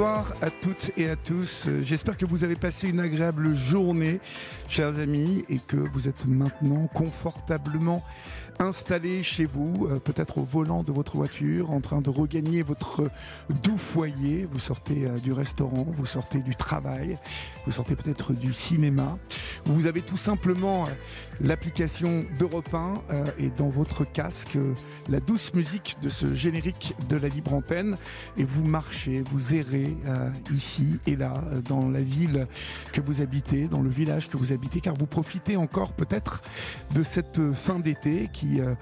Bonsoir à toutes et à tous. J'espère que vous avez passé une agréable journée, chers amis, et que vous êtes maintenant confortablement installés chez vous, euh, peut-être au volant de votre voiture, en train de regagner votre doux foyer. Vous sortez euh, du restaurant, vous sortez du travail, vous sortez peut-être du cinéma. Vous avez tout simplement euh, l'application d'Europe 1 et dans votre casque la douce musique de ce générique de la libre antenne et vous marchez, vous errez ici et là dans la ville que vous habitez, dans le village que vous habitez, car vous profitez encore peut-être de cette fin d'été qui euh,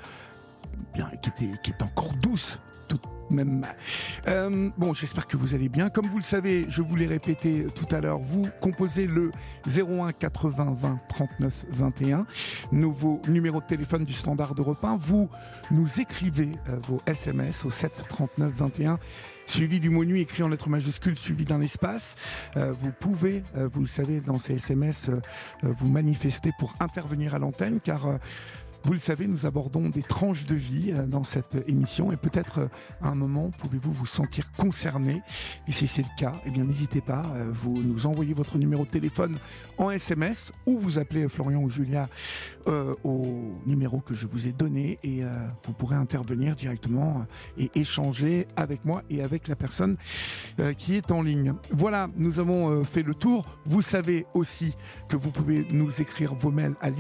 est encore douce tout même. Euh, bon, j'espère que vous allez bien. Comme vous le savez, je vous l'ai répété tout à l'heure, vous composez le 01 80 20 39 21, nouveau numéro de téléphone du standard de repas. Vous nous écrivez euh, vos SMS au 7 39 21 suivi du mot nuit écrit en lettres majuscules, suivi d'un espace. vous pouvez, vous le savez, dans ces SMS, vous manifester pour intervenir à l'antenne, car vous le savez, nous abordons des tranches de vie euh, dans cette émission et peut-être euh, à un moment pouvez-vous vous sentir concerné. Et si c'est le cas, eh bien n'hésitez pas, euh, vous nous envoyez votre numéro de téléphone en SMS ou vous appelez Florian ou Julia au numéro que je vous ai donné et vous pourrez intervenir directement et échanger avec moi et avec la personne qui est en ligne. Voilà, nous avons fait le tour. Vous savez aussi que vous pouvez nous écrire vos mails à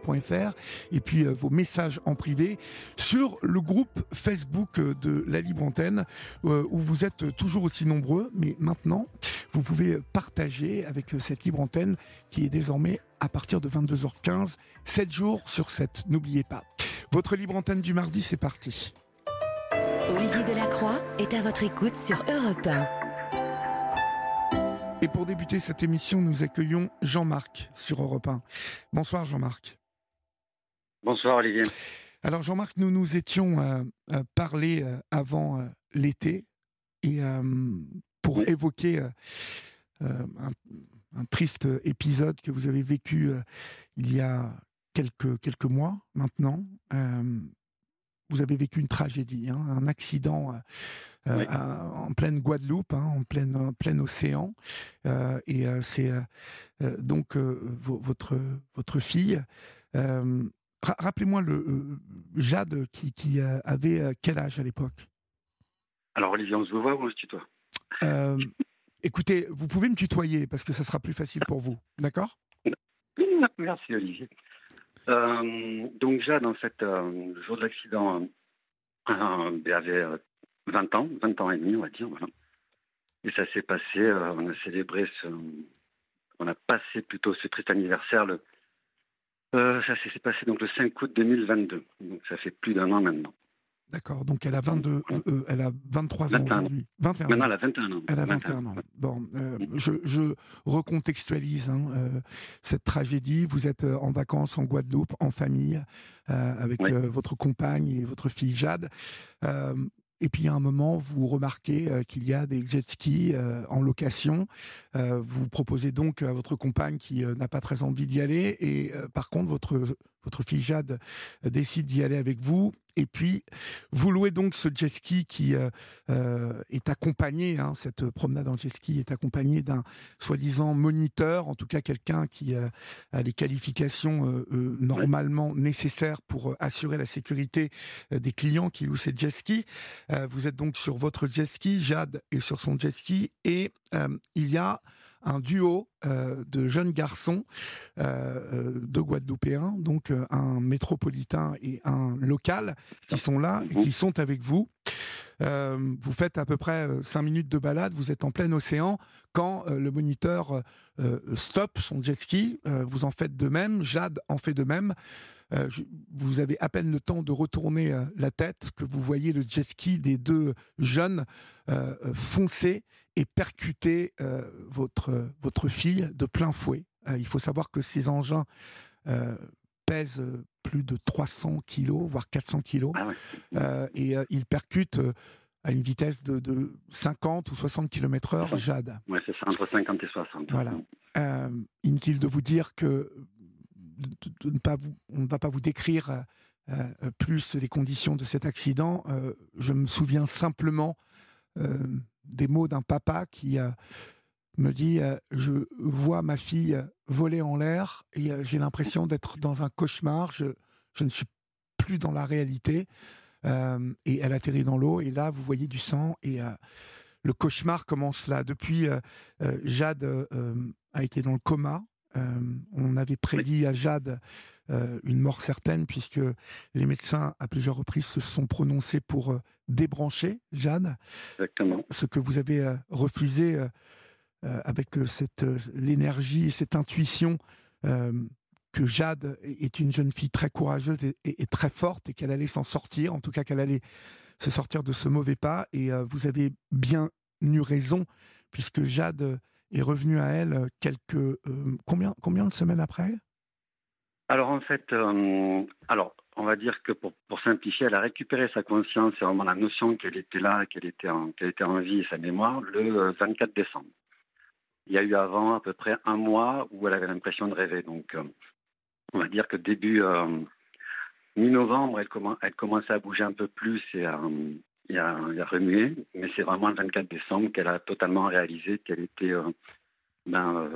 libreantenne.europe1 et puis euh, vos messages en privé sur le groupe Facebook euh, de la Libre Antenne euh, où vous êtes toujours aussi nombreux, mais maintenant vous pouvez partager avec cette Libre Antenne qui est désormais à partir de 22h15, 7 jours sur 7. N'oubliez pas. Votre Libre Antenne du mardi, c'est parti. Olivier Delacroix est à votre écoute sur Europe 1. Et pour débuter cette émission, nous accueillons Jean-Marc sur Europe 1. Bonsoir Jean-Marc. Bonsoir Olivier. Alors Jean-Marc, nous nous étions euh, euh, parlé euh, avant l'été et pour évoquer un, triste épisode que vous avez vécu il y a quelques, quelques mois maintenant. vous avez vécu une tragédie, hein, un accident en pleine Guadeloupe, hein, en, pleine, en plein océan. et c'est donc votre, votre fille Rappelez-moi le euh, Jade qui, euh, avait euh, quel âge à l'époque? Alors Olivier, on se voit ou on se tutoie? Écoutez, vous pouvez me tutoyer parce que ça sera plus facile pour vous, d'accord? Merci Olivier. donc Jade, en fait, le jour de l'accident, elle avait 20 ans, 20 ans et demi, on va dire, voilà. Et ça s'est passé, on a célébré ce, on a passé plutôt ce triste anniversaire le euh, ça s'est passé donc le 5 août 2022. Donc ça fait plus d'un an maintenant. D'accord, donc elle a 22, euh, euh, elle a 23 ans aujourd'hui. 21 Maintenant, elle a 21 ans. Elle a 21, ans. Bon, je, je, recontextualise hein, cette tragédie. Vous êtes en vacances en Guadeloupe, en famille, avec votre compagne et votre fille Jade. Et puis à un moment, vous remarquez euh, qu'il y a des jet skis euh, en location. Euh, vous proposez donc à votre compagne qui n'a pas très envie d'y aller. Et par contre, votre, votre fille Jade décide d'y aller avec vous. Et puis, vous louez donc ce jet ski qui euh, euh, est accompagné, hein, cette promenade en jet ski est accompagnée d'un soi-disant moniteur, en tout cas quelqu'un qui euh, a les qualifications normalement nécessaires pour assurer la sécurité des clients qui louent ces jet skis. vous êtes donc sur votre jet ski, Jade est sur son jet ski, et il y a un duo euh, de jeunes garçons euh, euh, de Guadeloupéens, donc un métropolitain et un local, qui sont là et qui sont avec vous. Vous faites à peu près 5 minutes de balade, vous êtes en plein océan, quand le moniteur stoppe son jet ski, vous en faites de même, Jade en fait de même. vous avez à peine le temps de retourner la tête que vous voyez le jet ski des deux jeunes foncer et percuter votre, votre fille de plein fouet. il faut savoir que ces engins euh, plus de 300 kilos, voire 400 kilos, ah euh, et euh, il percute à une vitesse de, 50 ou 60 km/h, Jade. Oui, c'est ça, entre 50 et 60. Voilà. inutile de vous dire que de, ne pas vous, on ne va pas vous décrire plus les conditions de cet accident. je me souviens simplement des mots d'un papa qui a me dit euh, je vois ma fille voler en l'air et euh, j'ai l'impression d'être dans un cauchemar. Je, ne suis plus dans la réalité. Euh, et elle atterrit dans l'eau et là vous voyez du sang et le cauchemar commence là. Depuis, Jade a été dans le coma. on avait prédit à Jade une mort certaine puisque les médecins à plusieurs reprises se sont prononcés pour débrancher Jade. Exactement. Ce que vous avez refusé euh, avec euh, cette euh, l'énergie et cette intuition que Jade est une jeune fille très courageuse et, très forte et qu'elle allait s'en sortir, en tout cas qu'elle allait se sortir de ce mauvais pas. Et vous avez bien eu raison, puisque Jade est revenue à elle quelques combien combien de semaines après? Alors en fait, alors on va dire que pour, pour, simplifier, elle a récupéré sa conscience et vraiment la notion qu'elle était là, qu'elle était en, qu'elle était en vie et sa mémoire le 24 décembre il y a eu avant à peu près un mois où elle avait l'impression de rêver. Donc, euh, on va dire que début euh, mi-novembre, elle, elle, commençait à bouger un peu plus et à, remuer. Mais c'est vraiment le 24 décembre qu'elle a totalement réalisé qu'elle était euh, ben,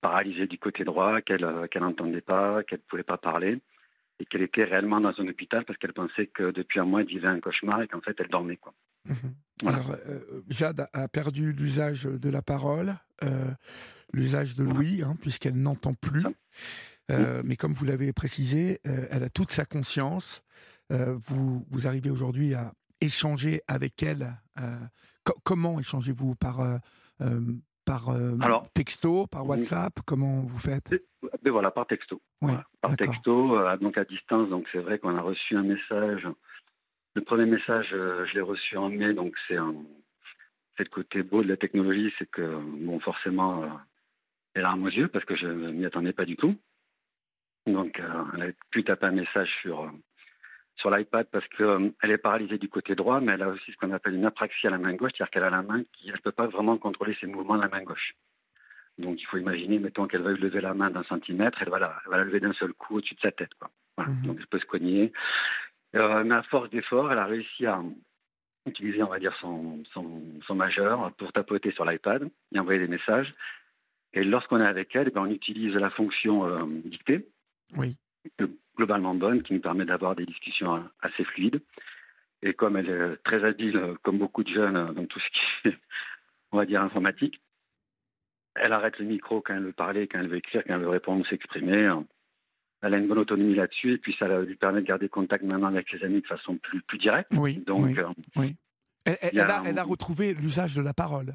paralysée du côté droit, qu'elle n'entendait pas, qu'elle ne pouvait pas parler et qu'elle était réellement dans un hôpital parce qu'elle pensait que depuis un mois, elle vivait un cauchemar et qu'en fait, elle dormait. Quoi. Mhm. Alors, euh, Jade a perdu l'usage de la parole, euh, l'usage de l'ouïe, hein, puisqu'elle n'entend plus. Euh, mais comme vous l'avez précisé, elle a toute sa conscience. vous, vous arrivez aujourd'hui à échanger avec elle. comment échangez-vous Par, par texto, par WhatsApp Comment vous faites ben Voilà, par texto. par texto, donc à distance. Donc c'est vrai qu'on a reçu un message le premier message, euh, je l'ai reçu en mai, donc c'est le côté beau de la technologie, c'est que, bon, forcément, euh, elle a un aux yeux parce que je ne m'y attendais pas du tout. Donc, euh, elle a pu taper un message sur, sur l'iPad parce qu'elle est paralysée du côté droit, mais elle a aussi ce qu'on appelle une apraxie à la main gauche, c'est-à-dire qu'elle a la main qui ne peut pas vraiment contrôler ses mouvements de la main gauche. Donc, il faut imaginer, mettons qu'elle veuille lever la main d'un centimètre, elle va la, va la lever d'un seul coup au-dessus de sa tête. Quoi. Mhm. Donc, elle peut se cogner. Euh, mais à force d'effort, elle a réussi à utiliser, on va dire, son, son, majeur pour tapoter sur l'iPad et envoyer des messages. Et lorsqu'on est avec elle, eh ben, on utilise la fonction euh, dictée, oui. Globalement bonne, qui nous permet d'avoir des discussions assez fluides. Et comme elle est très habile, comme beaucoup de jeunes, dans tout ce qui est, on va dire, informatique, elle arrête le micro quand elle veut parler, quand elle veut écrire, quand elle veut répondre, s'exprimer elle a une bonne autonomie là-dessus et puis ça lui permet de garder contact maintenant avec ses amis de façon plus, plus directe. Oui. Donc, oui, euh, Elle, a, elle, a, retrouvé l'usage de la parole.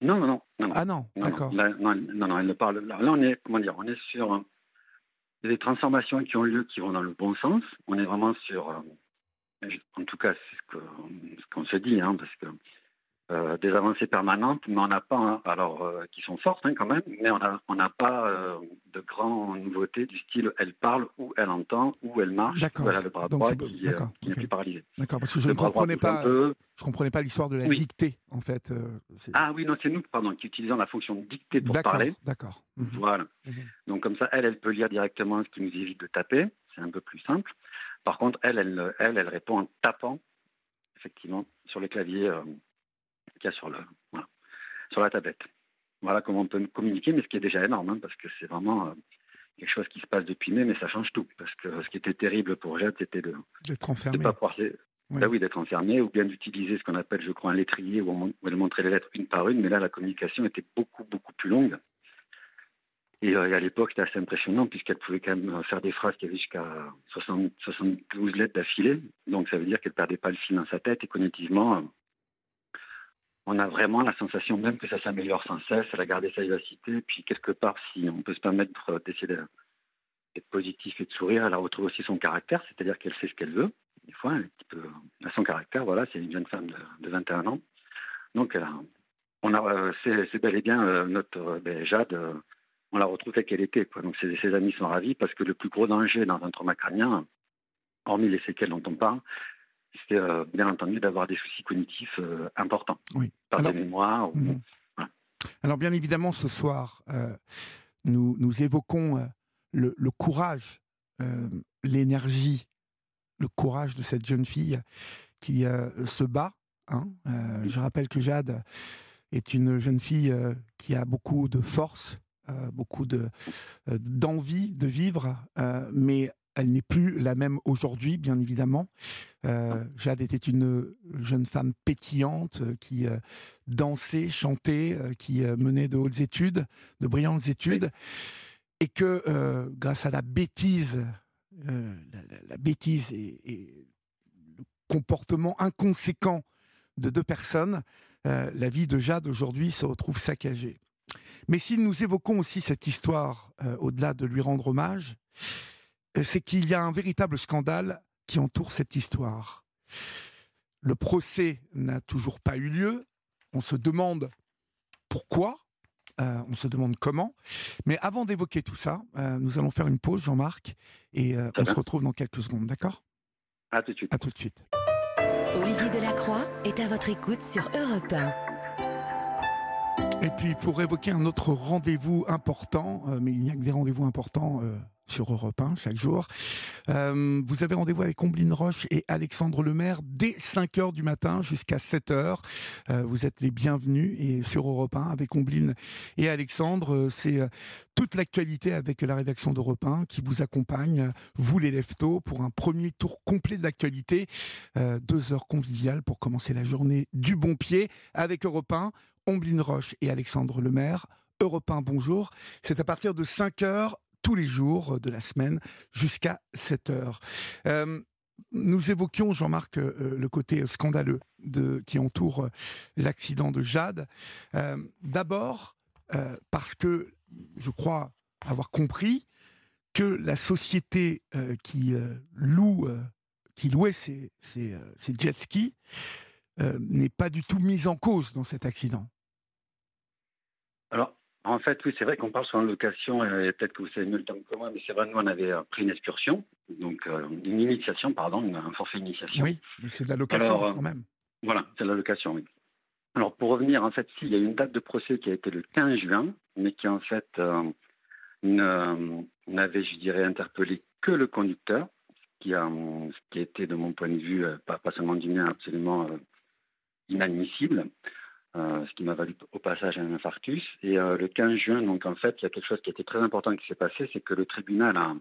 Non, non, non. Ah non, d'accord. Non, non, non, elle ne parle. Là, on est, comment dire, on est sur des transformations qui ont lieu, qui vont dans le bon sens. On est vraiment sur, euh, en tout cas, c'est ce qu'on se dit, hein, parce que des avancées permanentes, mais on n'a pas, hein, alors euh, qui sont fortes hein, quand même, mais on n'a on pas euh, de grandes nouveautés du style elle parle ou elle entend ou elle marche a le bras droit qui, qui n'est plus paralysé. D'accord, parce que je ne comprenais pas, je comprenais pas l'histoire de la dictée en fait. ah oui, non, c'est nous pardon qui utilisons la fonction dictée pour parler. D'accord. Mhm. Voilà. Mhm. Donc comme ça, elle, elle peut lire directement, ce qui nous évite de taper. C'est un peu plus simple. Par contre, elle, elle, elle, elle répond en tapant effectivement sur les claviers qu'il y a sur, le, sur la tablette. Voilà comment on peut communiquer, mais ce qui est déjà énorme, hein, parce que c'est vraiment euh, quelque chose qui se passe depuis mai, mais ça change tout. Parce que ce qui était terrible pour Jade, c'était de d'être enfermé. pas pouvoir, oui. Ben oui d'être enfermé, ou bien d'utiliser ce qu'on appelle, je crois, un lettrier où, on, elle montrait les lettres une par une, mais là, la communication était beaucoup, beaucoup plus longue. Et, à l'époque, c'était assez impressionnant puisqu'elle pouvait quand même faire des phrases qui avaient jusqu'à 72 lettres d'affilée. Donc ça veut dire qu'elle perdait pas le fil dans sa tête et cognitivement, on a vraiment la sensation même que ça s'améliore sans cesse. Elle a gardé sa vivacité. Puis quelque part, si on peut se permettre d'essayer d'être positif et de sourire, elle a retrouvé aussi son caractère, c'est-à-dire qu'elle sait ce qu'elle veut. Des fois, elle, a son caractère. Voilà, c'est une jeune femme de, 21 ans. Donc, on a, euh, c'est, bel et bien euh, notre euh, ben, Jade on la retrouve telle qu'elle était. Donc ses, amis sont ravis parce que le plus gros danger dans un trauma crânien, hormis les séquelles dont on parle, c'est euh, bien entendu d'avoir des soucis cognitifs euh, importants. Oui. Par Alors, des mémoires. Mhm. Alors bien évidemment, ce soir, euh, nous, nous évoquons le, courage, l'énergie, le courage de cette jeune fille qui se bat. Hein. Je rappelle que Jade est une jeune fille qui a beaucoup de force, euh, beaucoup de euh, d'envie de vivre, euh, mais elle n'est plus la même aujourd'hui, bien évidemment. Jade était une jeune femme pétillante qui dansait, chantait, qui menait de hautes études, de brillantes études, et que grâce à la bêtise, la, bêtise et, le comportement inconséquent de deux personnes, la vie de Jade aujourd'hui se retrouve saccagée. Mais si nous évoquons aussi cette histoire, euh, au-delà de lui rendre hommage, euh, c'est qu'il y a un véritable scandale qui entoure cette histoire. Le procès n'a toujours pas eu lieu. On se demande pourquoi, euh, on se demande comment. Mais avant d'évoquer tout ça, nous allons faire une pause, Jean-Marc, et on se retrouve dans quelques secondes, d'accord? À tout de suite. À tout de suite. Olivier Delacroix est à votre écoute sur Europe 1. Et puis pour évoquer un autre rendez-vous important, euh, mais il n'y a que des rendez-vous importants euh, sur Europe 1 chaque jour, euh, vous avez rendez-vous avec Ombline Roche et Alexandre Lemaire dès 5h du matin jusqu'à 7h. vous êtes les bienvenus et sur Europe 1 avec Ombline et Alexandre, c'est toute l'actualité avec la rédaction d'Europe 1 qui vous accompagne, vous les leftos, pour un premier tour complet de l'actualité. deux heures conviviales pour commencer la journée du bon pied avec Europe 1. Ombline Roche et Alexandre Lemaire. Europe 1, bonjour. C'est à partir de 5 heures tous les jours de la semaine jusqu'à 7 heures. Euh, nous évoquions, Jean-Marc, euh, le côté scandaleux qui entoure euh, l'accident de Jade. D'abord, parce que je crois avoir compris que la société qui loue, qui louait ces, ces jet skis n'est pas du tout mise en cause dans cet accident. Alors, en fait, oui, c'est vrai qu'on parle sur une location, et peut-être que vous savez mieux le terme que moi, mais c'est vrai, nous, on avait euh, pris une excursion, donc euh, une initiation, pardon, un forfait initiation. Oui, mais c'est de la location quand même. Voilà, c'est de la location, oui. Alors, pour revenir, en fait, s'il y a une date de procès qui a été le 15 juin, mais qui, en fait, euh, n'avait, je dirais, interpellé que le conducteur, qui a, ce qui a été, de mon point de vue, pas, pas seulement du mien, absolument inadmissible. Euh, ce qui m'a valu au passage un infarctus. Et euh, le 15 juin, donc en fait, il y a quelque chose qui était très important qui s'est passé, c'est que le tribunal a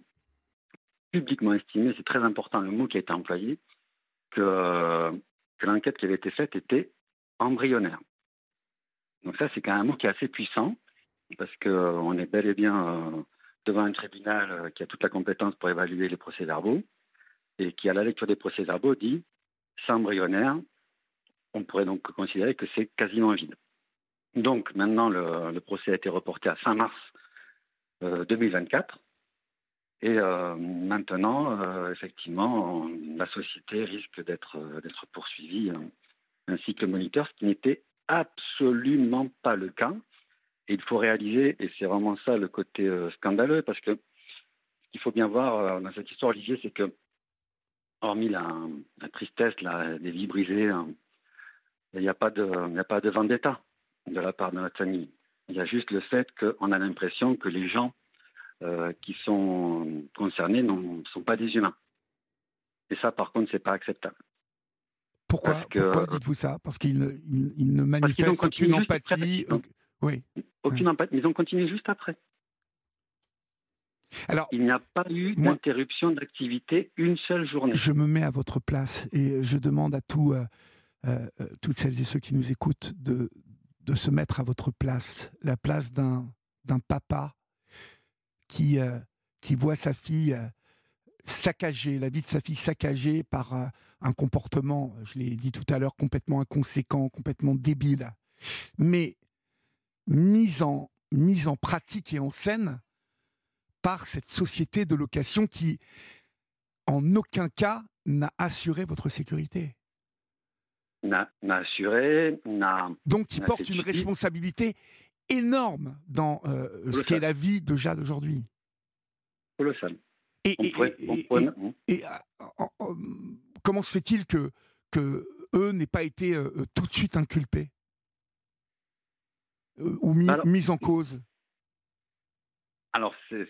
publiquement estimé, c'est très important le mot qui a été employé, que, l'enquête qui avait été faite était embryonnaire. Donc ça, c'est quand même un mot qui est assez puissant, parce qu'on est bel et bien euh, devant un tribunal qui a toute la compétence pour évaluer les procès-verbaux, et qui, à la lecture des procès-verbaux, dit c'est embryonnaire, on pourrait donc considérer que c'est quasiment vide. Donc maintenant, le, procès a été reporté à fin mars 2024. Euh, et euh, maintenant, euh, effectivement, la société risque d'être poursuivie ainsi que le moniteur, ce qui n'était absolument pas le cas. Et il faut réaliser, et c'est vraiment ça le côté scandaleux, parce que ce qu'il faut bien voir dans cette histoire, Olivier, c'est que, hormis la, tristesse des vies brisées, hein, il n'y a, pas de, a pas de vendetta de la part de notre famille. Il y a juste le fait qu'on a l'impression que les gens euh, qui sont concernés ne sont pas des humains. Et ça, par contre, c'est pas acceptable. Pourquoi, Pourquoi dites-vous ça? Parce qu'ils ne, ils, ne manifestent aucune empathie. oui. Aucune empathie, mais ils ont continué juste après. Alors, il n'y a pas eu d'interruption d'activité une seule journée. Je me mets à votre place et je demande à tout. Euh, euh, euh, toutes celles et ceux qui nous écoutent de, se mettre à votre place, la place d'un papa qui, qui voit sa fille saccagée, la vie de sa fille saccagée par un comportement, je l'ai dit tout à l'heure, complètement inconséquent, complètement débile, mais mise en, mise en pratique et en scène par cette société de location qui, en aucun cas, n'a assuré votre sécurité. N'a assuré, n'a. Donc, qui porte une responsabilité énorme dans euh, ce qu'est la vie de Jade aujourd'hui. Colossal. Et, et, et, comment se fait-il que, que eux n'aient pas été euh, euh, tout de suite inculpés? Ou mis, mis en cause? Alors, c'est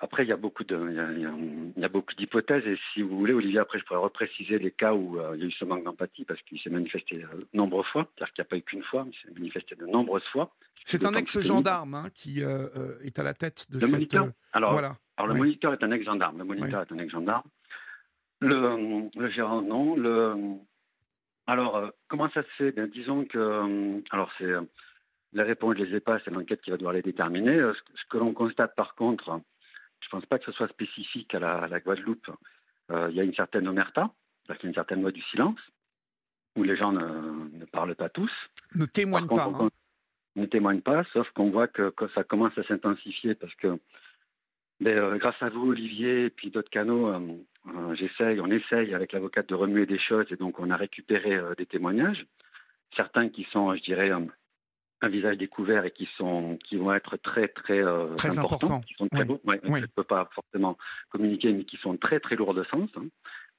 après, il y a beaucoup de, il y a, beaucoup d'hypothèses et si vous voulez, Olivier, après, je pourrais repréciser les cas où euh, il y a eu ce manque d'empathie parce qu'il s'est manifesté de euh, nombreuses fois, c'est-à-dire qu'il n'y a pas eu qu'une fois, mais il s'est manifesté de nombreuses fois. C'est un ex-gendarme hein, qui euh, est à la tête de le cette. Moniteur? Alors, voilà. alors le moniteur est un ex-gendarme. Le moniteur est un ex-gendarme. Le, le, gérant, non. Le, alors, comment ça se fait? Ben, Disons que, alors c'est les réponses, je les ai pas, c'est l'enquête qui va devoir les déterminer. Euh, ce que l'on constate par contre, je ne pense pas que ce soit spécifique à la, Guadeloupe. Euh, il y a une certaine omerta, c'est-à-dire qu'il y a une certaine loi du silence, où les gens ne, parlent pas tous. Ne témoignent pas. Hein. Ne témoignent pas, sauf qu'on voit que, ça commence à s'intensifier parce que ben, euh, grâce à vous, Olivier, et puis d'autres canaux, j'essaye, on essaye avec l'avocate de remuer des choses et donc on a récupéré des témoignages. Certains qui sont, je dirais, un visage découvert et qui sont qui vont être très très, euh, très importants, qui sont très beaux. Je ne peux pas forcément communiquer, mais qui sont très très lourds de sens, hein,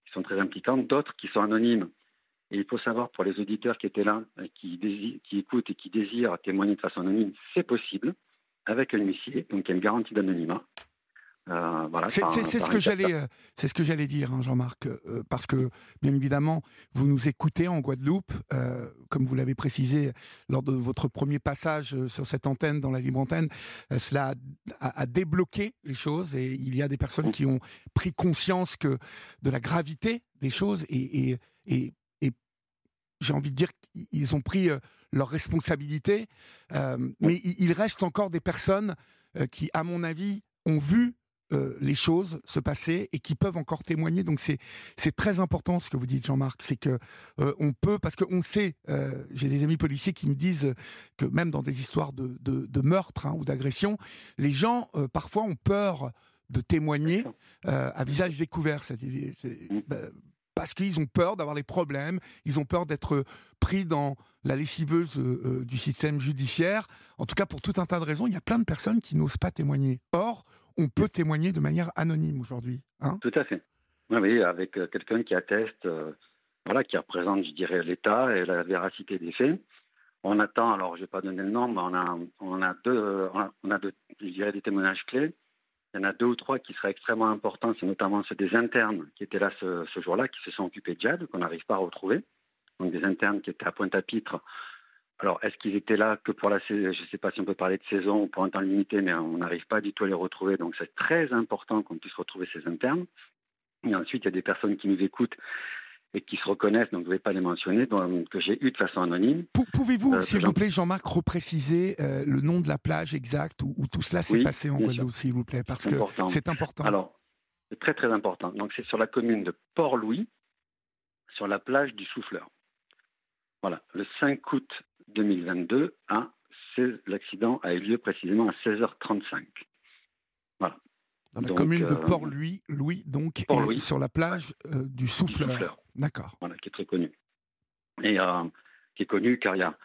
qui sont très impliquants. D'autres qui sont anonymes. Et il faut savoir pour les auditeurs qui étaient là, qui, qui écoutent et qui désirent témoigner de façon anonyme, c'est possible avec un huissier, donc il y a une garantie d'anonymat. Euh, voilà, c'est ce que j'allais, euh, c'est ce que j'allais dire, hein, Jean-Marc, euh, parce que bien évidemment, vous nous écoutez en Guadeloupe, comme vous l'avez précisé lors de votre premier passage sur cette antenne, dans la libre antenne, cela a, débloqué les choses et il y a des personnes qui ont pris conscience que de la gravité des choses et, et, et, et j'ai envie de dire qu'ils ont pris leurs responsabilités, mais il reste encore des personnes qui, à mon avis, ont vu euh, les choses se passer et qui peuvent encore témoigner. Donc c'est c'est très important ce que vous dites, Jean-Marc, c'est que euh, on peut parce qu'on sait, euh, j'ai des amis policiers qui me disent que même dans des histoires de, de, meurtre hein, ou d'agression, les gens parfois ont peur de témoigner à visage découvert. Mm. Bah, parce qu'ils ont peur d'avoir les problèmes, ils ont peur d'être pris dans la lessiveuse du système judiciaire. En tout cas, pour tout un tas de raisons, il y a plein de personnes qui n'osent pas témoigner. Or, on peut témoigner de manière anonyme aujourd'hui. Hein? Tout à fait. Oui, avec euh, quelqu'un qui atteste, euh, voilà, qui représente, je dirais, l'État et la véracité des faits. On attend, alors je ne vais pas donner le nom, mais on a, on a deux, on a, deux, je dirais, des témoignages clés. Il y en a deux ou trois qui seraient extrêmement importants, c'est notamment ceux des internes qui étaient là ce, ce jour-là, qui se sont occupés de Jad, qu'on n'arrive pas à retrouver. Donc des internes qui étaient à Pointe-à-Pitre alors, est-ce qu'ils étaient là que pour la saison Je ne sais pas si on peut parler de saison ou pour un temps limité, mais on n'arrive pas du tout à les retrouver. Donc, c'est très important qu'on puisse retrouver ces internes. Et ensuite, il y a des personnes qui nous écoutent et qui se reconnaissent, donc je ne vais pas les mentionner, donc, que j'ai eu de façon anonyme. Pouvez-vous, euh, s'il vous plaît, Jean-Marc, repréciser euh, le nom de la plage exacte où, tout cela s'est passé en Guadeloupe, s'il vous plaît, parce que c'est important. Alors, c'est très très important. Donc, c'est sur la commune de Port-Louis, sur la plage du Souffleur. Voilà, le 5 août 2022, hein, l'accident a eu lieu précisément à 16h35. Voilà. Dans la commune de euh, Port-Louis, Louis, donc, sur la plage euh, du Souffleur. D'accord. Voilà, qui est très connu. Et euh, qui est connu car il y a,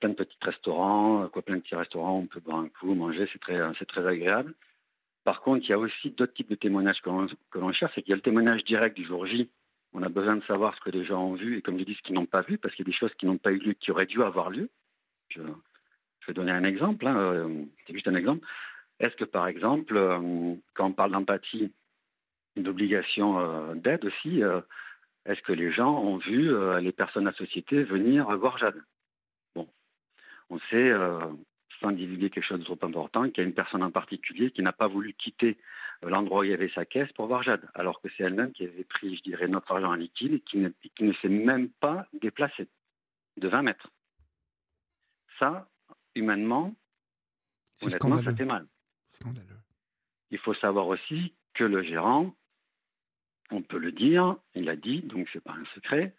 plein de petits restaurants, quoi, plein de petits restaurants, on peut boire un coup, manger, c'est très, c'est très agréable. Par contre, il y a aussi d'autres types de témoignages que l'on cherche, c'est qu'il y a le témoignage direct du jour J, on a besoin de savoir ce que les gens ont vu et comme je dis, ce qu'ils n'ont pas vu, parce qu'il y a des choses qui n'ont pas eu lieu, qui auraient dû avoir lieu. Je, vais donner un exemple, hein, euh, c'est juste un exemple. Est-ce que par exemple, euh, quand on parle d'empathie, d'obligation euh, d'aide aussi, est-ce que les gens ont vu les personnes de société venir voir Jade? Bon, on sait, sans divulguer quelque chose de trop important, qu'il y a une personne en particulier qui n'a pas voulu quitter l'endroit où il y avait sa caisse pour voir Jade, alors que c'est elle-même qui avait pris, je dirais, notre argent en liquide et qui ne, qui ne s'est même pas déplacée de 20 mètres. Ça, humainement, honnêtement, ça fait mal. scandaleux. Il faut savoir aussi que le gérant, on peut le dire, il a dit, donc c'est pas un secret,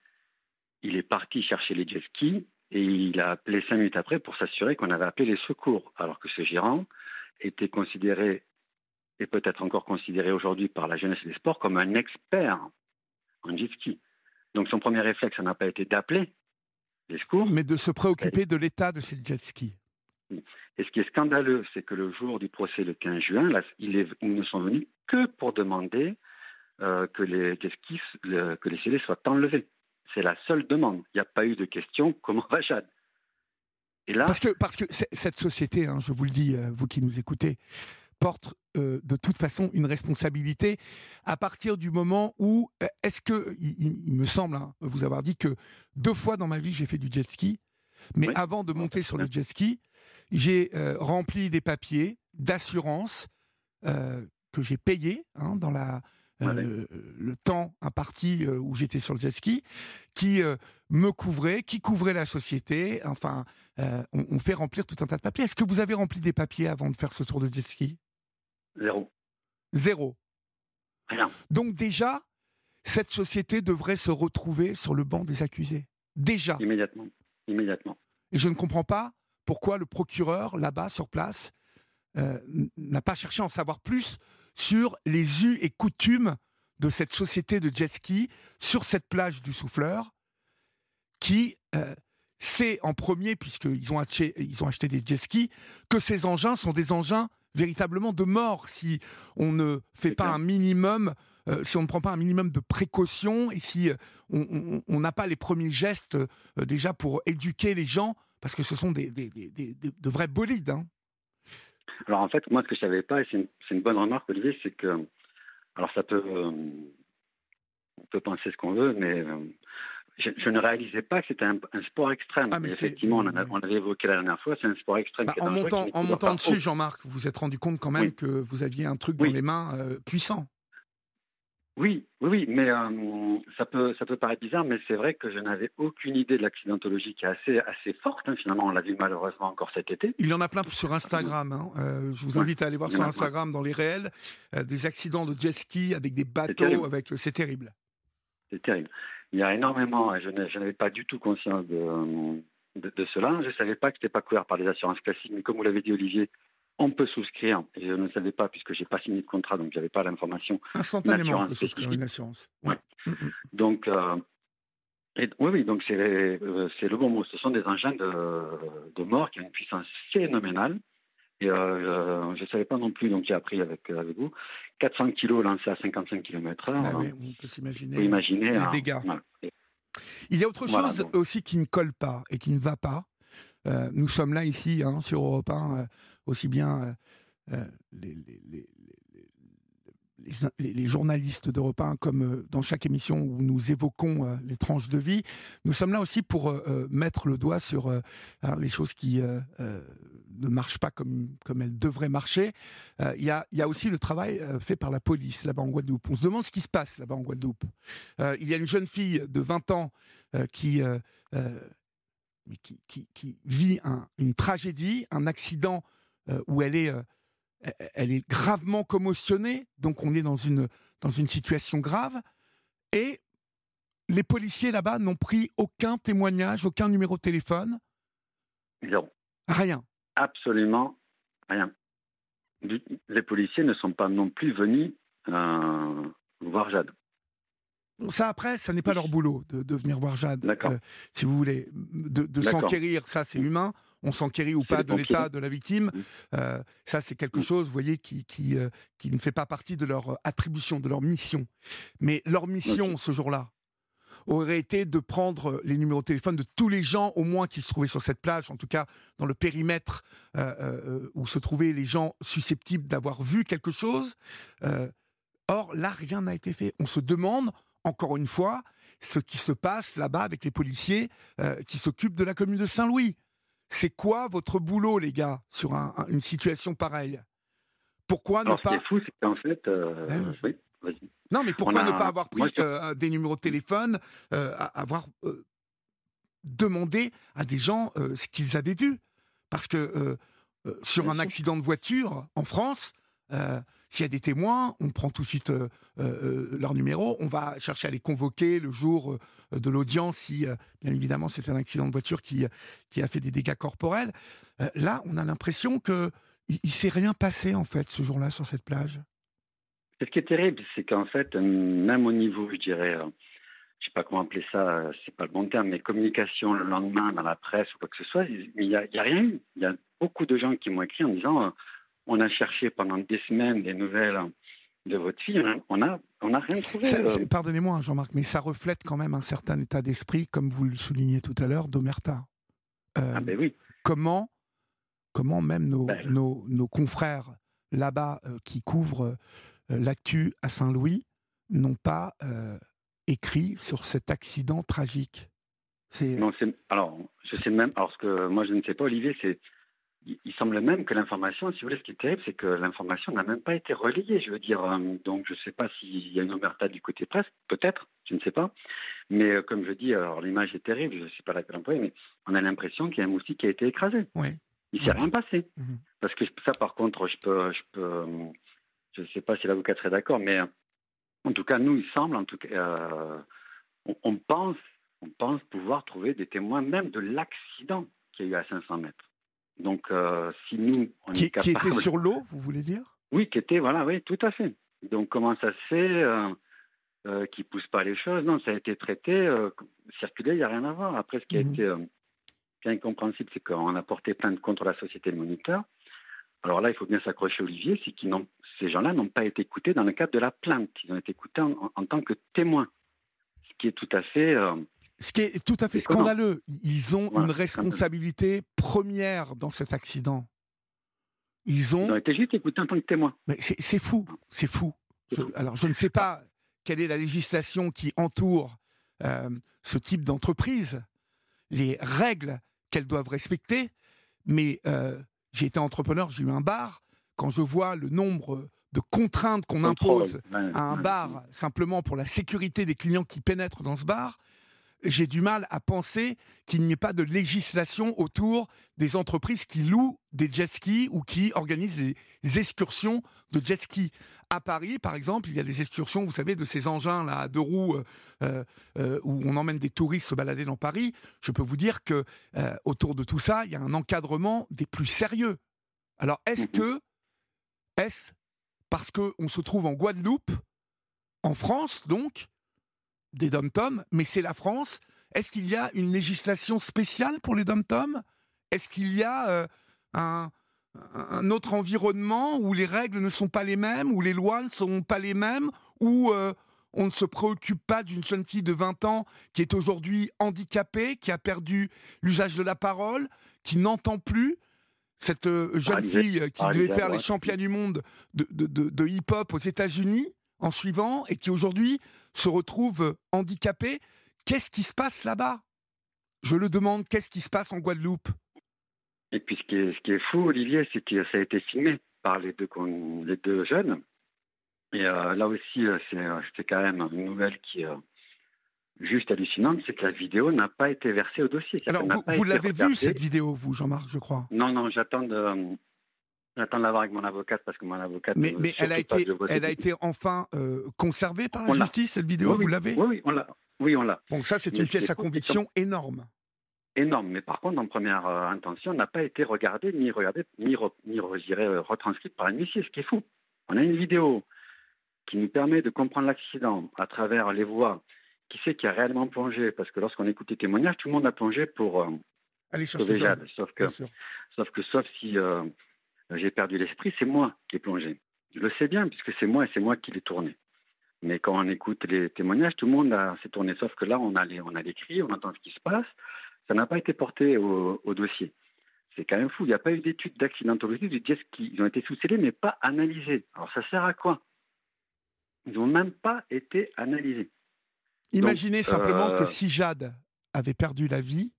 il est parti chercher les jet skis et il a appelé cinq minutes après pour s'assurer qu'on avait appelé les secours, alors que ce gérant était considéré, et peut-être encore considéré aujourd'hui par la jeunesse et des sports, comme un expert en jet ski. Donc son premier réflexe, n'a pas été d'appeler les secours. Mais de se préoccuper de l'état de ces jet skis. Et ce qui est scandaleux, c'est que le jour du procès, le 15 juin, là, ils ne sont venus que pour demander euh, que les skis, que les scellés soient enlevés. C'est la seule demande. Il n'y a pas eu de question comment va Jade? Et là, parce que, parce que cette société, hein, je vous le dis, euh, vous qui nous écoutez, porte euh, de toute façon une responsabilité à partir du moment où, euh, est-ce que, il, me semble hein, vous avoir dit que deux fois dans ma vie j'ai fait du jet ski, mais avant de monter sur le jet ski, j'ai rempli des papiers d'assurance que j'ai payés hein, dans la euh, le temps imparti euh, où j'étais sur le jet ski, qui euh, me couvrait, qui couvrait la société. Enfin, on, fait remplir tout un tas de papiers. Est-ce que vous avez rempli des papiers avant de faire ce tour de jet ski? Zéro. Zéro. Rien. Donc déjà, cette société devrait se retrouver sur le banc des accusés. Déjà. Immédiatement. Immédiatement. Et je ne comprends pas pourquoi le procureur, là-bas, sur place, n'a pas cherché à en savoir plus sur les us et coutumes de cette société de jet ski sur cette plage du Souffleur, qui euh, sait en premier, puisqu'ils ont, acheté, ils ont acheté des jet skis, que ces engins sont des engins véritablement de mort si on ne fait pas un minimum, euh, si on ne prend pas un minimum de précautions et si euh, on n'a pas les premiers gestes déjà pour éduquer les gens, parce que ce sont des, de vrais bolides. Hein. Alors en fait, moi ce que je savais pas, et c'est une, bonne remarque Olivier, c'est que, alors ça peut, euh, on peut penser ce qu'on veut, mais je, ne réalisais pas que c'était un, sport extrême. Ah, mais effectivement, on, avait évoqué la dernière fois, c'est un sport extrême. Bah, en, montant, en montant dessus, Jean-Marc, vous vous êtes rendu compte quand même que vous aviez un truc dans les mains euh, puissant. Oui, oui, oui, mais euh, ça peut ça peut paraître bizarre, mais c'est vrai que je n'avais aucune idée de l'accidentologie qui est assez assez forte. Hein, finalement, on l'a vu malheureusement encore cet été. Il y en a plein sur Instagram. Hein. Euh, je vous invite à aller voir sur Instagram dans les réels des accidents de jet ski avec des bateaux, avec c'est terrible. C'est terrible. Il y a énormément. Je n'avais pas du tout conscience de, de, cela. Je ne savais pas que ce n'était pas couvert par les assurances classiques, mais comme vous l'avez dit, Olivier, on peut souscrire, et je ne savais pas puisque j'ai pas signé de contrat, donc j'avais pas l'information. Instantanément, on peut souscrire une assurance. Ouais. Donc, euh, oui, oui, donc c'est euh, c'est le bon mot. Ce sont des engins de, de mort qui ont une puissance phénoménale. Et euh, je ne savais pas non plus, donc j'ai appris avec, avec vous, 400 kilos lancés à 55 km/h. Ah oui, on peut s'imaginer imaginer, les dégâts. Il y a autre chose aussi qui ne colle pas et qui ne va pas. nous sommes là ici hein, sur Europe 1 aussi bien euh, euh, les, les, journalistes d'Europe 1 comme euh, dans chaque émission où nous évoquons les tranches de vie. Nous sommes là aussi pour mettre le doigt sur hein, les choses qui ne marchent pas comme, comme elles devraient marcher. Il y, a, y, a, aussi le travail fait par la police là-bas en Guadeloupe. On se demande ce qui se passe là-bas en Guadeloupe. il y a une jeune fille de 20 ans qui qui, qui, vit une tragédie, un accident euh, où elle est, euh, elle est gravement commotionnée, donc on est dans une, dans une situation grave, et les policiers là-bas n'ont pris aucun témoignage, aucun numéro de téléphone Non. Rien. Absolument rien. Les policiers ne sont pas non plus venus euh, voir Jade. Ça, après, ça n'est pas leur boulot de, venir voir Jade, si vous voulez. De, de s'enquérir, ça, c'est humain on s'enquérit ou pas de l'état de la victime. Mmh. Euh, ça, c'est quelque mmh. chose, vous voyez, qui, qui, euh, qui, ne fait pas partie de leur attribution, de leur mission. Mais leur mission, ce jour-là, aurait été de prendre les numéros de téléphone de tous les gens, au moins qui se trouvaient sur cette plage, en tout cas dans le périmètre euh, où se trouvaient les gens susceptibles d'avoir vu quelque chose. or, là, rien n'a été fait. On se demande, encore une fois, ce qui se passe là-bas avec les policiers qui s'occupent de la commune de Saint-Louis. C'est quoi votre boulot, les gars, sur une situation pareille? Pourquoi ne pas. Ce qui est fou, c'est qu'en fait. Euh, oui, non, mais pourquoi ne pas avoir pris euh, des numéros de téléphone, euh, avoir demandé à des gens ce qu'ils avaient vu? Parce que euh, sur un accident de voiture en France, euh, s'il y a des témoins, on prend tout de suite leur numéro, on va chercher à les convoquer le jour de l'audience si, bien évidemment, c'est un accident de voiture qui, qui a fait des dégâts corporels. là, on a l'impression que il, ne s'est rien passé en fait ce jour-là sur cette plage. Ce qui est terrible, c'est qu'en fait, même au niveau, je dirais, je sais pas comment appeler ça, c'est pas le bon terme, mais communication le lendemain dans la presse ou quoi que ce soit, il n'y a, a, rien eu. Il y a beaucoup de gens qui m'ont écrit en disant euh, on a cherché pendant des semaines des nouvelles de votre fille, on n'a on a rien trouvé. Euh. Pardonnez-moi, Jean-Marc, mais ça reflète quand même un certain état d'esprit, comme vous le soulignez tout à l'heure, d'Omerta. Euh, ah ben oui. Comment, comment même nos, ben. nos, nos confrères là-bas qui couvrent l'actu à Saint-Louis n'ont pas écrit sur cet accident tragique Non, alors, je sais même, alors ce que moi je ne sais pas, Olivier, c'est il, semble même que l'information, si vous voulez, ce qui est terrible, c'est que l'information n'a même pas été relayée. Je veux dire, euh, donc je ne sais pas s'il y a une omerta du côté presse, peut-être, je ne sais pas. Mais euh, comme je dis, alors l'image est terrible, je ne sais pas laquelle employer, mais on a l'impression qu'il y a un moustique qui a été écrasé. Oui. Il ne s'est rien passé. Mhm. Parce que ça, par contre, je peux, je peux, je ne sais pas si l'avocat serait d'accord, mais en tout cas, nous, il semble, en tout cas, euh, on, pense, on pense pouvoir trouver des témoins même de l'accident qu'il y a eu à 500 mètres. Donc, euh, si nous, on qui, est capable... Qui était sur l'eau, vous voulez dire? Oui, qui était, voilà, oui, tout à fait. Donc, comment ça se fait euh, euh qui pousse pas les choses? Non, ça a été traité, circulé, il n'y a rien à voir. Après, ce qui a mhm. été bien incompréhensible, c'est qu'on a porté plainte contre la société de moniteur. Alors là, il faut bien s'accrocher, Olivier, c'est qu'ils n'ont ces gens-là n'ont pas été écoutés dans le cadre de la plainte. Ils ont été écoutés en, tant que témoins. Ce qui est tout à fait. Euh, ce qui est tout à fait scandaleux. Ils ont une responsabilité première dans cet accident. Ils ont. Ils ont été juste écoutés en tant que témoins. Mais c'est fou, c'est fou. alors, je ne sais pas quelle est la législation qui entoure euh, ce type d'entreprise, les règles qu'elles doivent respecter, mais euh, j'ai été entrepreneur, j'ai eu un bar quand je vois le nombre de contraintes qu'on impose à un bar simplement pour la sécurité des clients qui pénètrent dans ce bar, j'ai du mal à penser qu'il n'y ait pas de législation autour des entreprises qui louent des jet skis ou qui organisent des excursions de jet ski. À Paris, par exemple, il y a des excursions, vous savez, de ces engins là à deux roues euh, euh, euh, où on emmène des touristes se balader dans Paris. Je peux vous dire que autour de tout ça, il y a un encadrement des plus sérieux. Alors, est-ce mm-hmm. que est-ce parce qu'on se trouve en Guadeloupe, en France donc, des dom-toms, mais c'est la France. Est-ce qu'il y a une législation spéciale pour les dom-toms? Est-ce qu'il y a euh, un, autre environnement où les règles ne sont pas les mêmes, où les lois ne sont pas les mêmes, où euh, on ne se préoccupe pas d'une jeune fille de 20 ans qui est aujourd'hui handicapée, qui a perdu l'usage de la parole, qui n'entend plus? Cette euh, jeune fille euh, qui devait faire les champions du monde de, hip-hop aux États-Unis en suivant et qui aujourd'hui se retrouve euh, handicapée. Qu'est-ce qui se passe là-bas? Je le demande, qu'est-ce qui se passe en Guadeloupe? Et puis ce qui est, fou, Olivier, c'est que ça a été filmé par les deux, les deux jeunes. Et là aussi, c'est quand même une nouvelle qui, juste hallucinante, c'est que la vidéo n'a pas été versée au dossier. Alors, vous, l'avez vue, cette vidéo, vous, Jean-Marc, je crois? Non, non, j'attends de. J'attends de l'avoir avec mon avocate parce que mon avocate. Mais, mais elle, a été, elle a été enfin euh, conservée par la justice, cette vidéo, vous l'avez? Oui, on l'a. Oui, on l'a. Bon, ça, c'est une pièce à conviction énorme. Énorme, mais par contre, en première euh, intention, n'a pas été regardée, ni regardée, ni, ni euh, retranscrite par un huissier, ce qui est fou. On a une vidéo qui nous permet de comprendre l'accident à travers les voix qui c'est qui a réellement plongé? Parce que lorsqu'on écoute les témoignages, tout le monde a plongé pour euh, sauver Jade. Sauf que, sauf que, sauf si euh, j'ai perdu l'esprit, c'est moi qui ai plongé. Je le sais bien, puisque c'est moi et c'est moi qui l'ai tourné. Mais quand on écoute les témoignages, tout le monde s'est tourné. Sauf que là, on a, les, on a l'écrit, on entend ce qui se passe. Ça n'a pas été porté au, dossier. C'est quand même fou. Il n'y a pas eu d'études d'accidentologie du jet ski. Ils ont été sous-scellés, mais pas analysés. Alors ça sert à quoi? Ils n'ont même pas été analysés. Imaginez simplement que euh, si Jade avait perdu la vie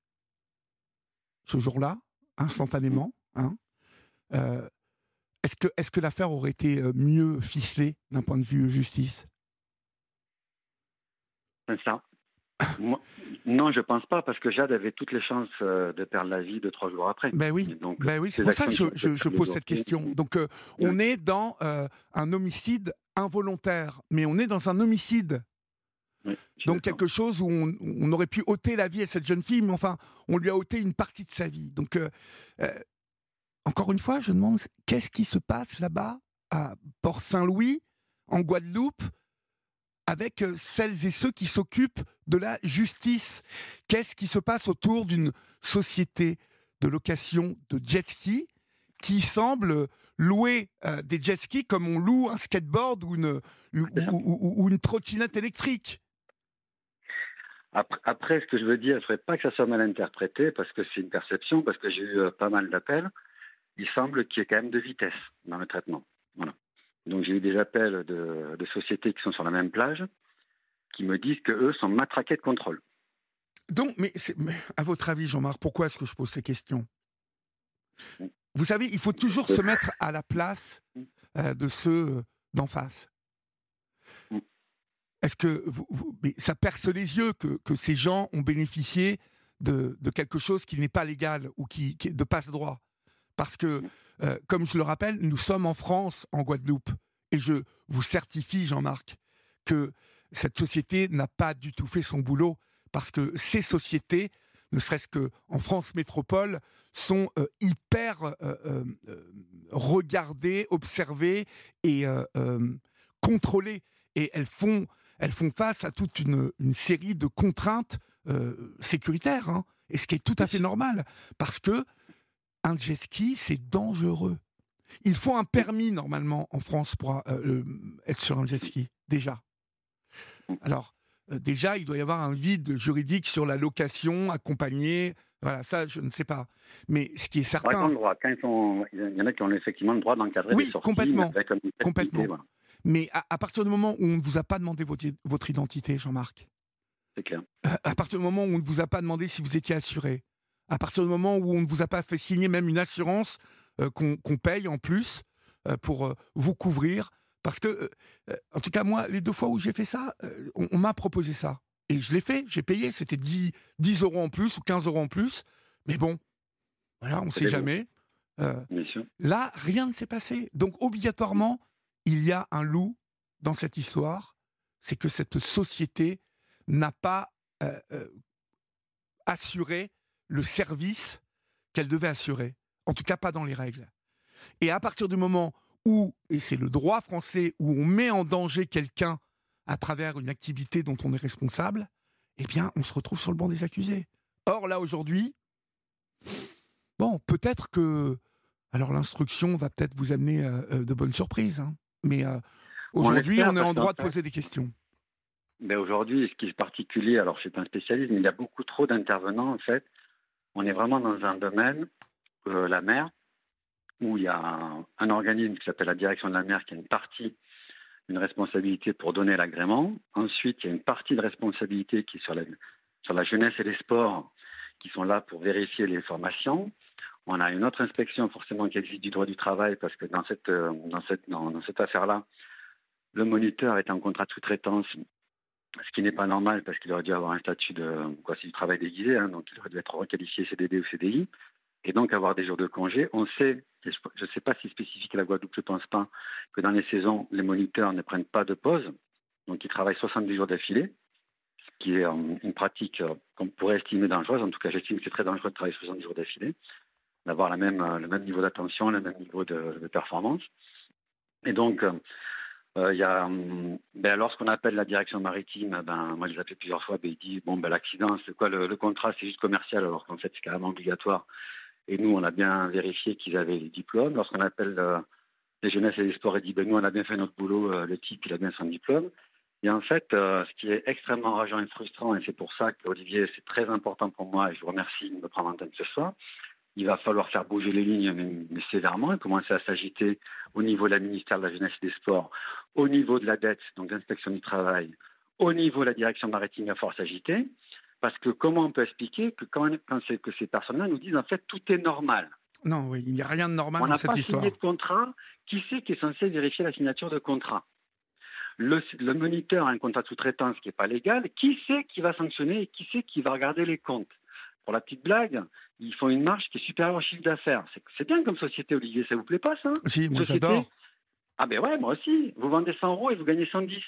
ce jour-là, instantanément, hein, euh, est-ce que, est que l'affaire aurait été euh, mieux ficelée d'un point de vue justice? C'est ça. non, je pense pas, parce que Jade avait toutes les chances de perdre la vie deux, trois jours après. Ben oui, ben oui c'est pour ça que je, pose cette question. Donc, euh, on est dans euh, un homicide involontaire, mais on est dans un homicide. Donc, quelque chose où on, aurait pu ôter la vie à cette jeune fille, mais enfin, on lui a ôté une partie de sa vie. Donc, encore une fois, je demande, qu'est-ce qui se passe là-bas, à Port-Saint-Louis, en Guadeloupe avec euh, celles et ceux qui s'occupent de la justice? Qu'est-ce qui se passe autour d'une société de location de jet ski qui semble louer euh, des jet skis comme on loue un skateboard ou une, ou, une trottinette électrique? Après, ce que je veux dire, il ne faudrait pas que ça soit mal interprété, parce que c'est une perception, parce que j'ai eu euh, pas mal d'appels. Il semble qu'il y ait quand même de vitesse dans le traitement. Voilà. Donc j'ai eu des appels de, sociétés qui sont sur la même plage qui me disent qu'eux sont matraqués de contrôle. Donc, mais, à votre avis, Jean-Marc, pourquoi est-ce que je pose ces questions? Vous savez, il faut toujours se mettre à la place euh, de ceux euh, d'en face. Est-ce que ça perce les yeux que, que, ces gens ont bénéficié de, de quelque chose qui n'est pas légal ou qui, qui de passe-droit Parce que euh, comme je le rappelle, nous sommes en France, en Guadeloupe, et je vous certifie, Jean-Marc, que cette société n'a pas du tout fait son boulot, parce que ces sociétés, ne serait-ce qu'en France métropole, sont euh, hyper euh, regardées, observées et contrôlées. Et elles font, elles font face à toute une, série de contraintes sécuritaires, hein, et ce qui est tout à fait normal, parce que un jet ski, c'est dangereux. Il faut un permis normalement en France pour euh, être sur un jet ski, déjà. Alors, euh, déjà, il doit y avoir un vide juridique sur la location, accompagnée. Voilà, ça, je ne sais pas. Mais ce qui est certain. droit. il y en a qui ont effectivement le droit d'encadrer oui, complètement. complètement. Mais à, partir du moment où on ne vous a pas demandé votre, votre identité, Jean-Marc. C'est clair. à partir du moment où on ne vous a pas demandé si vous étiez assuré, à partir du moment où on ne vous a pas fait signer même une assurance euh, qu'on paye en plus euh, pour euh, vous couvrir. Parce que, en tout cas, moi, les deux fois où j'ai fait ça, on, m'a proposé ça. Et je l'ai fait, j'ai payé, c'était 10, 10 euros en plus ou 15 euros en plus. Mais bon, voilà, on ne sait jamais. là, rien ne s'est passé. Donc, obligatoirement, il y a un loup dans cette histoire. C'est que cette société n'a pas assuré le service qu'elle devait assurer. En tout cas, pas dans les règles. Et à partir du moment où, et c'est le droit français, où on met en danger quelqu'un à travers une activité dont on est responsable, eh bien, on se retrouve sur le banc des accusés. Or, là, aujourd'hui, bon, peut-être que. Alors, l'instruction va peut-être vous amener euh, euh, de bonnes surprises, hein. Mais euh, aujourd'hui, on, est en droit de poser des questions. Mais aujourd'hui, ce qui est particulier, alors je suis pas un spécialiste, mais il y a beaucoup trop d'intervenants, en fait, on est vraiment dans un domaine, euh, la mer, où il y a un, organisme qui s'appelle la direction de la mer qui a une partie, une responsabilité pour donner l'agrément. Ensuite, il y a une partie de responsabilité qui est sur la, sur la jeunesse et les sports, qui sont là pour vérifier les formations. On a une autre inspection forcément qui existe du droit du travail parce que dans cette, euh, dans cette, dans cette affaire-là, le moniteur est en contrat de sous-traitance ce qui n'est pas normal parce qu'il aurait dû avoir un statut de quoi c'est du travail déguisé, hein, donc il aurait dû être requalifié CDD ou CDI, et donc avoir des jours de congé. On sait, je ne sais pas si spécifique à la Guadeloupe, je ne pense pas, que dans les saisons, les moniteurs ne prennent pas de pause, donc ils travaillent 70 jours d'affilée, ce qui est euh, une pratique euh, qu'on pourrait estimer dangereuse. En tout cas, j'estime que c'est très dangereux de travailler 70 jours d'affilée, d'avoir euh, le même niveau d'attention, le même niveau de, performance. Et donc, euh, il y a, hum, ben, lorsqu'on appelle la direction maritime, ben, moi je appelé plusieurs fois, ben, il dit bon ben l'accident, c'est quoi le, contrat, c'est juste commercial, alors qu'en fait c'est carrément obligatoire. Et nous, on a bien vérifié qu'ils avaient les diplômes. Lorsqu'on appelle euh, les jeunesses et les sports, il dit ben nous on a bien fait notre boulot, euh, le type il a bien son diplôme. Et en fait, ce qui est extrêmement rageant et frustrant, et c'est pour ça qu'Olivier, c'est très important pour moi, et je vous remercie de me prendre en tête ce soir, il va falloir faire bouger les lignes, mais, sévèrement, et commencer à s'agiter au niveau de la ministère de la Jeunesse et des Sports, au niveau de la dette, donc l'inspection du travail, au niveau de la direction maritime, il va falloir s'agiter. Parce que comment on peut expliquer que quand, que ces personnes-là nous disent en fait tout est normal? Non, oui, il n'y a rien de normal dans cette histoire. On n'a pas signé de contrat. Qui c'est qui est censé vérifier la signature de contrat? Le, le moniteur a un contrat de sous-traitance qui n'est pas légal, qui c'est qui va sanctionner et qui c'est qui va regarder les comptes? Pour la petite blague, ils font une marge qui est supérieure au chiffre d'affaires. C'est- bien comme société, Olivier, ça vous plaît pas ça Si, moi j'adore. Ah ben ouais, moi aussi. Vous vendez 100 euros et vous gagnez 110.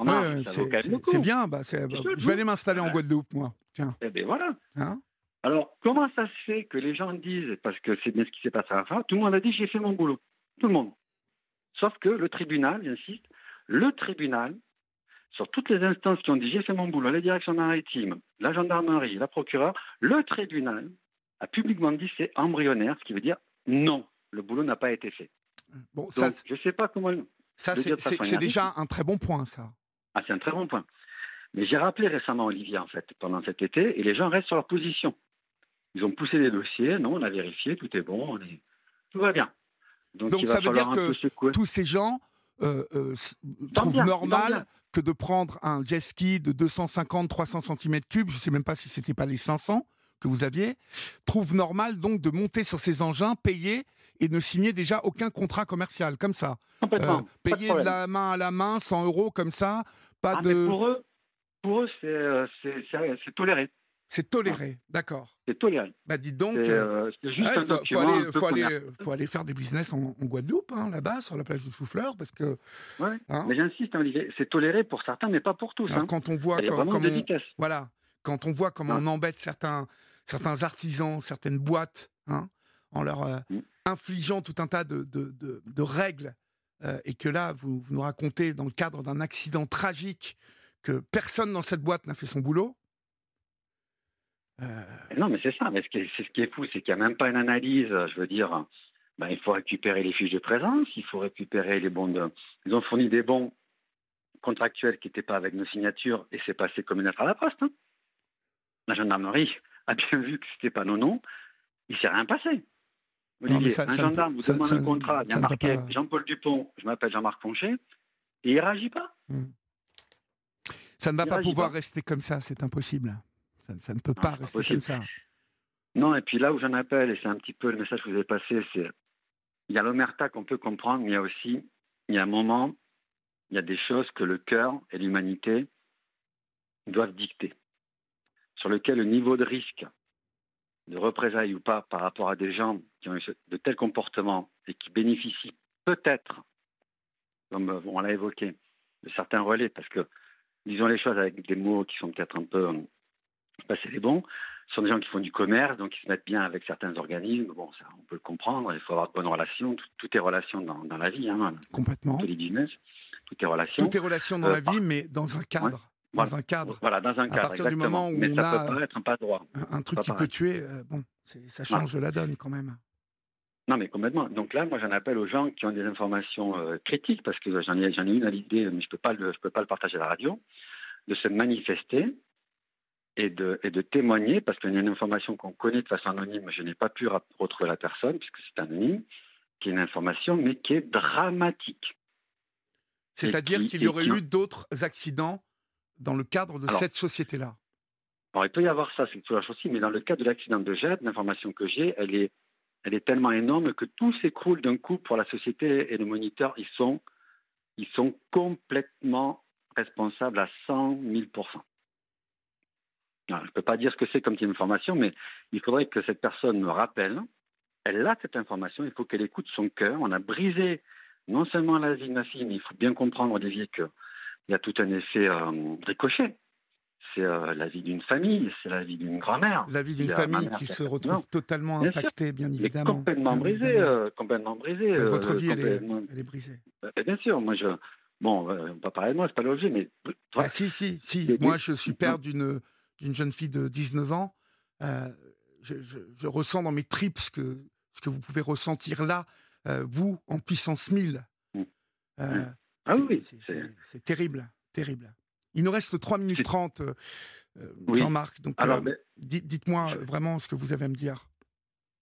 En marge, Ouais, ça c'est bien. Bah, je vais aller m'installer en. Guadeloupe, moi. Tiens. Eh ben voilà. Hein Alors, comment ça se fait que les gens disent, parce que c'est bien ce qui s'est passé à la fin, tout le monde a dit j'ai fait mon boulot. Tout le monde. Sauf que le tribunal, j'insiste, le tribunal, sur toutes les instances qui ont dit j'ai fait mon boulot, la direction maritime, la gendarmerie, la procureure, le tribunal a publiquement dit c'est embryonnaire, ce qui veut dire non, le boulot n'a pas été fait. Bon, Donc, ça, je ne sais pas comment. ça c'est déjà un très bon point, ça. Ah, c'est un très bon point. Mais j'ai rappelé récemment Olivier, en fait, pendant cet été, et les gens restent sur leur position. Ils ont poussé des dossiers, non, on a vérifié, tout est bon, on est... tout va bien. Donc, Donc, il ça veut dire que. Tous ces gens euh, euh, bien, ils normal que de prendre un jet ski de 250-300 cm3, je ne sais même pas si c'était pas les 500 que vous aviez, trouvent normal donc de monter sur ces engins, payer et ne signer déjà aucun contrat commercial, comme ça. Euh, de payer de, la main à la main, 100 euros comme ça, pas Ah, mais de... pour eux, pour eux c'est, euh, c'est toléré. C'est toléré, d'accord. C'est toléré. Bah dites donc, euh, euh, c'est juste ouais, un faut, aller, un peu faut, aller, commercial. faut aller faire des business en, en Guadeloupe, hein, là-bas, sur la plage du Souffleur, parce que Ouais. hein, Mais j'insiste, hein, c'est toléré pour certains, mais pas pour tous. alors, Hein. quand on voit quand- comme on-. Voilà, quand on voit comment on embête certains, certains artisans, certaines boîtes, en leur euh, Mm. infligeant tout un tas de, de- de- de règles, euh, et que là, vous, vous nous racontez dans le cadre d'un accident tragique que personne dans cette boîte n'a fait son boulot. Euh, Non, mais c'est ça. Mais ce qui est, c'est ce qui est fou, c'est qu'il n'y a même pas une analyse. Je veux dire, ben, il faut récupérer les fiches de présence, il faut récupérer les bons de. Ils ont fourni des bons contractuels qui n'étaient pas avec nos signatures et c'est passé comme une lettre à la poste. hein. La gendarmerie a bien vu que c'était pas nos noms. Il s'est rien passé. Olivier, ça- un ça ne gendarme vous demande un contrat, il y a ne marqué pas- Jean-Paul Dupont, je m'appelle Jean-Marc Poncher, et il réagit pas. ça ne va Il pas pouvoir pas. rester comme ça, c'est impossible. Ça, ça ne peut pas rester possible. comme ça. Non, et puis là où j'en appelle, et c'est un petit peu le message que vous avez passé, c'est il y a l'omerta qu'on peut comprendre, mais il y a aussi, il y a un moment, il y a des choses que le cœur et l'humanité doivent dicter, sur lequel le niveau de risque de représailles ou pas par rapport à des gens qui ont eu de tels comportements et qui bénéficient peut-être, comme euh, on l'a évoqué, de certains relais, parce que disons les choses avec des mots qui sont peut-être un peu, je sais pas si c'est les bons, ce sont des gens qui font du commerce, donc ils se mettent bien avec certains organismes. Bon, ça, on peut le comprendre, il faut avoir de bonnes relations. Tout, tout est relation dans, dans la vie, hein, Complètement. tous les business, tout est relation. Tout est relation dans Euh, la vie, mais dans un cadre. Dans Voilà. un cadre. Voilà, dans un cadre, partir du exactement. moment où Mais on ça a- peut paraître un pas droit. Un, un truc qui peut tuer, euh, bon, ça change la donne quand même. Non, mais complètement. Donc là, moi, j'en appelle aux gens qui ont des informations euh, critiques, parce que j'en ai, ai une à l'idée, mais je peux pas le, je peux pas le partager à la radio, de se manifester et de, et de témoigner, parce qu'il y a une information qu'on connaît de façon anonyme, je n'ai pas pu retrouver la personne, puisque c'est anonyme, qui est une information, mais qui est dramatique. C'est-à-dire qui- qu'il y aurait qui- eu d'autres accidents dans le cadre de Alors, cette société-là? Alors, il peut y avoir ça, c'est toujours la chose aussi, mais dans le cas de l'accident de Jade, l'information que j'ai, elle est, elle est tellement énorme que tout s'écroule d'un coup pour la société et le moniteur. Ils sont, ils sont complètement responsables à 100 000 Alors, Je ne peux pas dire ce que c'est comme type d'information, mais il faudrait que cette personne me rappelle. Elle a cette information, il faut qu'elle écoute son cœur. On a brisé non seulement la vie de ma fille, mais il faut bien comprendre, Olivier, qu'il y a tout un effet euh, ricochet c'est euh, la vie d'une famille, c'est la vie d'une grand-mère. La vie d'une ma famille qui se 80 retrouve totalement Bien sûr. impactée, bien évidemment. complètement bien brisée, évidemment. euh, complètement brisée. Euh, Votre vie, elle est, complètement- elle est brisée. Euh, Bien sûr, moi je. Bon, euh, on va pas parler de moi, c'est pas l'objet, mais. Ah, si, si, si. Moi, je suis père d'une d'une jeune fille de 19 ans. Euh, je, je- je ressens dans mes tripes ce que, ce que vous pouvez ressentir là, euh, vous, en puissance 1000. Mm. Euh, Mm. Ah oui, c'est- terrible, terrible. Il nous reste 3 minutes C'est- 30, euh, euh, Oui. Jean-Marc. Donc, mais- dites-moi vraiment ce que vous avez à me dire.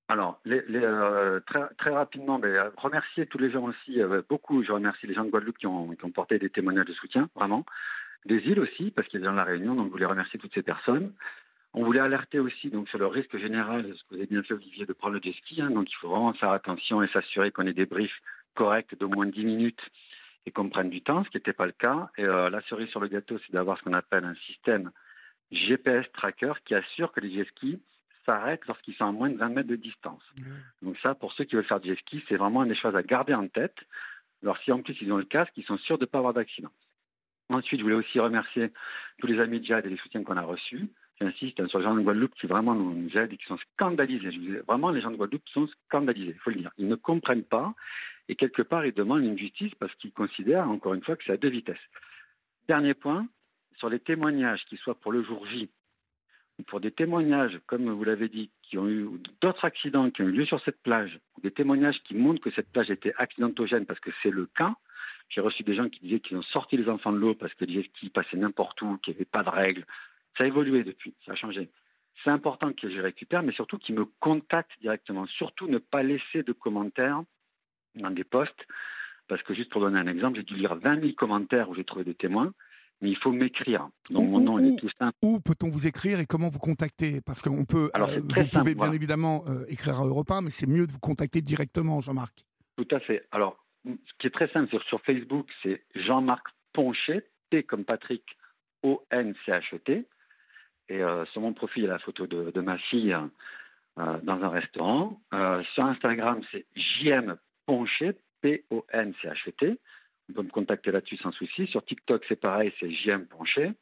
Alors, les, les, euh, très, très rapidement, euh, remercier tous les gens aussi, euh, beaucoup. Je remercie les gens de Guadeloupe qui ont, qui ont porté des témoignages de soutien, vraiment. Des îles aussi, parce qu'il y a de la Réunion, donc je voulais remercier toutes ces personnes. On voulait alerter aussi donc sur le risque général, ce que vous avez bien fait Olivier, de prendre le jet ski. hein, donc il faut vraiment faire attention et s'assurer qu'on ait des briefs corrects d'au moins 10 minutes et qu'on prenne du temps, ce qui n'était pas le cas. Et la cerise sur le gâteau, c'est d'avoir ce qu'on appelle un système GPS tracker qui assure que les jet skis s'arrêtent lorsqu'ils sont à moins de 20 mètres de distance. Donc ça, pour ceux qui veulent faire du jet ski, c'est vraiment une des choses à garder en tête. Alors si en plus ils ont le casque, ils sont sûrs de ne pas avoir d'accident. Ensuite, je voulais aussi remercier tous les amis de Jade et les soutiens qu'on a reçus. J'insiste sur les gens de Guadeloupe qui vraiment nous aident et qui sont scandalisés. Je vraiment, les gens de Guadeloupe sont scandalisés, il faut le dire. Ils ne comprennent pas et quelque part, ils demandent une justice parce qu'ils considèrent, encore une fois, que c'est à deux vitesses. Dernier point, sur les témoignages, qu'ils soient pour le jour J ou pour des témoignages, comme vous l'avez dit, qui ont eu d'autres accidents qui ont eu lieu sur cette plage, des témoignages qui montrent que cette plage était accidentogène parce que c'est le cas. J'ai reçu des gens qui disaient qu'ils ont sorti les enfants de l'eau parce que les skis passaient n'importe où, qu'il n'y avait pas de règles. Ça a évolué depuis, ça a changé. C'est important que je récupère, mais surtout qu'ils me contactent directement. Surtout ne pas laisser de commentaires dans des posts, parce que juste pour donner un exemple, j'ai dû lire 20 000 commentaires où j'ai trouvé des témoins mais il faut m'écrire. Donc où, mon nom est tout simple. Où peut-on vous écrire et comment vous contacter? Parce qu'on peut, Alors, euh, vous pouvez bien évidemment euh, écrire à Europe 1, mais c'est mieux de vous contacter directement, Jean-Marc. Tout à fait. Alors, ce qui est très simple, sur, Facebook, c'est Jean-Marc Ponchet, P comme Patrick, O-N-C-H-E-T. Et euh, sur mon profil, il y a la photo de, ma fille dans un restaurant. sur Instagram, c'est JM Ponchet, P-O-N-C-H-E-T. On peut me contacter là-dessus sans souci. Sur TikTok, c'est pareil, c'est JM Penché.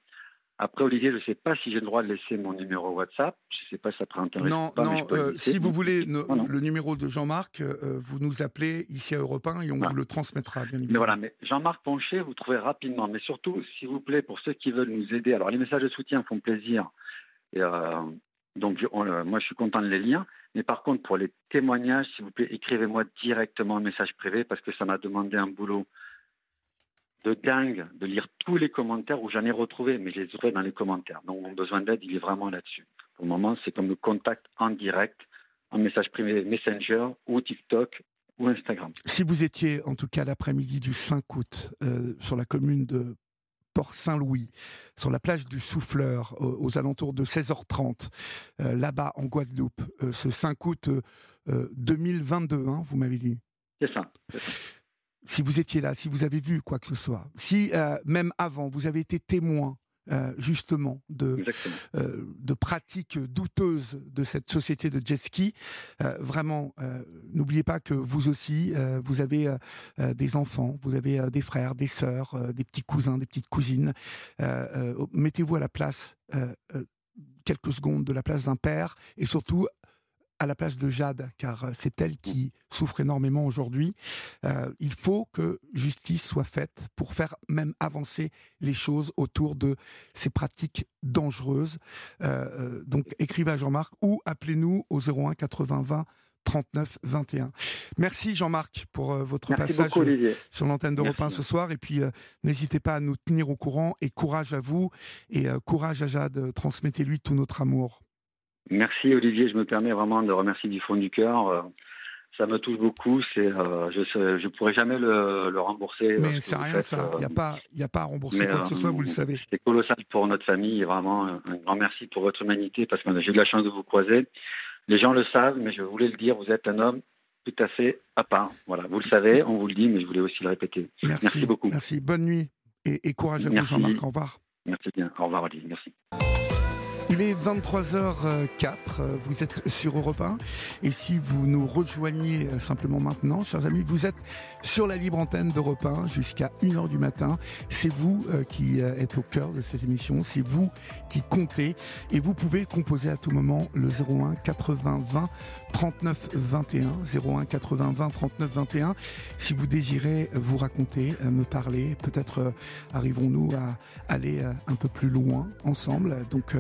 Après, Olivier, je ne sais pas si j'ai le droit de laisser mon numéro WhatsApp. Je ne sais pas si ça peut intéresser. Non, non euh, si vous voulez le numéro de Jean-Marc, euh, vous nous appelez ici à Europe 1 et on vous le transmettra, bien évidemment. Mais voilà, mais Jean-Marc Poncher, vous trouvez rapidement. Mais surtout, s'il vous plaît, pour ceux qui veulent nous aider, alors les messages de soutien font plaisir. Et, euh, donc, moi, je suis content de les lire. Mais par contre, pour les témoignages, s'il vous plaît, écrivez-moi directement un message privé parce que ça m'a demandé un boulot de dingue de lire tous les commentaires où j'en ai retrouvé, mais je les aurai dans les commentaires. Donc mon besoin d'aide, il est vraiment là-dessus. Pour le moment, c'est comme le contact en direct, en message privé Messenger ou TikTok ou Instagram. Si vous étiez en tout cas l'après-midi du 5 août euh, sur la commune de Port-Saint-Louis, sur la plage du Souffleur, aux, alentours de 16h30, euh, là-bas en Guadeloupe, euh, ce 5 août 2022, hein, vous m'avez dit? C'est ça si vous étiez là, si vous avez vu quoi que ce soit, si euh, même avant vous avez été témoin euh, justement de, euh, de pratiques douteuses de cette société de jet ski. vraiment, n'oubliez pas que vous aussi, vous avez des enfants, vous avez des frères, des sœurs, des petits cousins, des petites cousines. Mettez-vous à la place quelques secondes de la place d'un père et surtout à la place de Jade, car euh, c'est elle qui souffre énormément aujourd'hui. Euh, il faut que justice soit faite pour faire même avancer les choses autour de ces pratiques dangereuses. Euh, donc écrivez à Jean-Marc ou appelez-nous au 01 80 20 39 21. Merci Jean-Marc pour votre passage sur l'antenne d'Europe 1 ce soir. Et puis n'hésitez pas à nous tenir au courant et courage à vous et courage à Jade. Transmettez-lui tout notre amour. Merci Olivier, je me permets vraiment de remercier du fond du cœur. Euh, ça me touche beaucoup. C'est, euh, je ne pourrais jamais le, rembourser. Mais c'est rien ça. Il n'y a, pas, a pas à rembourser quoi que ce soit, vous le savez. C'est colossal pour notre famille. vraiment, un grand merci pour votre humanité parce que j'ai eu la chance de vous croiser. Les gens le savent, mais je voulais le dire, vous êtes un homme tout à fait à part. Voilà, vous le savez, on vous le dit, mais je voulais aussi le répéter. Merci, beaucoup. Merci. Bonne nuit et, courage à vous, Jean-Marc. Au revoir. Merci bien. Au revoir, Olivier. Merci. Il est 23h04, vous êtes sur Europe 1 et si vous nous rejoignez euh, simplement maintenant, chers amis, vous êtes sur la libre antenne d'Europe 1 jusqu'à 1h du matin. C'est vous euh, qui euh, êtes au cœur de cette émission, c'est vous qui comptez. Et vous pouvez composer à tout moment le 01 80 20 39 21 01 80 20 39 21 si vous désirez vous raconter, me parler, peut-être arriverons-nous à aller un peu plus loin ensemble. Donc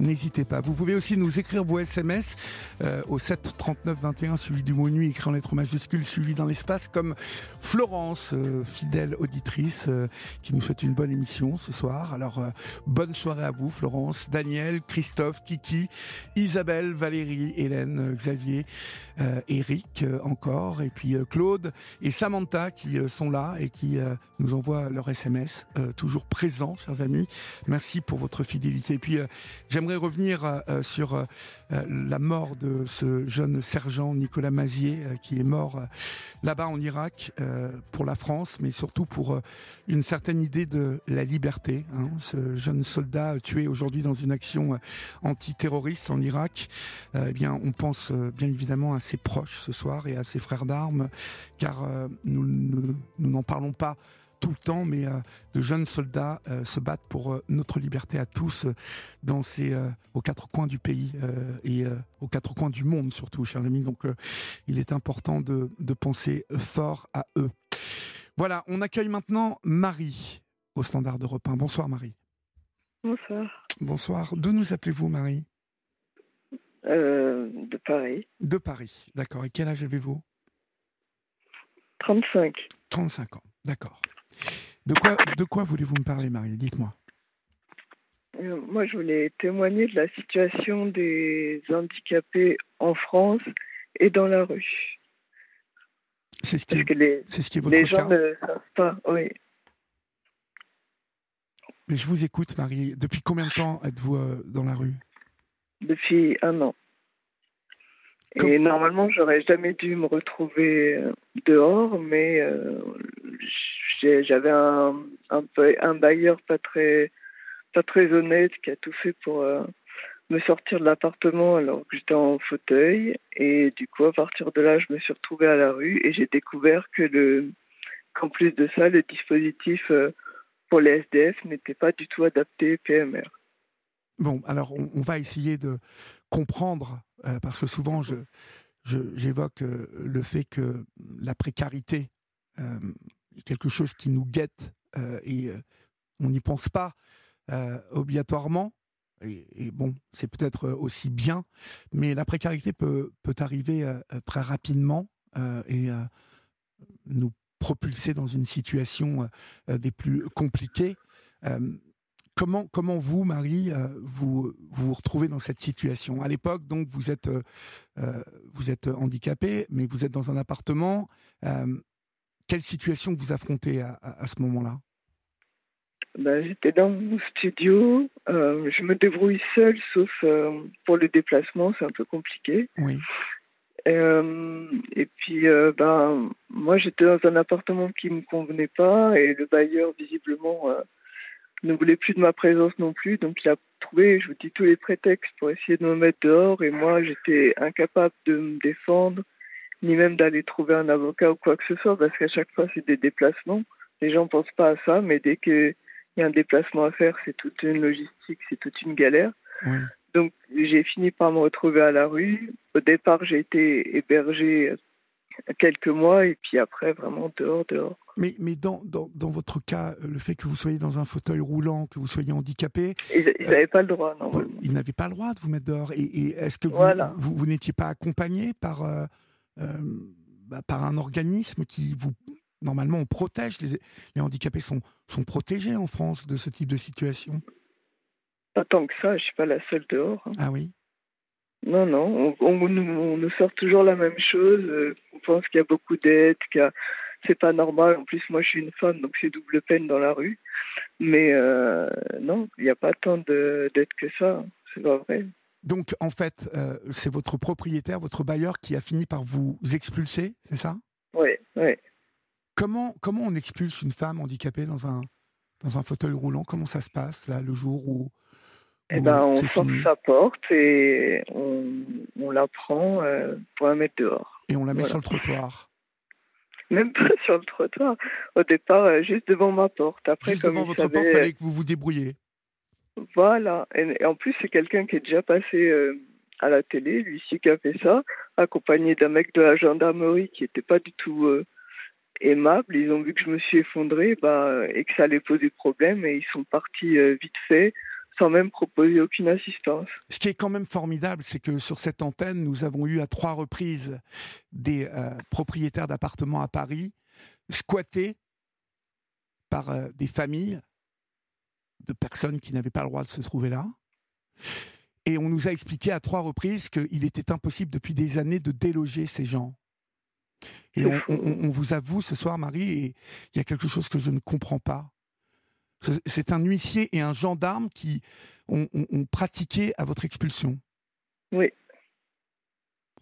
n'hésitez pas. Vous pouvez aussi nous écrire vos SMS euh, au 7 39 21, suivi du mot nuit, écrit en lettres majuscules, suivi dans l'espace, comme Florence, euh, fidèle auditrice, euh, qui nous souhaite une bonne émission ce soir. Alors, bonne soirée à vous, Florence, Daniel, Christophe, Kiki, Isabelle, Valérie, Hélène, Xavier, Eric encore, et puis Claude et Samantha qui sont là et qui nous envoient leur SMS, toujours présents, chers amis. Merci pour votre fidélité. Et puis, j'aimerais revenir euh, sur euh, la mort de ce jeune sergent Nicolas Mazier qui est mort là-bas en Irak pour la France, mais surtout pour une certaine idée de la liberté. Hein. Ce jeune soldat tué aujourd'hui dans une action antiterroriste en Irak, eh bien, on pense bien évidemment à ses proches ce soir et à ses frères d'armes, car nous n'en parlons pas tout le temps, mais euh, de jeunes soldats euh, se battent pour euh, notre liberté à tous dans ces, aux quatre coins du pays et aux quatre coins du monde surtout, chers amis. Donc il est important de, de penser fort à eux. Voilà, on accueille maintenant Marie au standard de 1. Bonsoir Marie. Bonsoir. Bonsoir. D'où nous appelez-vous Marie? De Paris. De Paris, d'accord. Et quel âge avez-vous? 35. 35 ans, d'accord. De quoi, de quoi voulez-vous me parler, Marie? Dites-moi. Euh, moi, je voulais témoigner de la situation des handicapés en France et dans la rue. C'est ce, qui est, les, ce qui est votre les gens ne savent pas, oui. Mais je vous écoute, Marie. Depuis combien de temps êtes-vous euh, dans la rue? Depuis un an. Et normalement, j'aurais jamais dû me retrouver euh, dehors, mais j'avais un, bailleur pas très, pas très honnête qui a tout fait pour euh, me sortir de l'appartement alors que j'étais en fauteuil. Et du coup, à partir de là, je me suis retrouvée à la rue et j'ai découvert que le, qu'en plus de ça, le dispositif euh, pour les SDF n'était pas du tout adapté PMR. Bon, alors on, va essayer de comprendre, euh, parce que souvent je, j'évoque le fait que la précarité quelque chose qui nous guette euh, et euh, on n'y pense pas euh, obligatoirement. Et, bon, c'est peut-être aussi bien, mais la précarité peut, peut arriver très rapidement et nous propulser dans une situation des plus compliquées. Comment, comment vous, Marie, vous, vous retrouvez dans cette situation? À l'époque, donc, vous êtes, vous êtes handicapé, mais vous êtes dans un appartement quelle situation vous affrontez à, à, ce moment-là? Ben, J'étais dans mon studio. Euh, je me débrouille seule, sauf euh, pour le déplacement, c'est un peu compliqué. Oui. Euh, et puis, ben, moi, j'étais dans un appartement qui ne me convenait pas et le bailleur, visiblement, ne voulait plus de ma présence non plus. Donc, il a trouvé, je vous dis, tous les prétextes pour essayer de me mettre dehors. Et moi, j'étais incapable de me défendre ni même d'aller trouver un avocat ou quoi que ce soit, parce qu'à chaque fois, c'est des déplacements. Les gens ne pensent pas à ça, mais dès qu'il y a un déplacement à faire, c'est toute une logistique, c'est toute une galère. Donc, j'ai fini par me retrouver à la rue. Au départ, j'ai été hébergée quelques mois, et puis après, vraiment dehors, dehors. Mais, mais dans, dans, dans, votre cas, le fait que vous soyez dans un fauteuil roulant, que vous soyez handicapé. Ils n'avaient pas le droit, non. Ils n'avaient pas le droit de vous mettre dehors. Et, est-ce que vous, vous, vous n'étiez pas accompagné par, euh, euh, bah, par un organisme qui vous normalement on protège les, les handicapés sont sont protégés en France de ce type de situation? Pas tant que ça, je suis pas la seule dehors. Hein. Ah oui? Non, non, on, on, nous sort toujours la même chose. Euh, on pense qu'il y a beaucoup d'aides, que c'est pas normal. En plus, moi, je suis une femme, donc c'est double peine dans la rue. Mais euh, non, il n'y a pas tant d'aides que ça. C'est pas vrai. Donc, en fait, euh, c'est votre propriétaire, votre bailleur qui a fini par vous expulser, c'est ça? Oui, oui. Comment, comment on expulse une femme handicapée dans un, dans un fauteuil roulant? Comment ça se passe, là, le jour où. eh ben, on force sa porte et on, on la prend euh, pour la mettre dehors. Et on la met sur le trottoir Même pas sur le trottoir. Au départ, euh, juste devant ma porte. Après, juste devant votre porte, il fallait que vous vous débrouilliez. Voilà. Et, en plus, c'est quelqu'un qui est déjà passé euh, à la télé, lui qui a fait ça, accompagné d'un mec de la gendarmerie qui n'était pas du tout euh, aimable. Ils ont vu que je me suis effondrée bah, et que ça allait poser problème et ils sont partis euh, vite fait sans même proposer aucune assistance. Ce qui est quand même formidable, c'est que sur cette antenne, nous avons eu à trois reprises des propriétaires d'appartements à Paris squattés par des familles de personnes qui n'avaient pas le droit de se trouver là. Et on nous a expliqué à trois reprises qu'il était impossible depuis des années de déloger ces gens. Et on, vous avoue ce soir, Marie, et il y a quelque chose que je ne comprends pas. C'est un huissier et un gendarme qui ont, pratiqué à votre expulsion. Oui.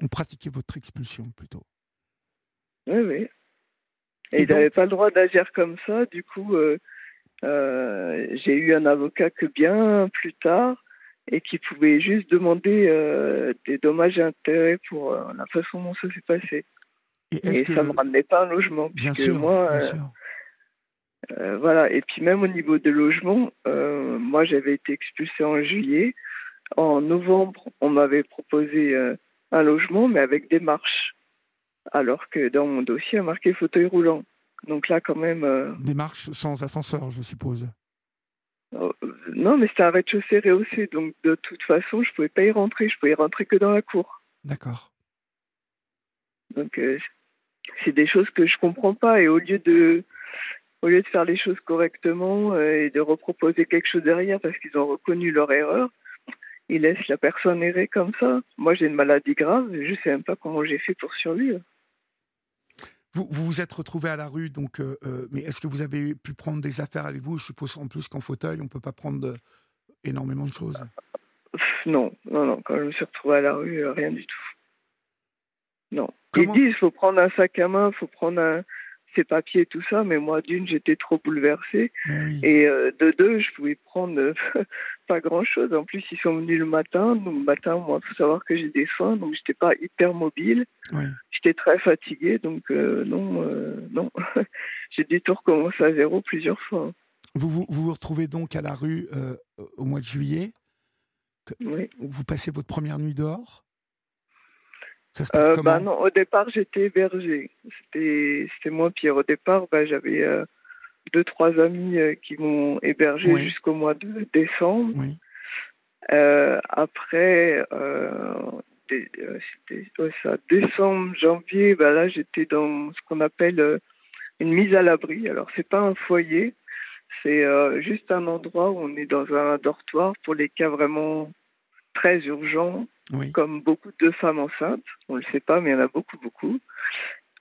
Ont pratiqué votre expulsion plutôt. Oui, oui. Et, ils n'avaient pas le droit d'agir comme ça. Du coup, euh, j'ai eu un avocat que bien plus tard et qui pouvait juste demander euh, des dommages et intérêts pour la façon dont ça s'est passé. Et, ça ne me ramenait pas un logement. Bien sûr, moi, bien sûr. Euh, voilà. Et puis même au niveau des logements, euh, moi j'avais été expulsée en juillet. En novembre, on m'avait proposé euh, un logement, mais avec des marches. Alors que dans mon dossier, a marqué fauteuil roulant. Donc là, quand même. Des marches sans ascenseur, je suppose. Oh, non, mais c'était un rez-de-chaussée rehaussé. Donc de toute façon, je pouvais pas y rentrer. Je pouvais y rentrer que dans la cour. D'accord. Donc c'est des choses que je comprends pas. Et au lieu de au lieu de faire les choses correctement euh, et de reproposer quelque chose derrière parce qu'ils ont reconnu leur erreur, ils laissent la personne errer comme ça. Moi, j'ai une maladie grave, je ne sais même pas comment j'ai fait pour survivre. Vous vous, êtes retrouvé à la rue, donc, euh, euh, mais est-ce que vous avez pu prendre des affaires avec vous? Je suppose en plus qu'en fauteuil, on ne peut pas prendre énormément de choses. Non, non, non. Quand je me suis retrouvé à la rue, rien du tout. Non. Ils disent il faut prendre un sac à main, il faut prendre un, ces papiers et tout ça, mais moi, d'une, j'étais trop bouleversée. Et euh, de deux, je pouvais prendre pas grand-chose. En plus, ils sont venus le matin. Donc, le matin, moi, il faut savoir que j'ai des soins, donc j'étais pas hyper mobile. J'étais très fatiguée, donc euh, non, euh, non. j'ai dû tout recommencer à zéro plusieurs fois. Vous vous, vous, retrouvez donc à la rue au mois de juillet. Oui. Vous passez votre première nuit dehors euh, bah non, au départ, j'étais hébergée. C'était moi, Pierre. Au départ, bah, j'avais euh, deux, trois amis euh, qui m'ont hébergé jusqu'au mois de décembre. Oui. après, c'était ça, décembre, janvier, bah, là, j'étais dans ce qu'on appelle une mise à l'abri. Alors, c'est pas un foyer, c'est juste un endroit où on est dans un dortoir pour les cas vraiment très urgents comme beaucoup de femmes enceintes. On ne le sait pas, mais il y en a beaucoup, beaucoup.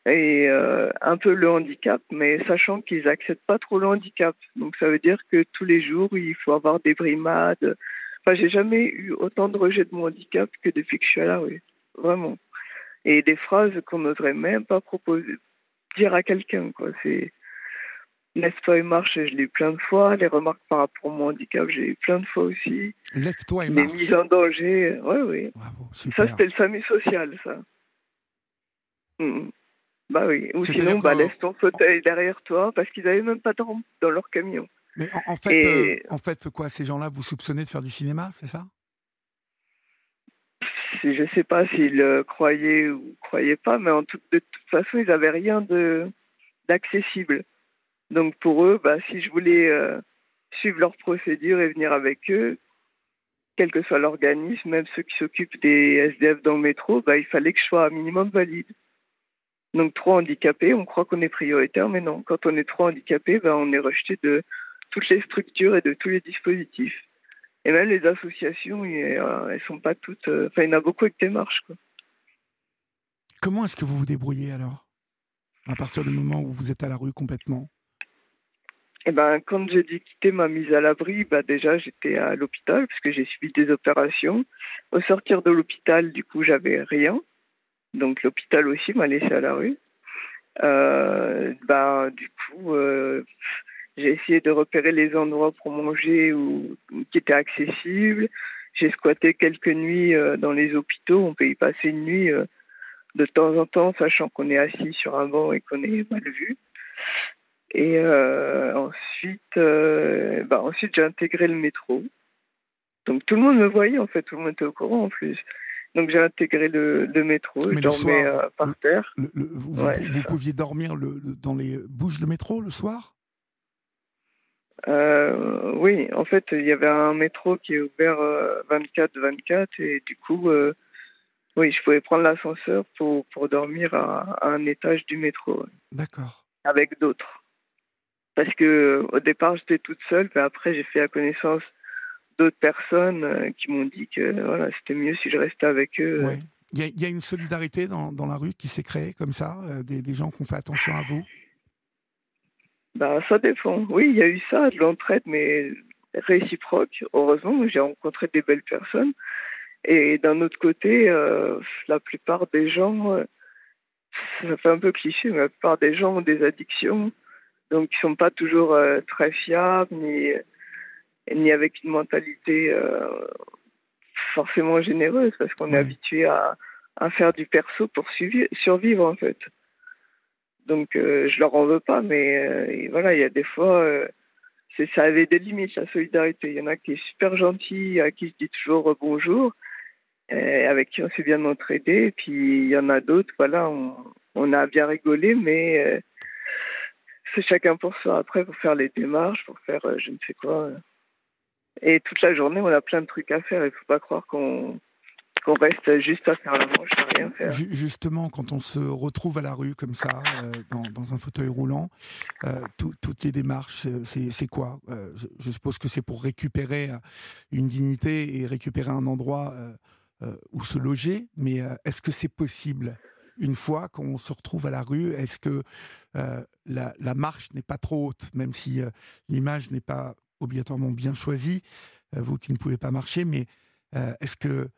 Et euh, un peu le handicap, mais sachant qu'ils n'acceptent pas trop le handicap. Donc ça veut dire que tous les jours, il faut avoir des brimades. Enfin, j'ai jamais eu autant de rejet de mon handicap que depuis que je suis à la rue. Vraiment. Et des phrases qu'on n'oserait même pas proposer, dire à quelqu'un, quoi. C'est Lève-toi et marche, je l'ai eu plein de fois. Les remarques par rapport au mon handicap, j'ai eu plein de fois aussi. Lève-toi et marche. Les mises en danger, oui, oui. Ça, c'était le SAMU social, ça. Mm. Bah oui. Ou sinon, bah, laisse ton fauteuil derrière toi, parce qu'ils n'avaient même pas de rampe dans leur camion. Mais en, fait, euh, en fait, quoi, ces gens-là, vous soupçonnez de faire du cinéma, c'est ça? Je ne sais pas s'ils euh, croyaient ou croyaient pas, mais en toute, de toute façon, ils n'avaient rien d'accessible. Donc pour eux, bah, si je voulais euh, suivre leur procédure et venir avec eux, quel que soit l'organisme, même ceux qui s'occupent des SDF dans le métro, bah, il fallait que je sois un minimum valide. Donc trop handicapé, on croit qu'on est prioritaire, mais non. Quand on est trop handicapé, bah, on est rejeté de toutes les structures et de tous les dispositifs. Et même les associations, elles sont pas toutes. Euh, enfin, il y en a beaucoup avec des marches. Quoi. Comment est-ce que vous vous débrouillez alors? À partir du moment où vous êtes à la rue complètement? Eh ben, quand j'ai dû quitter ma mise à l'abri, bah déjà j'étais à l'hôpital parce que j'ai subi des opérations. Au sortir de l'hôpital, du coup, j'avais rien. Donc l'hôpital aussi m'a laissé à la rue. Euh, bah, du coup, euh, j'ai essayé de repérer les endroits pour manger ou, qui étaient accessibles. J'ai squatté quelques nuits euh, dans les hôpitaux. On peut y passer une nuit euh, de temps en temps, sachant qu'on est assis sur un banc et qu'on est mal vu. Et euh, ensuite, euh, bah ensuite j'ai intégré le métro. Donc tout le monde me voyait en fait, tout le monde était au courant en plus. Donc j'ai intégré le, le métro, je dormais euh, par terre. vous, pouviez dormir le, dans les bouches de métro le soir? Oui, en fait il y avait un métro qui est ouvert 24-24 et du coup, oui, je pouvais prendre l'ascenseur pour, pour dormir à, à un étage du métro. D'accord. Avec d'autres parce que au départ j'étais toute seule, puis après j'ai fait la connaissance d'autres personnes euh, qui m'ont dit que voilà c'était mieux si je restais avec eux. Il y, a une solidarité dans, dans la rue qui s'est créée comme ça, euh, des, des, gens qui ont fait attention à vous? Bah, ça dépend. Oui, il y a eu ça, de l'entraide, mais réciproque. Heureusement, j'ai rencontré des belles personnes. Et d'un autre côté, euh, la plupart des gens, euh, ça fait un peu cliché, mais la plupart des gens ont des addictions, donc ils sont pas toujours euh, très fiables, ni, ni avec une mentalité forcément généreuse, parce qu'on est habitué à, à faire du perso pour survivre en fait. Donc je leur en veux pas, mais voilà, il y a des fois ça avait des limites, la solidarité. Il y en a qui est super gentil, à qui je dis toujours bonjour, avec qui on s'est bien entraidé. Et puis il y en a d'autres, voilà, on, a bien rigolé, mais euh, c'est chacun pour soi. Après, pour faire les démarches, pour faire euh, je ne sais quoi. Et toute la journée, on a plein de trucs à faire. Il ne faut pas croire qu'on qu'on reste juste à faire la manche, à rien faire. Justement, quand on se retrouve à la rue comme ça, euh, dans, un fauteuil roulant, euh, toutes les démarches, euh, c'est quoi je, suppose que c'est pour récupérer une dignité et récupérer un endroit où se loger, mais est-ce que c'est possible? Une fois qu'on se retrouve à la rue Est-ce que la, la, marche n'est pas trop haute, même si l'image n'est pas obligatoirement bien choisie, vous qui ne pouvez pas marcher, mais est-ce que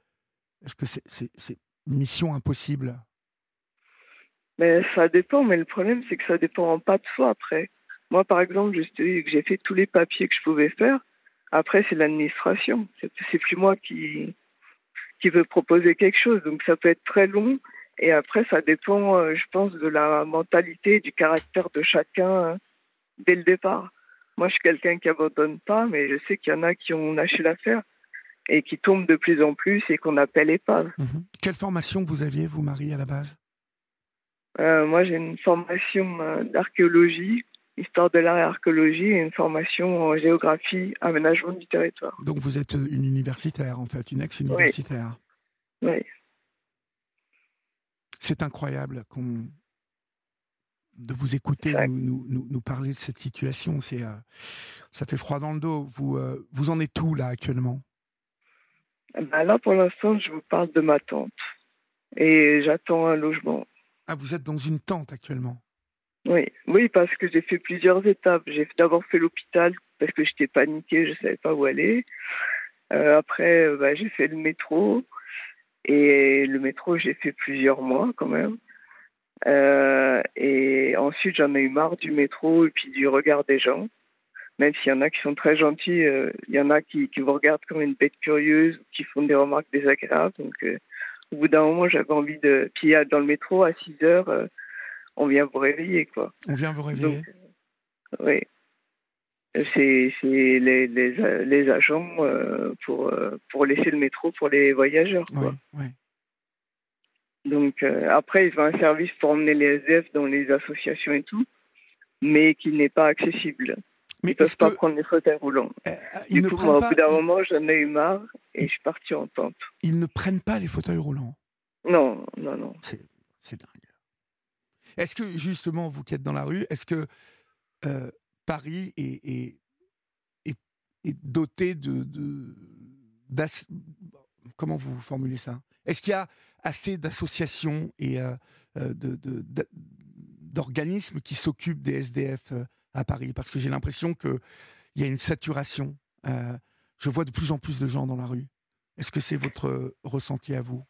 est-ce que c'est une mission impossible? Mais Ça dépend, mais le problème, c'est que ça dépend pas de soi après. Moi, par exemple, j'ai fait tous les papiers que je pouvais faire. Après, c'est l'administration. C'est plus moi qui, qui veut proposer quelque chose. Donc, ça peut être très long. Et après, ça dépend, euh, je pense, de la mentalité, du caractère de chacun hein, dès le départ. Moi, je suis quelqu'un qui abandonne pas, mais je sais qu'il y en a qui ont lâché l'affaire et qui tombe de plus en plus et qu'on appelle épave. Mhm. Quelle formation vous aviez, vous, Marie, à la base? Euh, Moi, j'ai une formation euh, d'archéologie, histoire de l'art et archéologie, et une formation en géographie, aménagement du territoire. Donc vous êtes une universitaire, en fait, une ex-universitaire. Oui. C'est incroyable qu'on de vous écouter nous, nous, nous, parler de cette situation. C'est, euh, ça fait froid dans le dos. Vous, vous en êtes où là actuellement? Bah là, pour l'instant, je vous parle de ma tante. Et j'attends un logement. Ah, vous êtes dans une tente actuellement? Oui, oui, parce que j'ai fait plusieurs étapes. J'ai d'abord fait l'hôpital parce que j'étais paniquée, je ne savais pas où aller. Euh, après, euh, bah, j'ai fait le métro. Et le métro, j'ai fait plusieurs mois quand même. Euh, et ensuite, j'en ai eu marre du métro et puis du regard des gens même s'il y en a qui sont très gentils, euh, il y en a qui, vous regardent comme une bête curieuse, qui font des remarques désagréables. Donc, euh, au bout d'un moment, j'avais envie de. Puis, dans le métro, à 6 heures, on vient vous réveiller, quoi. On vient vous réveiller Oui. C'est les, les, les, agents pour, pour laisser le métro pour les voyageurs, quoi. Oui, Donc, après, ils ont un service pour emmener les SDF dans les associations et tout, mais qui n'est pas accessible. Mais ils ne peuvent pas prendre les fauteuils roulants. Euh, du coup, au bout d'un moment, j'en ai eu marre et je suis parti en tente. Ils ne prennent pas les fauteuils roulants? Non, non, non. C'est dingue. Est-ce que, justement, vous qui êtes dans la rue, est-ce que euh, Paris est, est, est, doté de. de comment vous formulez ça? Est-ce qu'il y a assez d'associations et euh, d'organismes de, qui s'occupent des SDF à Paris? Parce que j'ai l'impression qu'il y a une saturation. Euh, je vois de plus en plus de gens dans la rue. Est-ce que c'est votre ressenti à vous?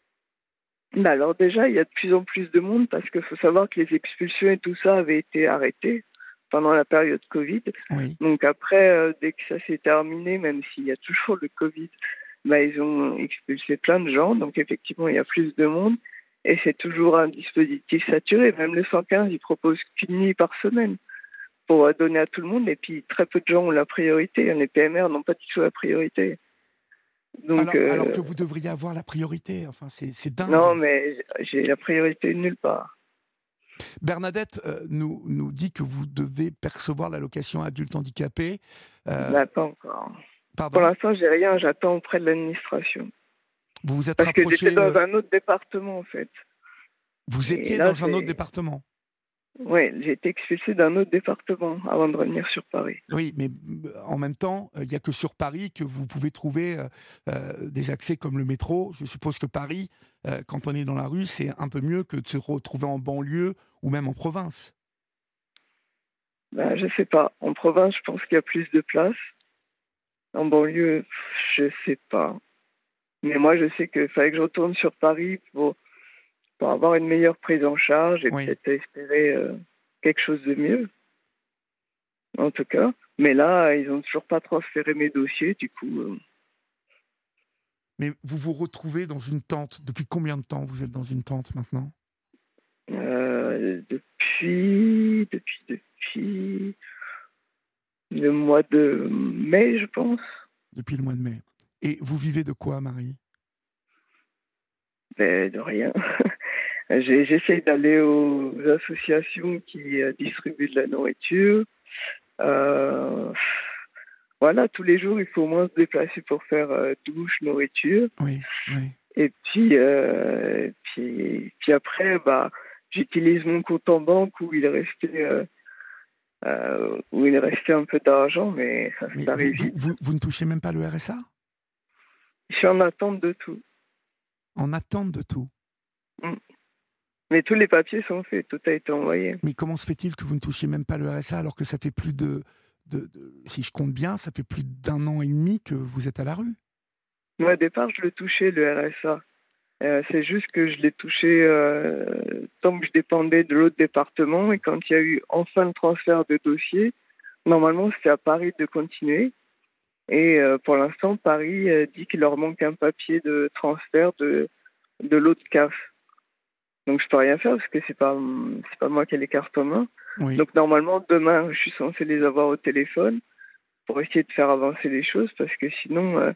Bah Alors déjà, il y a de plus en plus de monde parce qu'il faut savoir que les expulsions et tout ça avaient été arrêtés pendant la période Covid. Donc après, euh, dès que ça s'est terminé, même s'il y a toujours le Covid, bah, ils ont expulsé plein de gens. Donc effectivement, il y a plus de monde. Et c'est toujours un dispositif saturé. Même le 115, il propose qu'une nuit par semaine pour donner à tout le monde. Et puis très peu de gens ont la priorité. Les PMR n'ont pas du tout la priorité. Donc, alors, euh, que vous devriez avoir la priorité. Enfin, c'est dingue. Non, mais j'ai la priorité nulle part. Bernadette euh, nous, nous dit que vous devez percevoir l'allocation adulte handicapé. Euh... pas encore. Pour l'instant, j'ai rien. J'attends auprès de l'administration. Vous vous êtes Parce que j'étais dans euh, un autre département, en fait. Vous étiez dans un autre département oui, j'ai été expulsé d'un autre département avant de revenir sur Paris. Oui, mais euh, en même temps, euh, il n'y a que sur Paris que vous pouvez trouver euh, des accès comme le métro. Je suppose que Paris, quand on est dans la rue, c'est un peu mieux que de se retrouver en banlieue ou même en province. ben, Je sais pas. En province, je pense qu'il y a plus de place. En banlieue, je sais pas. Mais moi, je sais qu'il fallait que je retourne sur Paris pour, pour avoir une meilleure prise en charge et peut-être espérer euh, quelque chose de mieux. En tout cas. Mais là, ils n'ont toujours pas transféré mes dossiers, du coup. Euh. Mais vous vous retrouvez dans une tente. Depuis combien de temps vous êtes dans une tente maintenant? Euh, Depuis. Depuis. Depuis. Le mois de mai, je pense. Depuis le mois de mai. Et vous vivez de quoi, Marie? Ben, De rien. J'essaie d'aller aux associations qui euh, distribuent de la nourriture. Euh, voilà, tous les jours, il faut au moins se déplacer pour faire euh, douche, nourriture. Oui, oui. Et puis, puis, puis après, bah, j'utilise mon compte en banque où il restait, où il restait un peu d'argent, mais ça, arrive vous, vous, ne touchez même pas le RSA je suis en attente de tout. En attente de tout? Mm. Mais tous les papiers sont faits, tout a été envoyé. Mais comment se fait-il que vous ne touchiez même pas le RSA alors que ça fait plus de, de, si je compte bien, ça fait plus d'un an et demi que vous êtes à la rue? Moi, au départ, je le touchais, le RSA. Euh, c'est juste que je l'ai touché euh, tant que je dépendais de l'autre département et quand il y a eu enfin le transfert de dossier, normalement c'était à Paris de continuer. Et euh, pour l'instant, Paris dit qu'il leur manque un papier de transfert de, de l'autre CAF. Donc je peux rien faire parce que c'est pas c'est pas moi qui ai les cartes en main. Donc normalement demain je suis censé les avoir au téléphone pour essayer de faire avancer les choses parce que sinon euh,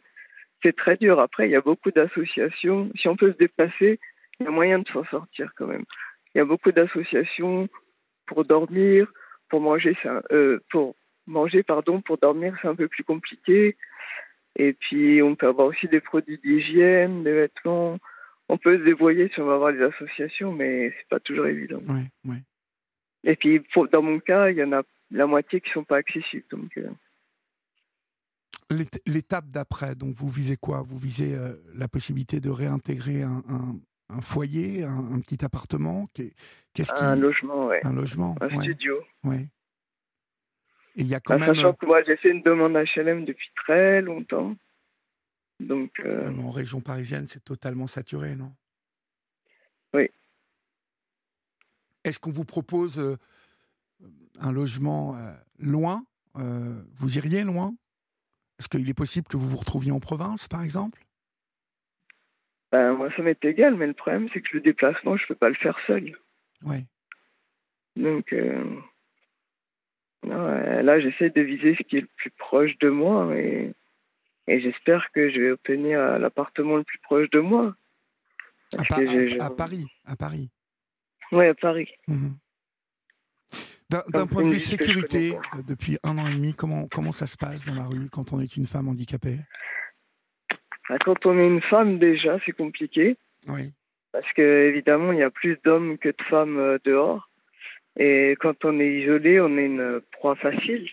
c'est très dur. Après il y a beaucoup d'associations. Si on peut se déplacer, il y a moyen de s'en sortir quand même. Il y a beaucoup d'associations pour dormir, pour manger, euh, pour manger pardon pour dormir c'est un peu plus compliqué et puis on peut avoir aussi des produits d'hygiène des vêtements on peut se dévoyer si on va avoir des associations mais c'est pas toujours évident et puis dans mon cas il y en a la moitié qui sont pas accessibles donc euh. L'étape d'après, donc vous visez quoi? Vous visez euh, la possibilité de réintégrer un, un, foyer, un, petit appartement? Qu'est-ce qui... Un logement, oui. Un logement. Un studio. Oui il y a quand bah, même... Sachant que moi, j'ai fait une demande HLM depuis très longtemps. Donc, euh, En région parisienne, c'est totalement saturé, non? Oui. Est-ce qu'on vous propose euh, un logement euh, loin? Vous iriez loin? Est-ce qu'il est possible que vous vous retrouviez en province, par exemple? Ben, Moi, ça m'est égal, mais le problème, c'est que le déplacement, je ne peux pas le faire seul. Oui. Donc, là, j'essaie de viser ce qui est le plus proche de moi et, et j'espère que je vais obtenir l'appartement le plus proche de moi. À, Paris, à Paris. Oui, à Paris. Mhm. D'un point de vue sécurité, euh, depuis un an et demi, comment, comment ça se passe dans la rue quand on est une femme handicapée? Bah, Quand on est une femme, déjà, c'est compliqué. Oui. Parce que évidemment, il y a plus d'hommes que de femmes euh, dehors. Et quand on est isolé, on est une proie facile.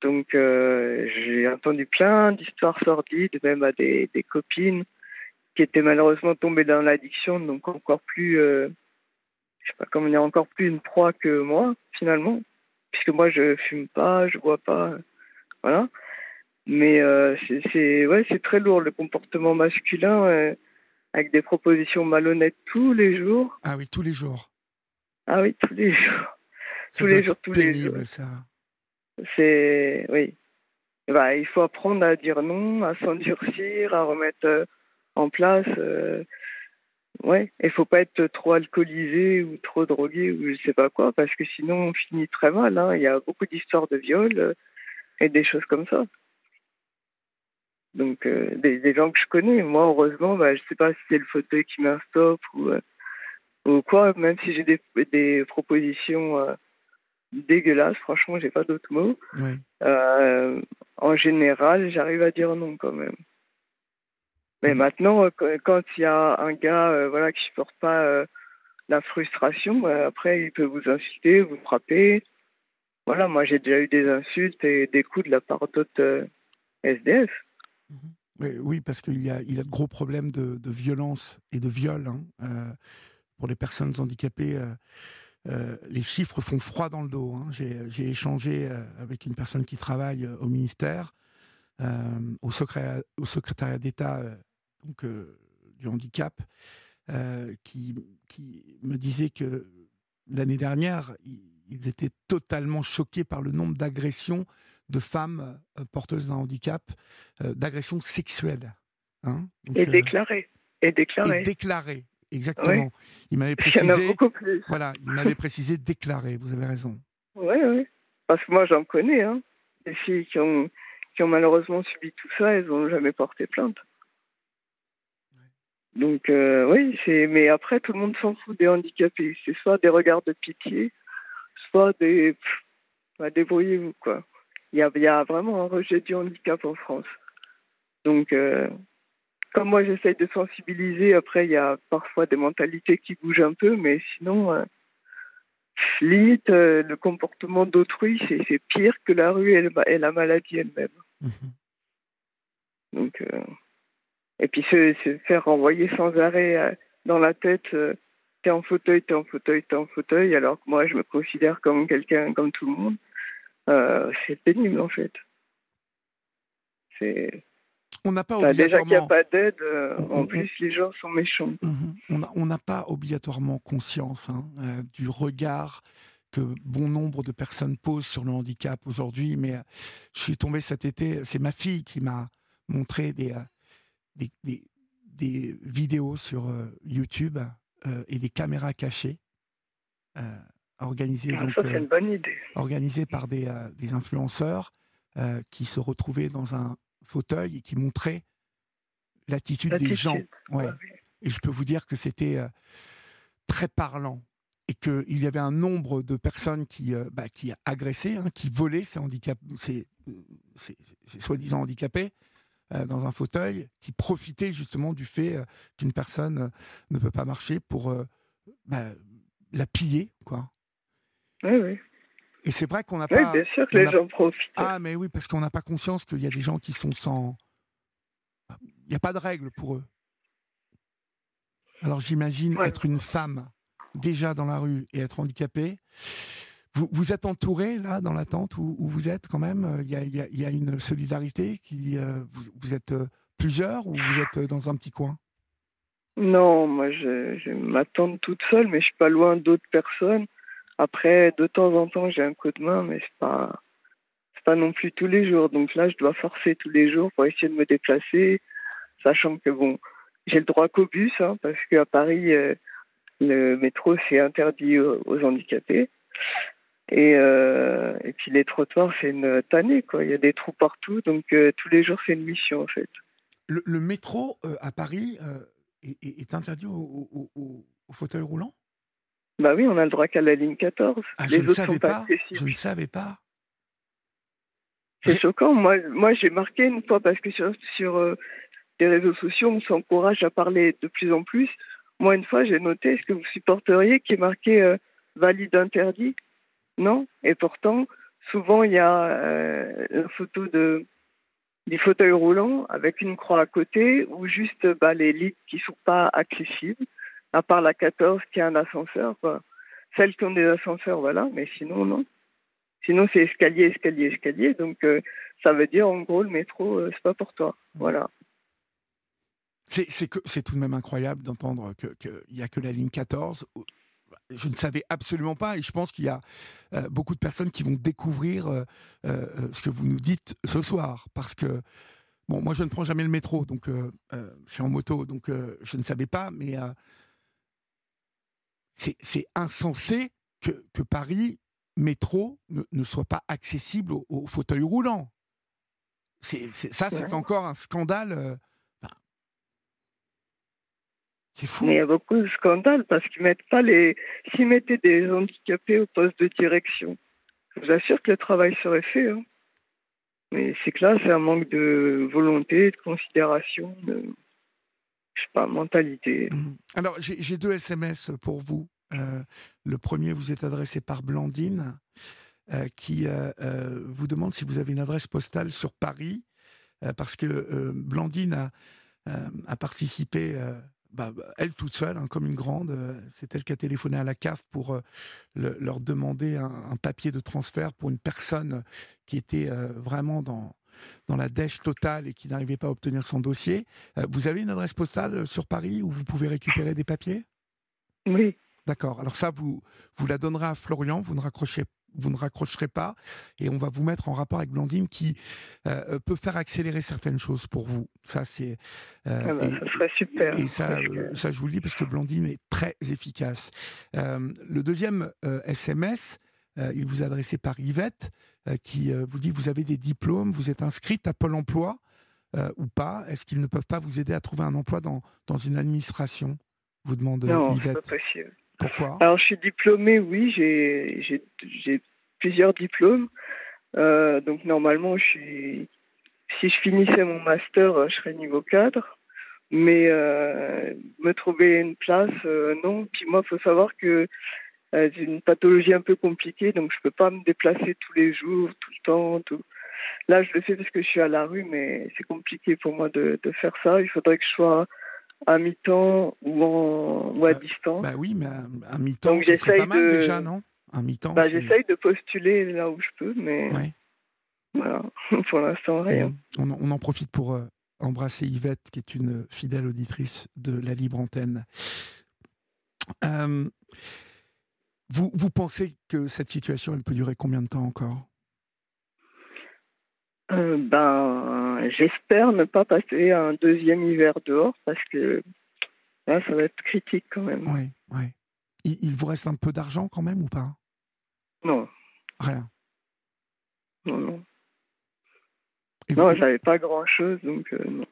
Donc euh, j'ai entendu plein d'histoires sordides, même à des, des, copines qui étaient malheureusement tombées dans l'addiction, donc encore plus, euh, je sais pas comment dire, encore plus une proie que moi finalement, puisque moi je fume pas, je bois pas, voilà. Mais euh, c'est ouais, c'est très lourd le comportement masculin euh, avec des propositions malhonnêtes tous les jours. Ah oui, tous les jours. Ah oui, tous les jours. tous les jours, tous les jours. ça. C'est. Oui. Bah, il faut apprendre à dire non, à s'endurcir, à remettre euh, en place. Euh... Ouais, il faut pas être trop alcoolisé ou trop drogué ou je sais pas quoi, parce que sinon on finit très mal. Hein. Il y a beaucoup d'histoires de viol euh, et des choses comme ça. Donc euh, des, gens que je connais. Moi, heureusement, bah, je sais pas si c'est le fauteuil qui stop ou ou quoi, même si j'ai des propositions euh, dégueulasses, franchement, j'ai pas d'autres mots. Euh, en général, j'arrive à dire non quand même. Mais maintenant, euh, quand il y a un gars voilà, qui supporte pas la frustration, après, il peut vous insulter, vous frapper. Voilà, moi, j'ai déjà eu des insultes et des coups de la part d'autres SDF. Mhm. Oui, parce qu'il y a, il a de gros problèmes de, de violence et de viol. Hein pour les personnes handicapées euh, les chiffres font froid dans le dos. Hein. J'ai échangé avec une personne qui travaille au ministère, au, secrétariat, au secrétariat d'État donc du handicap, qui, qui me disait que l'année dernière, ils étaient totalement choqués par le nombre d'agressions de femmes porteuses d'un handicap, d'agressions sexuelles. Hein. et déclarées. Et déclarées. Et déclarées. Exactement. Il m'avait précisé. Il y en a beaucoup plus. Voilà, il m'avait précisé déclaré. Vous avez raison. Oui, oui. Parce que moi, j'en connais. Hein. Des filles qui ont, qui ont malheureusement subi tout ça, elles n'ont jamais porté plainte. Donc, euh, oui, c'est. Mais après, tout le monde s'en fout des handicapés. C'est soit des regards de pitié, soit des. Bah, débrouillez-vous, quoi. Il y a, y a, vraiment un rejet du handicap en France. Donc, euh, comme moi j'essaye de sensibiliser, après il y a parfois des mentalités qui bougent un peu, mais sinon, euh, limite, euh, le comportement d'autrui, c'est pire que la rue et, la maladie elle-même. Mhm. Donc, euh, et puis se, faire renvoyer sans arrêt dans la tête, t'es en fauteuil, t'es en fauteuil, t'es en fauteuil, alors que moi je me considère comme quelqu'un, comme tout le monde, c'est pénible en fait. C'est on n'a pas obligatoirement. Déjà qu'il n'y a pas d'aide, euh, en plus les gens sont méchants. Mhm. On n'a pas obligatoirement conscience hein, euh, du regard que bon nombre de personnes posent sur le handicap aujourd'hui, mais euh, je suis tombé cet été, c'est ma fille qui m'a montré des, des, des, vidéos sur YouTube et des caméras cachées organisées, ah, donc, une bonne idée. organisées par des, des influenceurs qui se retrouvaient dans un fauteuil et qui montrait l'attitude des gens. Ouais. Et je peux vous dire que c'était euh, très parlant et qu'il y avait un nombre de personnes qui, euh, bah, qui agressaient, hein, qui volaient ces, handicap... ces, ces, soi-disant handicapés euh, dans un fauteuil, qui profitaient justement du fait qu'une personne ne peut pas marcher pour bah, la piller. Quoi. Oui, oui. Et c'est vrai qu'on n'a pas. Oui, bien sûr que les gens profitent. Ah, mais oui, parce qu'on n'a pas conscience qu'il y a des gens qui sont sans. Il n'y a pas de règles pour eux. Alors j'imagine être une femme déjà dans la rue et être handicapée. Vous, vous êtes entouré là dans la tente où, vous êtes quand même? Il y a, il y a, une solidarité qui. Euh, vous, vous, êtes euh, plusieurs ou vous êtes euh, dans un petit coin? Non, moi je, je m'attends toute seule, mais je suis pas loin d'autres personnes. Après, de temps en temps, j'ai un coup de main, mais c'est pas, c'est pas non plus tous les jours. Donc là, je dois forcer tous les jours pour essayer de me déplacer, sachant que bon, j'ai le droit qu'au bus, hein, parce qu'à Paris, euh, le métro c'est interdit aux, handicapés. Et, euh, et puis les trottoirs, c'est une tannée, quoi. Il y a des trous partout, donc euh, tous les jours, c'est une mission, en fait. Le, métro à Paris est, interdit aux au, fauteuils roulants bah oui, on a le droit qu'à la ligne 14. Ah, Les je ne savais pas. je ne savais pas. C'est choquant. Moi, moi j'ai marqué une fois parce que sur, sur euh, les réseaux sociaux, on s'encourage à parler de plus en plus. Moi, une fois, j'ai noté est-ce que vous supporteriez qui est marqué euh, valide interdit Non. Et pourtant, souvent, il y a euh, une photo de des fauteuils roulants avec une croix à côté ou juste bah, les lits qui sont pas accessibles à part la 14 qui a un ascenseur, quoi. Celles qui ont des ascenseurs, voilà, mais sinon, non. Sinon, c'est escalier, escalier, escalier. Donc, euh, ça veut dire, en gros, le métro, euh, c'est pas pour toi. Mmh. Voilà. C'est tout de même incroyable d'entendre qu'il n'y a que la ligne 14. Je ne savais absolument pas et je pense qu'il y a euh, beaucoup de personnes qui vont découvrir ce que vous nous dites ce soir. Parce que, bon, moi je ne prends jamais le métro, donc je suis en moto, donc je ne savais pas, mais c'est insensé que, que, Paris métro ne, soit pas accessible aux, fauteuils roulants. C'est ça, c'est encore un scandale. Euh, c'est fou. Mais il y a beaucoup de scandales parce qu'ils mettent pas les. S'ils mettaient des handicapés au poste de direction, je vous assure que le travail serait fait. Hein. Mais c'est que là, c'est un manque de volonté, de considération. De je sais pas, mentalité. Mmh. Alors, j'ai deux SMS pour vous. Euh, le premier vous est adressé par Blandine, euh, qui euh, vous demande si vous avez une adresse postale sur Paris, parce que Blandine a, participé bah, elle toute seule, hein, comme une grande, c'est elle qui a téléphoné à la CAF pour leur demander un, papier de transfert pour une personne qui était vraiment dans, dans la dèche totale et qui n'arrivait pas à obtenir son dossier. vous avez une adresse postale sur Paris où vous pouvez récupérer des papiers? Oui. D'accord. Alors ça, vous, vous la donnerez à Florian, vous ne raccrochez vous ne raccrocherez pas et on va vous mettre en rapport avec Blandine qui euh, euh, peut faire accélérer certaines choses pour vous. Ça, c'est. Euh, ah bah, ça serait super. Et ça, ça, je vous le dis parce que Blandine est très efficace. le deuxième SMS, il vous est adressé par Yvette qui vous dit vous avez des diplômes, vous êtes inscrite à Pôle emploi ou pas Est-ce qu'ils ne peuvent pas vous aider à trouver un emploi dans, dans une administration? Vous demande non, Yvette. Pas possible. Pourquoi? Alors, je suis diplômée, oui, j'ai plusieurs diplômes. Euh, donc, normalement, je suis, si je finissais mon master, je serais niveau cadre. Mais euh, me trouver une place, euh, non. Puis moi, il faut savoir que c'est une pathologie un peu compliquée, donc je ne peux pas me déplacer tous les jours, tout le temps. Tout. Là, je le fais parce que je suis à la rue, mais c'est compliqué pour moi de, de faire ça. Il faudrait que je sois à mi-temps ou, en, ou à bah, distance. Bah oui, mais à, mi-temps, c'est pas mal déjà, non? Un mi-temps. Bah, J'essaye de postuler là où je peux, mais voilà, pour l'instant, rien. On, on, en profite pour euh, embrasser Yvette, qui est une fidèle auditrice de la Libre Antenne. Euh, vous, vous pensez que cette situation, elle peut durer combien de temps encore? Euh, ben, j'espère ne pas passer un deuxième hiver dehors parce que là, ça va être critique quand même. Oui, oui. Il, vous reste un peu d'argent quand même ou pas? Non. Rien. Non, non. non, j'avais pas grand-chose, donc euh, non.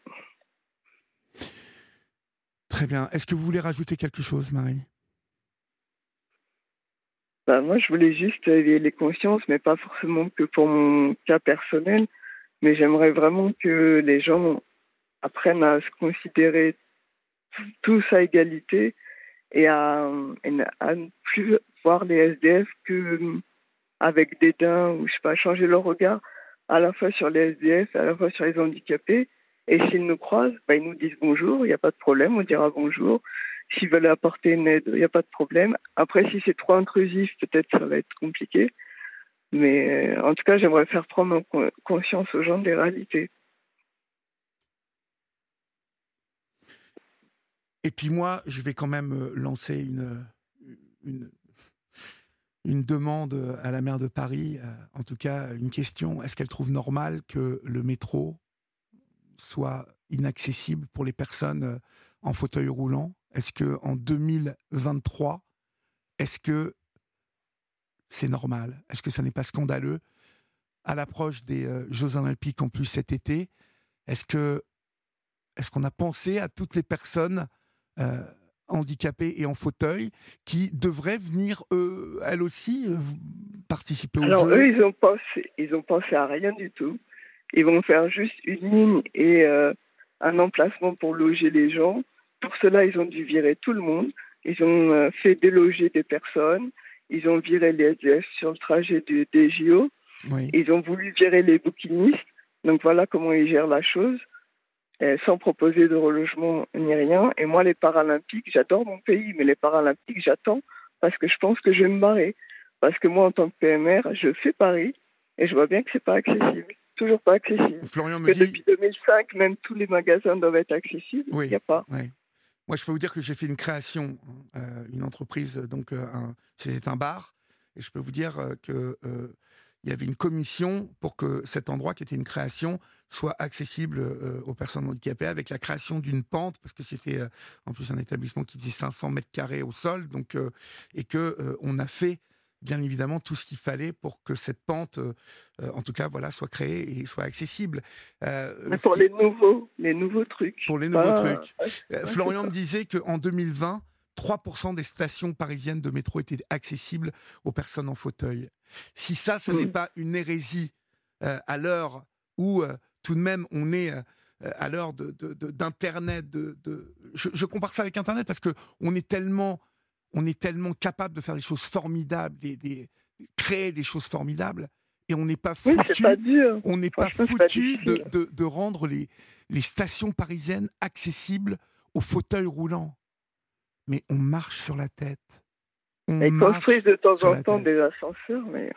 Très bien. Est-ce que vous voulez rajouter quelque chose, Marie? Bah, Moi, je voulais juste éveiller les consciences, mais pas forcément que pour mon cas personnel. Mais j'aimerais vraiment que les gens apprennent à se considérer tous à égalité et à, ne plus voir les SDF que avec dédain ou je sais pas changer leur regard à la fois sur les SDF à la fois sur les handicapés et s'ils nous croisent bah, ils nous disent bonjour il n'y a pas de problème on dira bonjour s'ils veulent apporter une aide il n'y a pas de problème après si c'est trop intrusif peut-être ça va être compliqué mais euh, en tout cas, j'aimerais faire prendre conscience aux gens des réalités. Et puis moi, je vais quand même euh, lancer une, une, une demande à la maire de Paris, euh, en tout cas une question. Est-ce qu'elle trouve normal que le métro soit inaccessible pour les personnes en fauteuil roulant? Est-ce que en 2023, est-ce que c'est normal? Est-ce que ça n'est pas scandaleux? À l'approche des euh, Jeux Olympiques en plus cet été, est-ce que est-ce qu'on a pensé à toutes les personnes euh, handicapées et en fauteuil qui devraient venir elles aussi euh, participer aux Alors, Jeux Alors eux, ils ont pensé, ils ont pensé à rien du tout. Ils vont faire juste une ligne et un emplacement pour loger les gens. Pour cela, ils ont dû virer tout le monde. Ils ont fait déloger des personnes. Ils ont viré les SDF sur le trajet du, des JO. Ils ont voulu virer les bouquinistes. Donc voilà comment ils gèrent la chose, euh, sans proposer de relogement ni rien. Et moi, les Paralympiques, j'adore mon pays, mais les Paralympiques, j'attends parce que je pense que je vais me barrer. Parce que moi, en tant que PMR, je fais Paris et je vois bien que c'est pas accessible. Toujours pas accessible. Florian me dit... Depuis 2005, même tous les magasins doivent être accessibles. Il n'y a pas. Moi, je peux vous dire que j'ai fait une création, euh, une entreprise, donc euh, c'était un bar, et je peux vous dire euh, que il y avait une commission pour que cet endroit, qui était une création, soit accessible aux personnes handicapées, avec la création d'une pente, parce que c'était en plus un établissement qui faisait 500 mètres carrés au sol, donc et que on a fait bien évidemment tout ce qu'il fallait pour que cette pente, euh, euh, en tout cas, voilà, soit créée et soit accessible. Euh, pour les nouveaux, les nouveaux trucs. Pour les nouveaux trucs. Florian me disait qu'en 2020, 3% des stations parisiennes de métro étaient accessibles aux personnes en fauteuil. Si ça, ce n'est mm. pas une hérésie à l'heure où tout de même on est à l'heure d'Internet, de, de, Je, je, compare ça avec Internet parce que on est tellement on est tellement capable de faire des choses formidables, des, créer des choses formidables, et on n'est pas foutu, on n'est pas foutu de, rendre les, les stations parisiennes accessibles au fauteuil roulant. Mais on marche sur la tête. On Ils construisent de temps en temps des ascenseurs, mais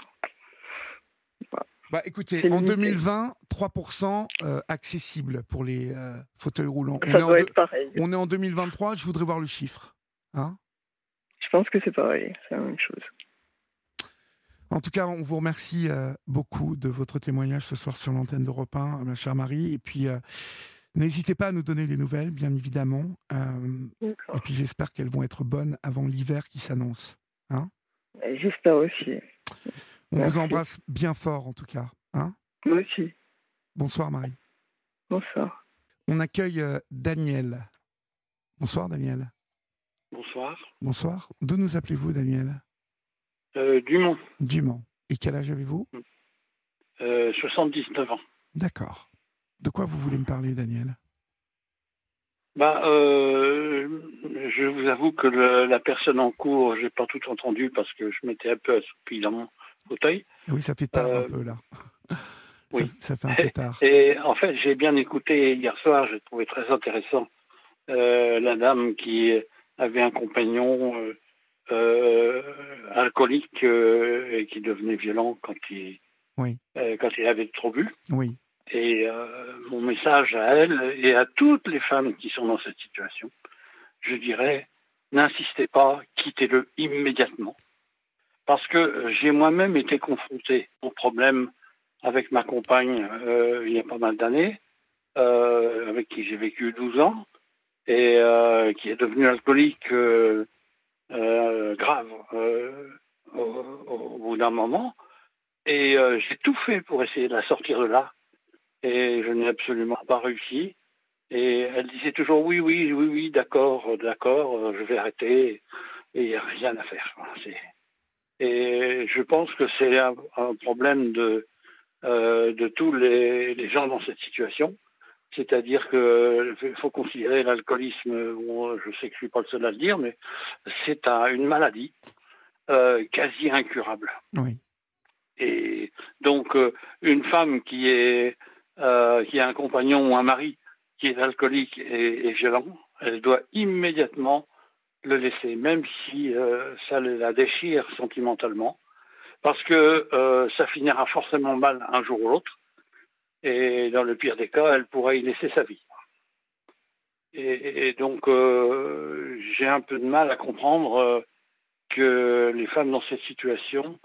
Bah écoutez, en limité. 2020, 3% euh, accessible pour les euh, fauteuils roulants. On ça est, en doit deux- être pareil. on est en 2023, je voudrais voir le chiffre. Hein Je pense que c'est pareil, c'est la même chose. en tout cas, on vous remercie euh, beaucoup de votre témoignage ce soir sur l'antenne d'Europe 1, ma chère Marie. Et puis, euh, n'hésitez pas à nous donner des nouvelles, bien évidemment. Euh, et puis, j'espère qu'elles vont être bonnes avant l'hiver qui s'annonce. Et J'espère aussi. On Merci. vous embrasse bien fort, en tout cas. Hein Moi aussi. Bonsoir, Marie. Bonsoir. On accueille Daniel. Bonsoir, Daniel. Bonsoir. Bonsoir. D'où nous appelez-vous, Daniel? Euh, Dumont, Du Mans. Et quel âge avez-vous? Euh, 79 ans. D'accord. De quoi vous voulez me parler, Daniel? Bah, euh, je vous avoue que le- la personne en cours, j'ai pas tout entendu parce que je m'étais un peu assoupi dans mon fauteuil. Oui, ça fait tard Euh, un peu, là. oui. Ça, ça fait un peu tard. Et en fait, j'ai bien écouté hier soir, j'ai trouvé très intéressant euh, la dame qui avait un compagnon euh, euh, alcoolique euh, et qui devenait violent quand il, Oui. quand il avait trop bu. Oui. Et mon message à elle et à toutes les femmes qui sont dans cette situation, je dirais, n'insistez pas, quittez-le immédiatement. Parce que j'ai moi-même été confronté au problème avec ma compagne euh, il y a pas mal d'années, euh, avec qui j'ai vécu 12 ans, et euh, qui est devenue alcoolique euh, euh, grave au, bout d'un moment. Et j'ai tout fait pour essayer de la sortir de là et je n'ai absolument pas réussi. Et elle disait toujours oui, oui, oui, oui, d'accord, d'accord, je vais arrêter, et il n'y a rien à faire. Et je pense que c'est un, problème de, de tous les gens dans cette situation. C'est-à-dire qu'il faut considérer l'alcoolisme, bon, je sais que je ne suis pas le seul à le dire, mais c'est un- une maladie euh, quasi incurable. Oui. Et donc, euh, une femme qui, est, euh, qui a un compagnon ou un mari qui est alcoolique et, et violent, elle doit immédiatement le laisser, même si euh, ça la déchire sentimentalement, parce que euh, ça finira forcément mal un jour ou l'autre. Et dans le pire des cas, elle pourrait y laisser sa vie. Et, et donc, euh, j'ai un peu de mal à comprendre euh, que les femmes dans cette situation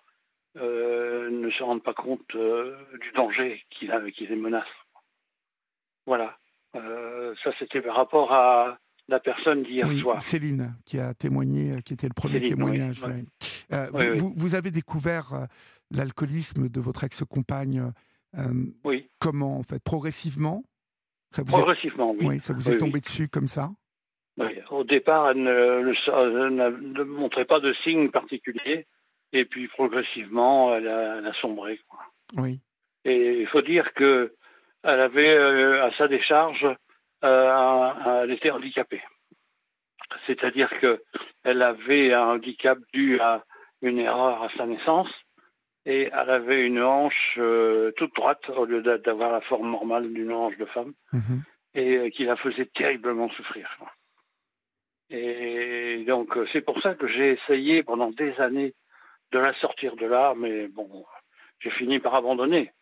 euh, ne se rendent pas compte euh, du danger qui, a- qui les menace. Voilà. Ça, c'était par rapport à la personne d'hier Oui, soir. Céline, qui a témoigné, qui était le premier Céline, témoignage. oui, ouais. Euh, Oui, vous, avez découvert l'alcoolisme de votre ex-compagne Oui, comment, en fait Progressivement ça vous, est, progressivement, oui. oui, ça vous Oui, est tombé oui. dessus comme ça? Oui. Au départ, elle ne, elle montrait pas de signes particuliers, et puis progressivement, elle a, elle a sombré. quoi. Oui. Et il faut dire que elle avait euh, à sa décharge, euh, un- elle était handicapée. C'est-à-dire que elle avait un handicap dû à une erreur à sa naissance et elle avait une hanche euh, toute droite au lieu d'a- d'avoir la forme normale d'une hanche de femme Mhm. et euh, qui la faisait terriblement souffrir. Et donc euh, c'est pour ça que j'ai essayé pendant des années de la sortir de là, mais bon, j'ai fini par abandonner.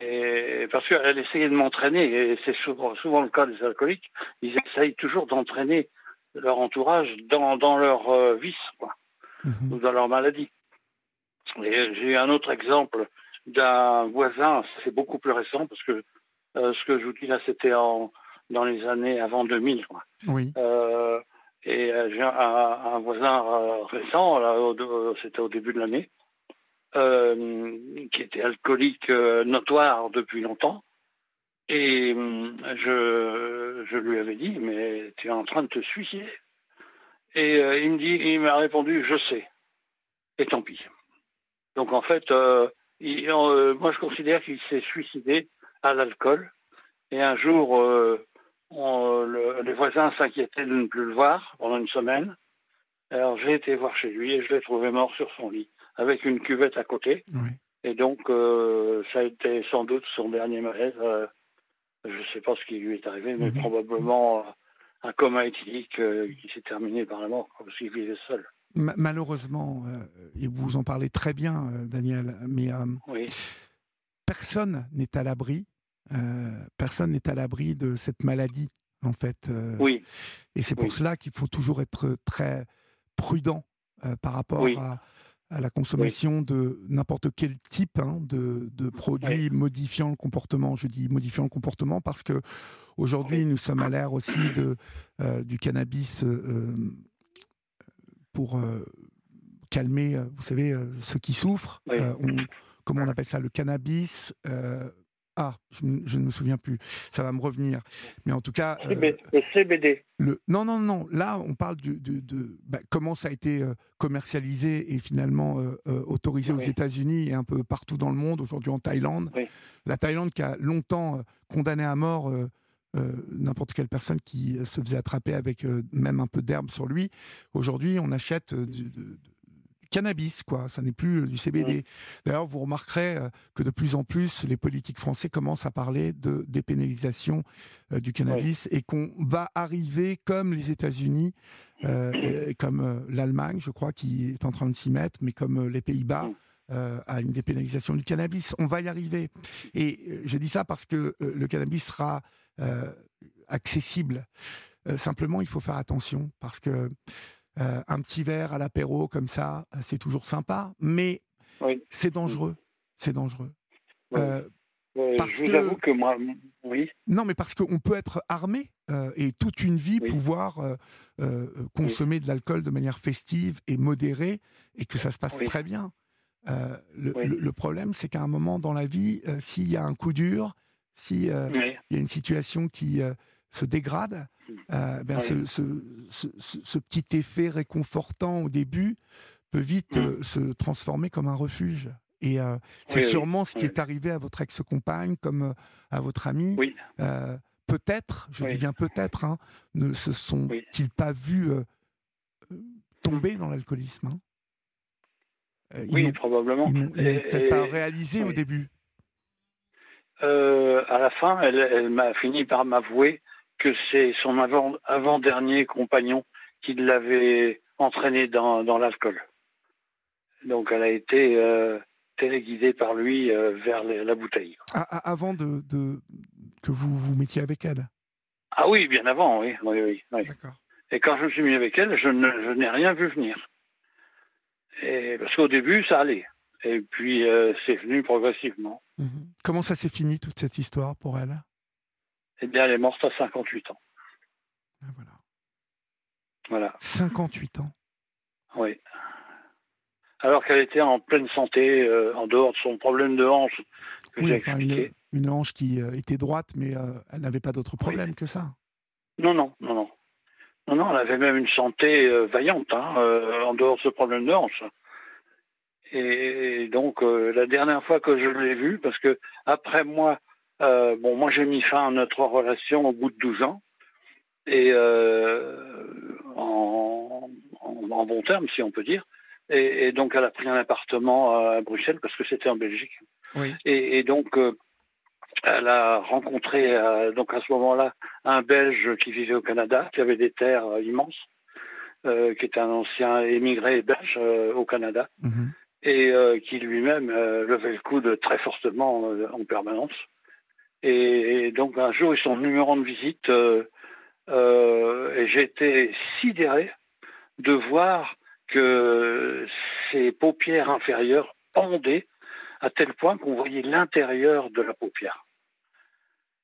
Et parce qu'elle essayait de m'entraîner, et c'est souvent, souvent le cas des alcooliques, ils essayent toujours d'entraîner leur entourage dans, dans leur euh, vice, quoi, Mhm. ou dans leur maladie. Et j'ai un autre exemple d'un voisin, c'est beaucoup plus récent, parce que euh, ce que je vous dis là, c'était en, dans les années avant 2000. Quoi. Oui. Euh, et euh, j'ai un, un voisin récent, c'était au début de l'année, euh, qui était alcoolique notoire depuis longtemps. Et je, je lui avais dit, mais tu es en train de te suicider. Et il me dit, il m'a répondu, je sais. Et tant pis. Donc en fait, euh, il- euh, moi je considère qu'il s'est suicidé à l'alcool. Et un jour, euh, on- le- les voisins s'inquiétaient de ne plus le voir pendant une semaine. Alors j'ai été voir chez lui et je l'ai trouvé mort sur son lit, avec une cuvette à côté. Oui. Et donc, euh, ça a été sans doute son dernier malaise. Je ne sais pas ce qui lui est arrivé, mais Mhm. probablement un coma éthylique qui s'est terminé par la mort parce qu'il vivait seul. Malheureusement, et vous en parlez très bien, Daniel, mais personne n'est à l'abri. personne n'est à l'abri de cette maladie, en fait. oui. Et c'est pour cela qu'il faut toujours être très prudent par rapport à, à la consommation de n'importe quel type hein, de, produits modifiant le comportement. Je dis modifiant le comportement parce que aujourd'hui nous sommes à l'ère aussi de, euh, du cannabis euh, euh, pour calmer, vous savez, ceux qui souffrent. comment on appelle ça Le cannabis ah, je, ne me souviens plus. Ça va me revenir. Mais en tout cas. Euh, le CBD. Le, non, non, non. Là, on parle de, de, bah, comment ça a été euh, commercialisé et finalement euh, autorisé aux États-Unis et un peu partout dans le monde, aujourd'hui en Thaïlande. La Thaïlande qui a longtemps condamné à mort n'importe quelle personne qui se faisait attraper avec même un peu d'herbe sur lui. Aujourd'hui, on achète du, cannabis, quoi. Ça n'est plus euh, du CBD. D'ailleurs, vous remarquerez euh, que de plus en plus, les politiques français commencent à parler de dépénalisation euh, du cannabis et qu'on va arriver comme les États-Unis, comme l'Allemagne, je crois, qui est en train de s'y mettre, mais comme les Pays-Bas. à une dépénalisation du cannabis. On va y arriver. Et je dis ça parce que le cannabis sera accessible. simplement, il faut faire attention parce que euh, un petit verre à l'apéro comme ça, euh, c'est toujours sympa, mais c'est dangereux. C'est dangereux. Euh, parce je vous avoue que moi, oui. Non, mais parce qu'on peut être armé et toute une vie pouvoir consommer de l'alcool de manière festive et modérée et que ça se passe très bien. Le, problème, c'est qu'à un moment dans la vie, s'il y a un coup dur, s'il y a une situation qui se dégrade, euh, ben ce, ce, petit effet réconfortant au début peut vite euh, se transformer comme un refuge. Et euh, c'est sûrement ce qui est arrivé à votre ex-compagne, comme à votre ami. peut-être, je dis bien peut-être, hein, ne se sont-ils pas vus tomber dans l'alcoolisme hein? Oui, probablement. Ils n'ont peut-être pas réalisé au début. À la fin, elle, elle m'a fini par m'avouer que c'est son avant-dernier compagnon qui l'avait entraîné dans, l'alcool. Donc elle a été euh, téléguidée par lui euh, vers la bouteille. Ah, ah, avant de, que vous vous mettiez avec elle? Ah oui, bien avant, oui. oui, oui, Et quand je me suis mis avec elle, je, n'ai rien vu venir. Et, parce qu'au début, ça allait. Et puis, euh, c'est venu progressivement. Mhm. Comment ça s'est fini, toute cette histoire pour elle? Eh bien, elle est morte à 58 ans. Ah, voilà. Voilà. 58 ans? Oui. Alors qu'elle était en pleine santé, euh, en dehors de son problème de hanche. oui, enfin, une, hanche qui euh, était droite, mais elle n'avait pas d'autre problème que ça. Non, non, non, non. Non, non, elle avait même une santé vaillante, hein, en dehors de ce problème de hanche. Et donc, la dernière fois que je l'ai vue, parce que après moi, euh, bon, moi j'ai mis fin à notre relation au bout de 12 ans et euh, en, en, bon terme, si on peut dire. Et, donc elle a pris un appartement à Bruxelles parce que c'était en Belgique. Oui. Et, donc euh, elle a rencontré donc à ce moment-là un Belge qui vivait au Canada, qui avait des terres immenses, qui était un ancien émigré belge au Canada. Mhm. Et qui lui-même levait le coude très fortement en permanence. Et, donc un jour, ils sont venus me rendre visite euh, euh, et j'ai été sidéré de voir que ses paupières inférieures pendaient à tel point qu'on voyait l'intérieur de la paupière.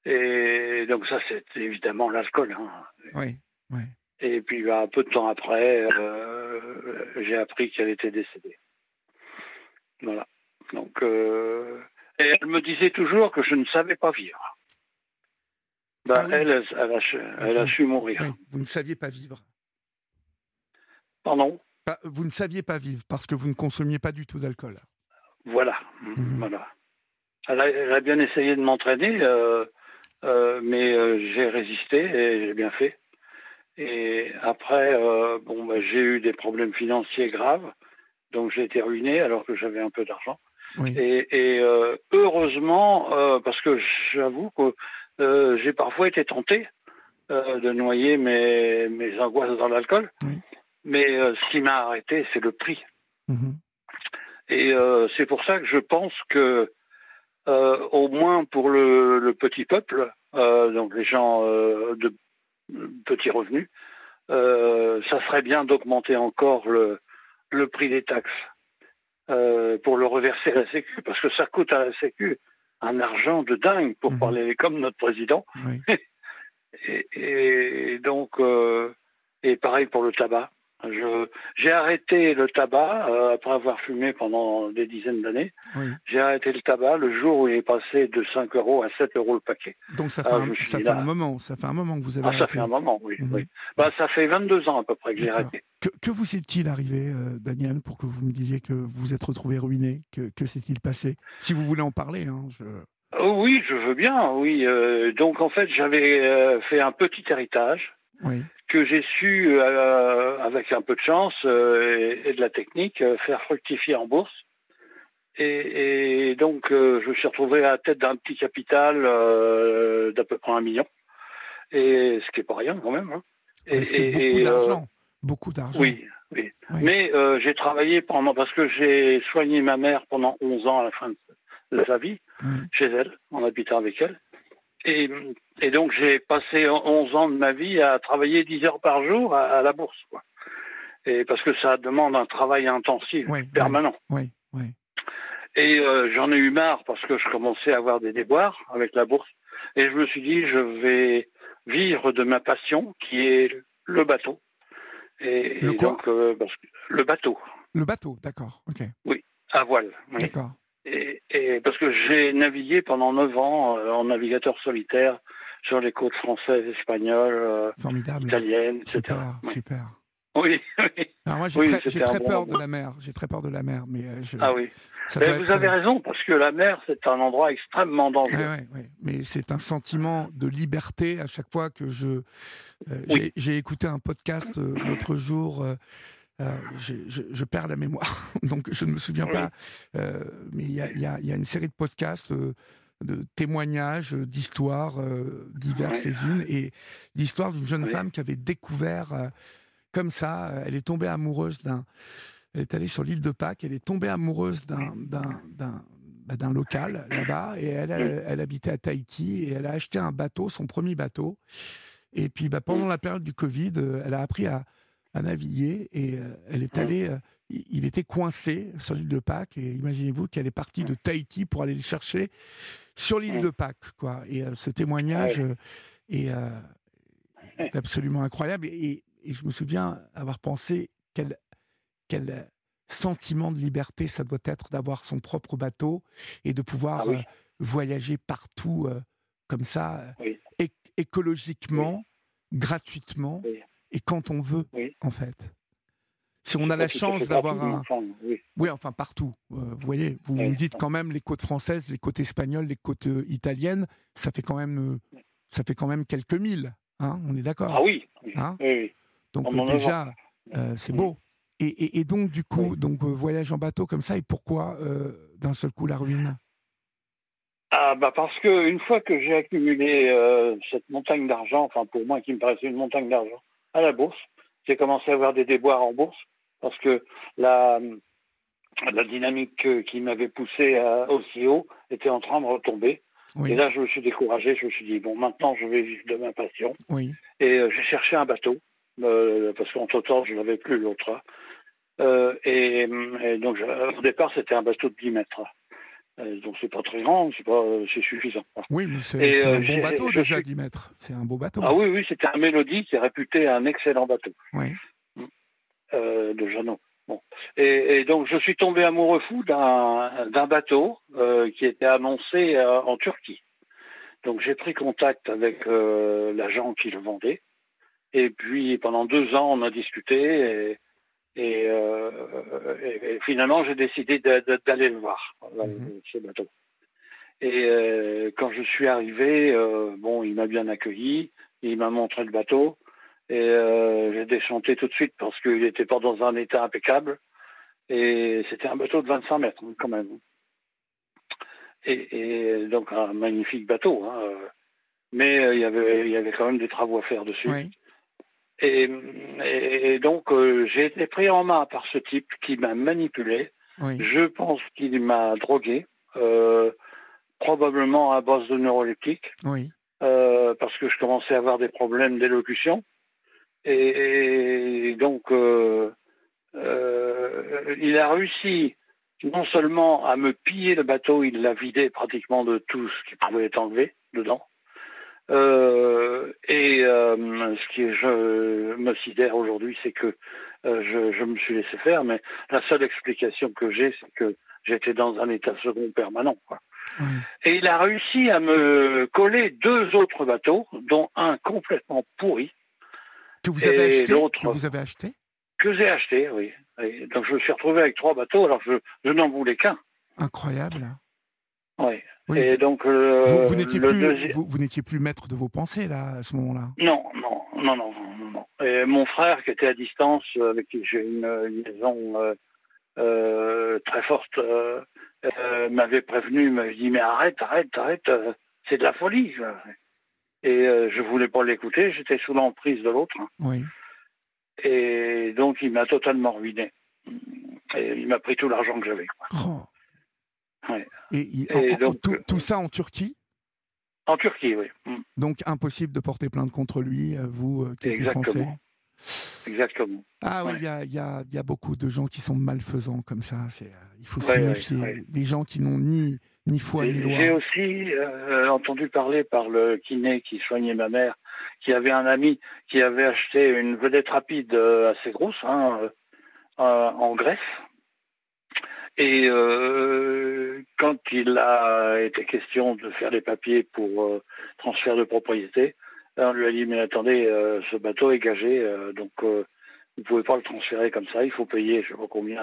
Et donc ça, c'est évidemment l'alcool. Hein. Oui, oui. Et puis bah, un peu de temps après, euh, j'ai appris qu'elle était décédée. Voilà. Donc et elle me disait toujours que je ne savais pas vivre. Ben, ah elle, elle, a, su mourir. vous ne saviez pas vivre. Pardon? Vous ne saviez pas vivre parce que vous ne consommiez pas du tout d'alcool. Voilà. Mhm. voilà. Elle a, bien essayé de m'entraîner, euh, euh, mais euh, j'ai résisté et j'ai bien fait. Et après, bon, bah, j'ai eu des problèmes financiers graves, donc j'ai été ruiné alors que j'avais un peu d'argent. Et, euh, heureusement, euh, parce que j'avoue que euh, j'ai parfois été tenté de noyer mes, mes angoisses dans l'alcool. Oui. Mais ce qui m'a arrêté, c'est le prix. Mhm. Et c'est pour ça que je pense que, au moins pour le, le petit peuple, donc les gens de petits revenus, ça serait bien d'augmenter encore le, le prix des taxes euh, pour le reverser à la Sécu, parce que ça coûte à la Sécu un argent de dingue, pour Mhm. parler comme notre président. Oui. Et, et donc, euh, et pareil pour le tabac. J'ai arrêté le tabac euh, après avoir fumé pendant des dizaines d'années. Oui. J'ai arrêté le tabac le jour où il est passé de 5 euros à 7 euros le paquet. Donc ça fait, Ah, un, me suis ça fait un moment, ça fait un moment que vous avez Ah, ça arrêté. fait un moment, oui. Oui. Bah, ça fait 22 ans à peu près que j'ai arrêté. Que, que vous est-il arrivé, euh, Daniel, pour que vous me disiez que vous vous êtes retrouvé ruiné Que, que s'est-il passé? Si vous voulez en parler, hein, je... Oh, oui, je veux bien, oui. euh, donc en fait, j'avais fait un petit héritage Oui. Que j'ai su, euh, avec un peu de chance euh, et, et de la technique, euh, faire fructifier en bourse. Et, et donc, je me suis retrouvé à la tête d'un petit capital d'à peu près un million. Et ce qui est pas rien quand même. hein. Et, beaucoup d'argent. Beaucoup d'argent. oui, oui. Oui. Mais j'ai travaillé pendant, parce que j'ai soigné ma mère pendant 11 ans à la fin de, de sa vie, Oui. chez elle, en habitant avec elle. Et, et donc j'ai passé 11 ans de ma vie à travailler 10 heures par jour à, à la bourse. Quoi. Et parce que ça demande un travail intensif, Oui, permanent. Oui, oui. Et euh, j'en ai eu marre parce que je commençais à avoir des déboires avec la bourse. Et je me suis dit, je vais vivre de ma passion, qui est le bateau. Et, Le et donc, euh, parce que- le bateau, Le bateau, d'accord. Ok. à voile. oui. D'accord. Et, et parce que j'ai navigué pendant 9 ans euh, en navigateur solitaire sur les côtes françaises, espagnoles, euh, italiennes, etc. Super, Oui. super. Oui, oui. Alors moi, j'ai Oui, très, bon peur moment. de la mer. J'ai très peur de la mer, mais euh, je, Ah oui. Mais vous être, avez raison, parce que la mer, c'est un endroit extrêmement dangereux. Ouais, ouais, ouais. Mais c'est un sentiment de liberté à chaque fois que je. euh, j'ai- écouté un podcast l'autre jour. Euh, je, je perds la mémoire, donc je ne me souviens Oui. pas. euh, mais il y a, il y a- il y a une série de podcasts, euh, de témoignages, d'histoires diverses Oui. les unes, et l'histoire d'une jeune Oui. femme qui avait découvert comme ça. Elle est tombée amoureuse d'un. Elle est allée sur l'île de Pâques. Elle est tombée amoureuse d'un bah, local là-bas et elle, elle, elle habitait à Tahiti et elle a acheté un bateau, son premier bateau. Et puis bah, pendant la période du Covid, elle a appris à, à naviguer et euh, elle est allée. euh, il était coincé sur l'île de Pâques et imaginez-vous qu'elle est partie de Tahiti pour aller le chercher sur l'île de Pâques. Quoi. Et euh, ce témoignage est, est absolument incroyable. Et, et je me souviens avoir pensé quel, quel sentiment de liberté ça doit être d'avoir son propre bateau et de pouvoir Ah oui. voyager partout comme ça, Oui. écologiquement, gratuitement. Et quand on veut, Oui. en fait. Si on a la chance d'avoir un, oui. oui, enfin partout. Euh, vous voyez, vous Oui. me dites quand même les côtes françaises, les côtes espagnoles, les côtes euh, italiennes, ça fait quand même, euh, ça fait quand même quelques milles. Hein, on est d'accord. Ah oui, Hein donc déjà, c'est Oui. beau. Et, et- et donc du coup, donc voyage en bateau comme ça. Et pourquoi d'un seul coup la ruine? Ah bah parce que une fois que j'ai accumulé cette montagne d'argent, enfin pour moi qui me paraissait une montagne d'argent, à la bourse, j'ai commencé à avoir des déboires en bourse parce que la, la dynamique qui m'avait poussé à- aussi haut était en train de retomber. Oui, Et là, je me suis découragé. Je me suis dit bon, maintenant, je vais vivre de ma passion. oui, Et euh, j'ai cherché un bateau euh, parce qu'en total, je n'avais plus l'autre. Euh, et, et donc, je- au départ, c'était un bateau de 10 mètres. Euh, donc, c'est pas très grand, c'est pas, c'est suffisant. oui, mais c'est euh, un bon bateau déjà suis- 10 mètres. C'est un beau bateau. Ah oui, oui, c'était un Mélodie qui est réputé un excellent bateau Oui, euh, de Jeannot. Bon. Et, et donc, je suis tombé amoureux fou d'un d'un bateau euh, qui était annoncé euh, en Turquie. Donc, j'ai pris contact avec euh, l'agent qui le vendait. Et puis, pendant deux ans, on a discuté. Et, et, euh, et- et finalement, j'ai décidé d'aller le voir, euh, Mhm. ce bateau. Et euh, quand je suis arrivé, euh, bon, il m'a bien accueilli, il m'a montré le bateau, et euh, j'ai déchanté tout de suite parce qu'il n'était pas dans un état impeccable, et c'était un bateau de 25 mètres hein, quand même. Et, et donc un magnifique bateau. Hein. mais euh, il y avait il y avait quand même des travaux à faire dessus. Oui. Et, donc euh, j'ai été pris en main par ce type qui m'a manipulé. Oui. Je pense qu'il m'a drogué, euh, probablement à base de neuroleptiques, Oui. euh, parce que je commençais à avoir des problèmes d'élocution. Et, et donc, il a réussi non seulement à me piller le bateau, il l'a vidé pratiquement de tout ce qui pouvait être enlevé dedans. Euh, et euh, ce qui je me sidère aujourd'hui, c'est que euh, je, je me suis laissé faire, mais la seule explication que j'ai, c'est que j'étais dans un état second permanent. Quoi. Oui. Et il a réussi à me coller deux autres bateaux, dont un complètement pourri, Que vous avez Et acheté Que vous avez acheté? Que j'ai acheté, oui. Et donc je me suis retrouvé avec trois bateaux, alors je, je n'en voulais qu'un. Incroyable. Oui. Oui. Et donc euh, vous vous n'étiez plus, deuxi- vous, vous n'étiez plus maître de vos pensées là à ce moment-là? Non, non, non, non, non. Et mon frère, qui était à distance, avec qui j'ai une liaison euh, euh, très forte, euh, m'avait prévenu, m'avait dit mais arrête, arrête, arrête, c'est de la folie. Et je voulais pas l'écouter, j'étais sous l'emprise de l'autre. Oui. Et donc il m'a totalement ruiné. Et il m'a pris tout l'argent que j'avais. Oh. Ouais. Et, en- donc, tout, euh, tout ça en Turquie, En Turquie, oui. Mm, donc impossible de porter plainte contre lui, euh, vous euh, qui êtes français? Exactement. Ah oui, Ouais. il y, a, y, y beaucoup de gens qui sont malfaisants comme ça. Il faut se Ouais, méfier. Des gens qui n'ont ni, ni foi ni J'ai j'ai loi. aussi euh, entendu parler par le kiné qui soignait ma mère, qui avait un ami qui avait acheté une vedette rapide assez grosse hein, euh, en Grèce. Et euh, quand il a été question de faire les papiers pour euh, transfert de propriété, on lui a dit mais attendez, euh, ce bateau est gagé, donc vous pouvez pas le transférer comme ça, il faut payer je sais pas combien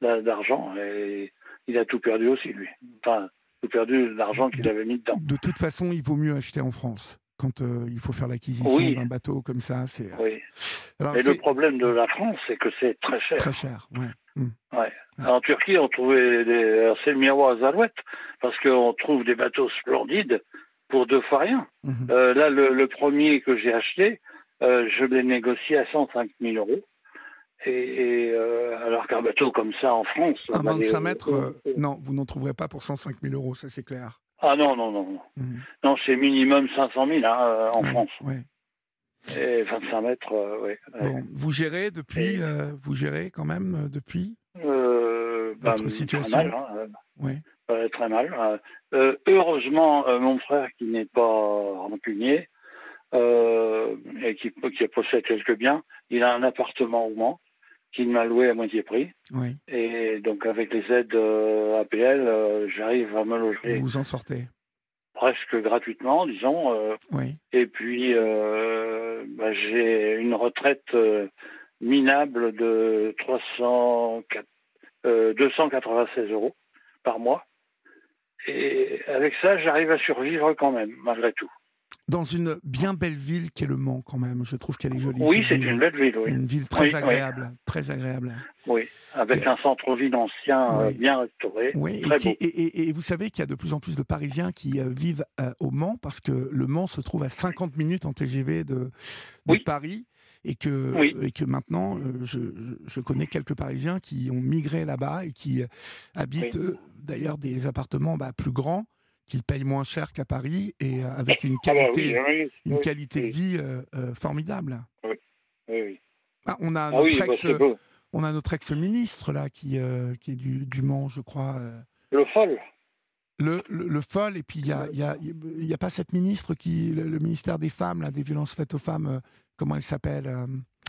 d'argent. Et il a tout perdu aussi lui. Enfin, tout perdu l'argent qu'il avait mis dedans. De toute façon, il vaut mieux acheter en France quand euh, il faut faire l'acquisition Oui. d'un bateau comme ça. C'est Oui. alors, Mais le problème de la France, c'est que c'est très cher. très cher. Ouais. Mm. Ouais. En Turquie, on trouvait des. C'est le miroir aux alouettes, parce qu'on trouve des bateaux splendides pour deux fois rien. Mhm. Euh, là, le, le premier que j'ai acheté, euh, je l'ai négocié à 105 000 euros. Et, et, euh, alors qu'un bateau comme ça en France. Un bah, 25 les- mètres, non, vous n'en trouverez pas pour 105 000 euros, ça c'est clair. Ah non, non, non. Non, Mhm. non c'est minimum 500 000 hein, en Ouais, France. ouais. Et 25 mètres, euh, ouais. Bon, vous gérez depuis, Et- euh, vous gérez quand même euh, depuis? Bah, situation Très mal, hein, euh, euh, très mal. Euh, euh, heureusement, euh, mon frère, qui n'est pas rancunier euh, et qui, qui possède quelques biens, il a un appartement au Mans qu'il m'a loué à moitié prix. Oui. Et donc, avec les aides APL, j'arrive à me loger Vous vous en sortez. presque gratuitement, disons. Oui. et puis, bah, j'ai une retraite minable de 300, euh, 296 euros par mois. Et avec ça, j'arrive à survivre quand même, malgré tout. Dans une bien belle ville qu'est Le Mans quand même. Je trouve qu'elle est jolie. Oui, c'est une belle ville, oui. Une ville très Oui, oui. agréable, très agréable. oui. Avec Et- un centre-ville ancien euh, bien restauré. Oui, et, Très qui- beau. et- et- et vous savez qu'il y a de plus en plus de Parisiens qui euh, vivent euh, au Mans parce que le Mans se trouve à 50 minutes en TGV de. Paris et que, Oui. et que maintenant, euh, je, connais quelques Parisiens qui ont migré là-bas et qui euh, habitent Oui. euh, d'ailleurs des appartements bah, plus grands, qu'ils payent moins cher qu'à Paris et euh, avec une Ah bah qualité, oui, une qualité de vie euh, formidable. oui, oui. Ah, on a Ah bah, ex, on a notre ex-ministre là qui, euh, qui est du, du Mans, je crois. Le fol. le, le, le folle, et puis il y a, il y, a, il y a pas cette ministre qui, le, le ministère des femmes, là, des violences faites aux femmes, comment elle s'appelle euh,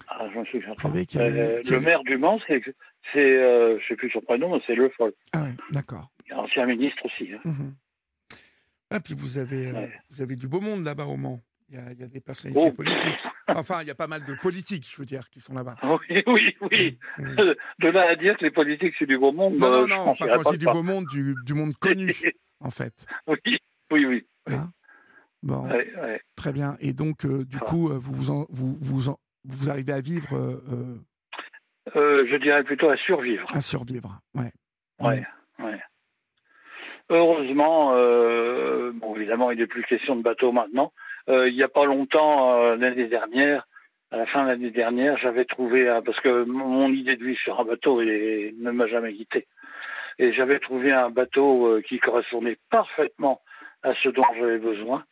Ah, je me souviens Vous pas. savez qu'il y avait- Euh, le maire du Mans, c'est, c'est euh, je sais plus son prénom, mais c'est Le Foll. Ah oui, d'accord. Ancien ministre aussi. hein. Mhm. Ah, puis vous avez, euh, vous avez du beau monde là-bas au Mans. Il y a, il y a des personnalités Oh. politiques. Enfin, il y a pas mal de politiques, je veux dire, qui sont là-bas. Oui, oui, oui. Mhm. De là à dire que les politiques, c'est du beau monde, Non, non, non, enfin, quand je dis du beau monde, du, du monde connu, en fait. oui, oui, oui. Hein bon, Ouais, ouais. très bien. Et donc, euh, du Ah. coup, euh, vous, vous, en- vous, vous, en- vous arrivez à vivre, euh, je dirais plutôt à survivre. à survivre. Ouais. Ouais, ouais. Heureusement, bon, évidemment, il n'est plus question de bateau maintenant. il n'y a pas longtemps, l'année dernière, à la fin de l'année dernière, j'avais trouvé, parce que mon idée de vivre sur un bateau ne m'a jamais quitté. Et j'avais trouvé un bateau qui correspondait parfaitement à ce dont j'avais besoin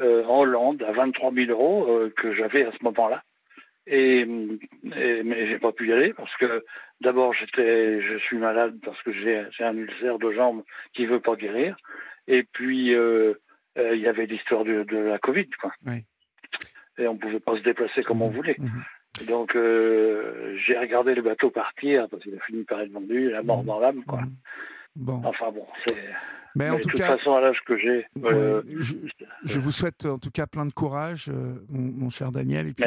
en Hollande à 23 000 euros euh, que j'avais à ce moment-là. Et, et, mais j'ai pas pu y aller parce que d'abord j'étais je suis malade parce que j'ai un ulcère de jambe qui veut pas guérir et puis euh, il y avait l'histoire de, de, la Covid quoi. Oui. Et on pouvait pas se déplacer comme on mmh. voulait. Mmh. Donc j'ai regardé le bateau partir parce qu'il a fini par être vendu, la mort mmh. dans l'âme quoi. Bon. Enfin bon, c'est mais, en tout de toute façon, à l'âge que j'ai. Euh, je, vous souhaite en tout cas plein de courage, euh, mon, cher Daniel. Et puis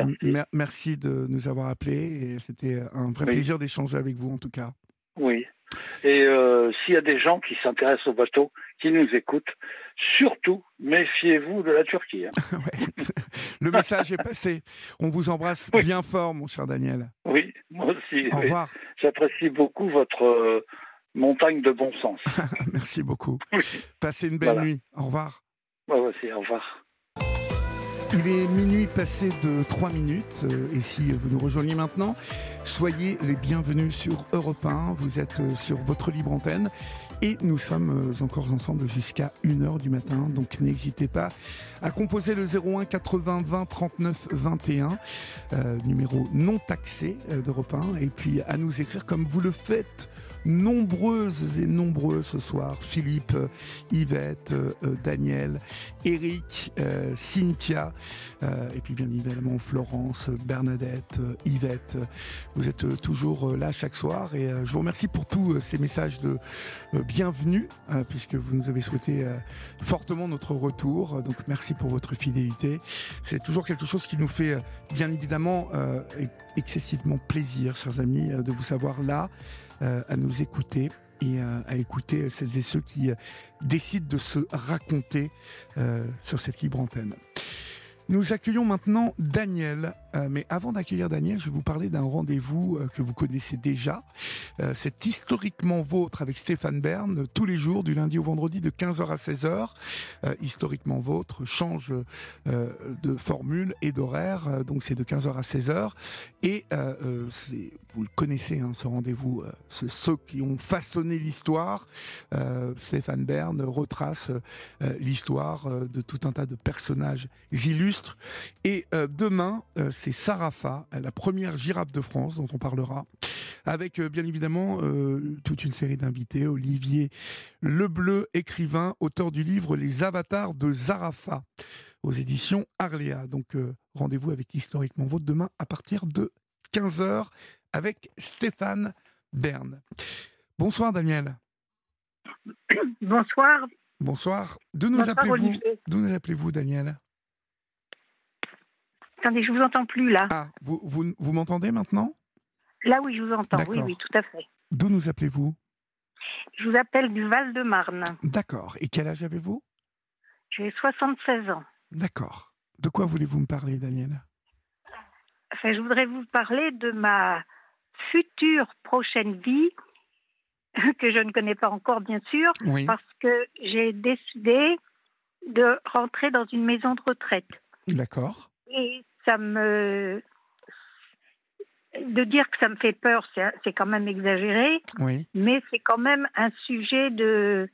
merci. de nous avoir appelés. Et c'était un vrai plaisir d'échanger avec vous, en tout cas. Oui. Et euh, s'il y a des gens qui s'intéressent au bateau, qui nous écoutent, surtout méfiez-vous de la Turquie. Hein. Le message est passé. On vous embrasse bien fort, mon cher Daniel. Oui, moi aussi. Au revoir. J'apprécie beaucoup votre montagne de bon sens. Merci beaucoup. Passez une belle nuit. Au revoir. Moi aussi, au revoir. Il est minuit passé de 3 minutes euh, et si vous nous rejoignez maintenant, soyez les bienvenus sur Europe 1. Vous êtes euh, sur votre libre antenne et nous sommes euh, encore ensemble jusqu'à 1h du matin. Donc n'hésitez pas à composer le 01 80 20 39 21, numéro non taxé d'Europe 1 et puis à nous écrire comme vous le faites nombreuses et nombreux ce soir. Philippe, euh, Yvette, euh, euh, Daniel, Eric, Cynthia, et puis bien évidemment Florence, Bernadette, Yvette. Vous êtes toujours là chaque soir et je vous remercie pour tous ces messages de bienvenue puisque vous nous avez souhaité fortement notre retour. Donc merci pour votre fidélité. C'est toujours quelque chose qui nous fait bien évidemment excessivement plaisir, chers amis, de vous savoir là euh, à nous écouter et euh, à écouter celles et ceux qui euh, décident de se raconter sur cette libre antenne. Nous accueillons maintenant Daniel. Euh, mais avant d'accueillir Daniel, je vais vous parler d'un rendez-vous euh, que vous connaissez déjà. Euh, c'est historiquement vôtre avec Stéphane Bern, tous les jours, du lundi au vendredi, de 15h à 16h. historiquement vôtre change de formule et d'horaire, donc c'est de 15h à 16h. Et vous le connaissez, hein, ce rendez-vous, ceux qui ont façonné l'histoire. Stéphane Bern retrace l'histoire de tout un tas de personnages illustres et demain, c'est Sarafa, la première girafe de France dont on parlera, avec euh, bien évidemment toute une série d'invités. Olivier Lebleu, écrivain, auteur du livre Les avatars de Zarafa aux éditions Arléa. Donc rendez-vous avec Historiquement Votre demain à partir de 15h avec Stéphane Bern. Bonsoir Daniel. Bonsoir. Bonsoir. D'où nous appelez-vous D'où nous appelez-vous Daniel? Attendez, je vous entends plus là. Ah, vous, vous, vous m'entendez maintenant? Là, oui, je vous entends. Oui, oui, tout à fait. D'où nous appelez-vous? Je vous appelle du Val-de-Marne. D'accord. Et quel âge avez-vous? J'ai 76 ans. D'accord. De quoi voulez-vous me parler, Daniel? Enfin, Je voudrais vous parler de ma future prochaine vie, que je ne connais pas encore, bien sûr, parce que j'ai décidé de rentrer dans une maison de retraite. D'accord. Et ça me de dire que ça me fait peur, c'est quand même exagéré. Oui. Mais c'est quand même un sujet de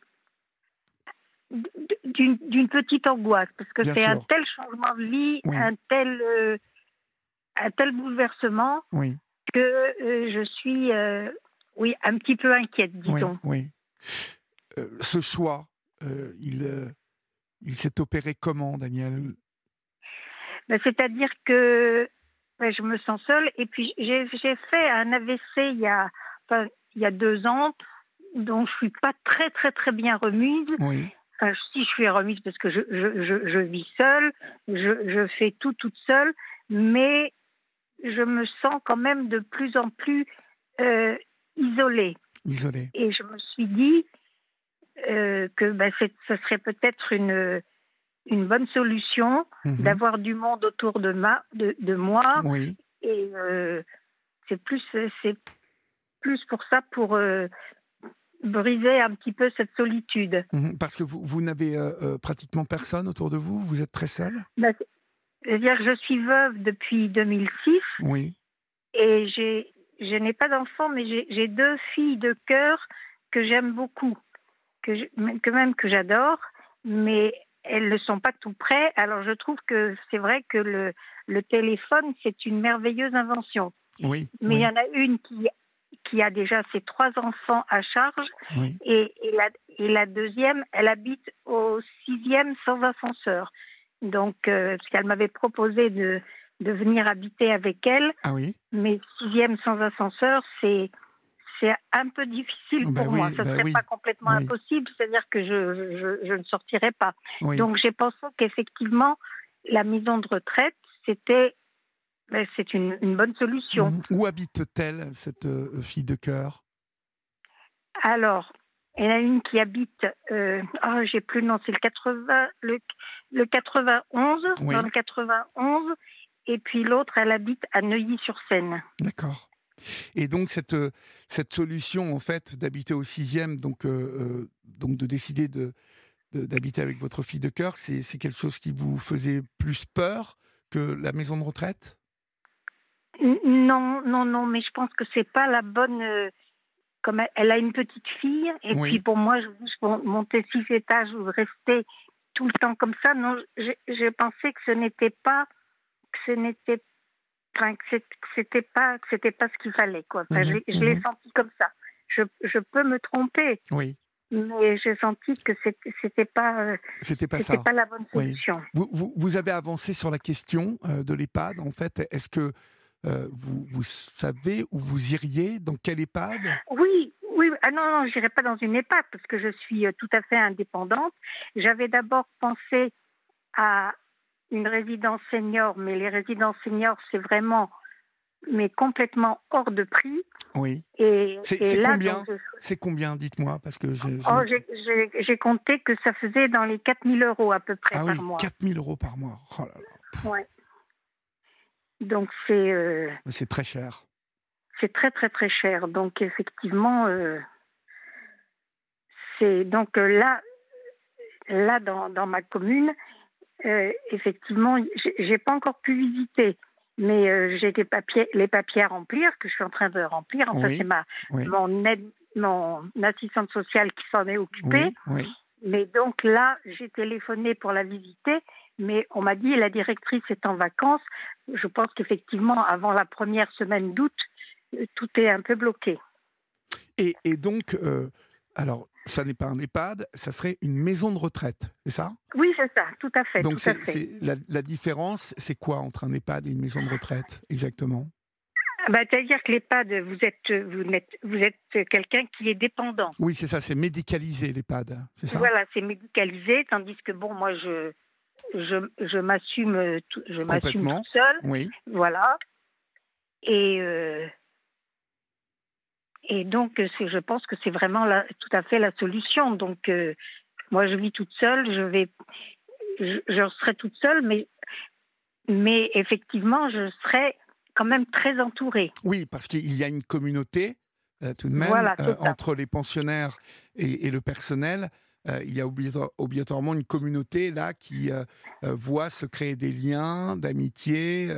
d'une petite angoisse parce que c'est un tel changement de vie, un tel euh, un tel bouleversement oui. que euh, je suis euh, oui un petit peu inquiète, disons. Oui. ce choix, il il s'est opéré comment, Daniel? Ben, c'est-à-dire que ben, je me sens seule. Et puis, j'ai fait un AVC il y, a, il y a deux ans, dont je suis pas très, très, très bien remise. Oui. si je suis remise parce que je, je, je, vis seule, je, je, fais tout toute seule, mais je me sens quand même de plus en plus euh, isolée. Isolée. Et je me suis dit euh, que ben, ce serait peut-être une, une bonne solution mhm. d'avoir du monde autour de, ma, de, de moi. Oui. Et euh, c'est plus, c'est plus pour ça, pour, euh, briser un petit peu cette solitude. Mhm, parce que vous, vous n'avez pratiquement personne autour de vous? Vous êtes très seule ben, C'est-à-dire que je suis veuve depuis 2006. Oui. Et j'ai, je n'ai pas d'enfants, mais j'ai deux filles de cœur que j'aime beaucoup, que, que même que j'adore, mais elles ne sont pas tout près. Alors je trouve que c'est vrai que le, le téléphone, c'est une merveilleuse invention. Oui. Mais il y en a une qui, qui a déjà ses trois enfants à charge. Et, et, la, et la deuxième, elle habite au sixième sans ascenseur. Donc, euh, parce qu'elle m'avait proposé de, de venir habiter avec elle. Ah oui. Mais sixième sans ascenseur, c'est c'est un peu difficile bah pour moi. Ce ne bah serait pas complètement impossible, c'est-à-dire que je, je, je, ne sortirais pas. Donc j'ai pensé qu'effectivement, la maison de retraite, c'était ben, c'est une, une, bonne solution. Mmh. Où habite-t-elle, cette euh, fille de cœur? Alors, il y en a une qui habite, euh, oh, j'ai plus le nom, c'est le 80, le, le 91, dans le 91, et puis l'autre, elle habite à Neuilly-sur-Seine. D'accord. Et donc cette, euh, cette solution en fait d'habiter au sixième, donc, euh, euh, donc de décider de, d'habiter avec votre fille de cœur, c'est, quelque chose qui vous faisait plus peur que la maison de retraite? Non, non, non, mais je pense que c'est pas la bonne. comme elle, a une petite fille, et puis pour moi, je, je monter six étages ou rester tout le temps comme ça. Non, j'ai, j'ai pensé que ce n'était pas que ce n'était enfin, que c'était pas que c'était pas ce qu'il fallait quoi. Enfin, je, je l'ai mhm. senti comme ça. Je, je peux me tromper. Oui. Mais j'ai senti que c'était pas euh, c'était pas ça. pas la bonne solution. Vous, vous, vous, avez avancé sur la question euh, de l'EHPAD en fait. Est-ce que euh, vous, vous savez où vous iriez? Dans quel EHPAD? Oui, oui, ah non, non, j'irai pas dans une EHPAD parce que je suis tout à fait indépendante. J'avais d'abord pensé à une résidence senior, mais les résidences seniors, c'est vraiment mais complètement hors de prix. Oui. Et, c'est combien C'est combien Dites-moi, parce que oh, j'ai compté que ça faisait dans les 4000 euros à peu près ah par oui, mois. 4000 euros par mois. Oh là là. Ouais. Donc c'est. Euh, c'est très cher. C'est très très très cher. Donc effectivement, euh, c'est donc euh, là, là dans, dans ma commune, euh, effectivement, j'ai pas encore pu visiter, mais euh, j'ai des papiers, les papiers à remplir que je suis en train de remplir. Enfin, c'est ma mon aide, mon assistante sociale qui s'en est occupée. mais donc là, j'ai téléphoné pour la visiter, mais on m'a dit la directrice est en vacances. Je pense qu'effectivement, avant la première semaine d'août, euh, tout est un peu bloqué. Et, et donc, alors, ça n'est pas un EHPAD, ça serait une maison de retraite, c'est ça? Oui, c'est ça, tout à fait. Donc, La, différence, c'est quoi entre un EHPAD et une maison de retraite, exactement? Bah, C'est-à-dire que l'EHPAD, vous êtes, vous êtes, vous êtes quelqu'un qui est dépendant. Oui, c'est ça, c'est médicalisé l'EHPAD, c'est ça? Voilà, c'est médicalisé, tandis que, bon, moi, je, je, je m'assume je m'assume toute seule. Oui. Voilà. Et. Euh, et donc, je pense que c'est vraiment tout à fait la solution. Donc, euh, moi, je vis toute seule, je vais, je, serai toute seule, mais, mais effectivement, je serai quand même très entourée. Oui, parce qu'il y a une communauté, euh, tout de même, euh, entre les pensionnaires et, le personnel. il y a obligatoirement une communauté là qui voit se créer des liens d'amitié.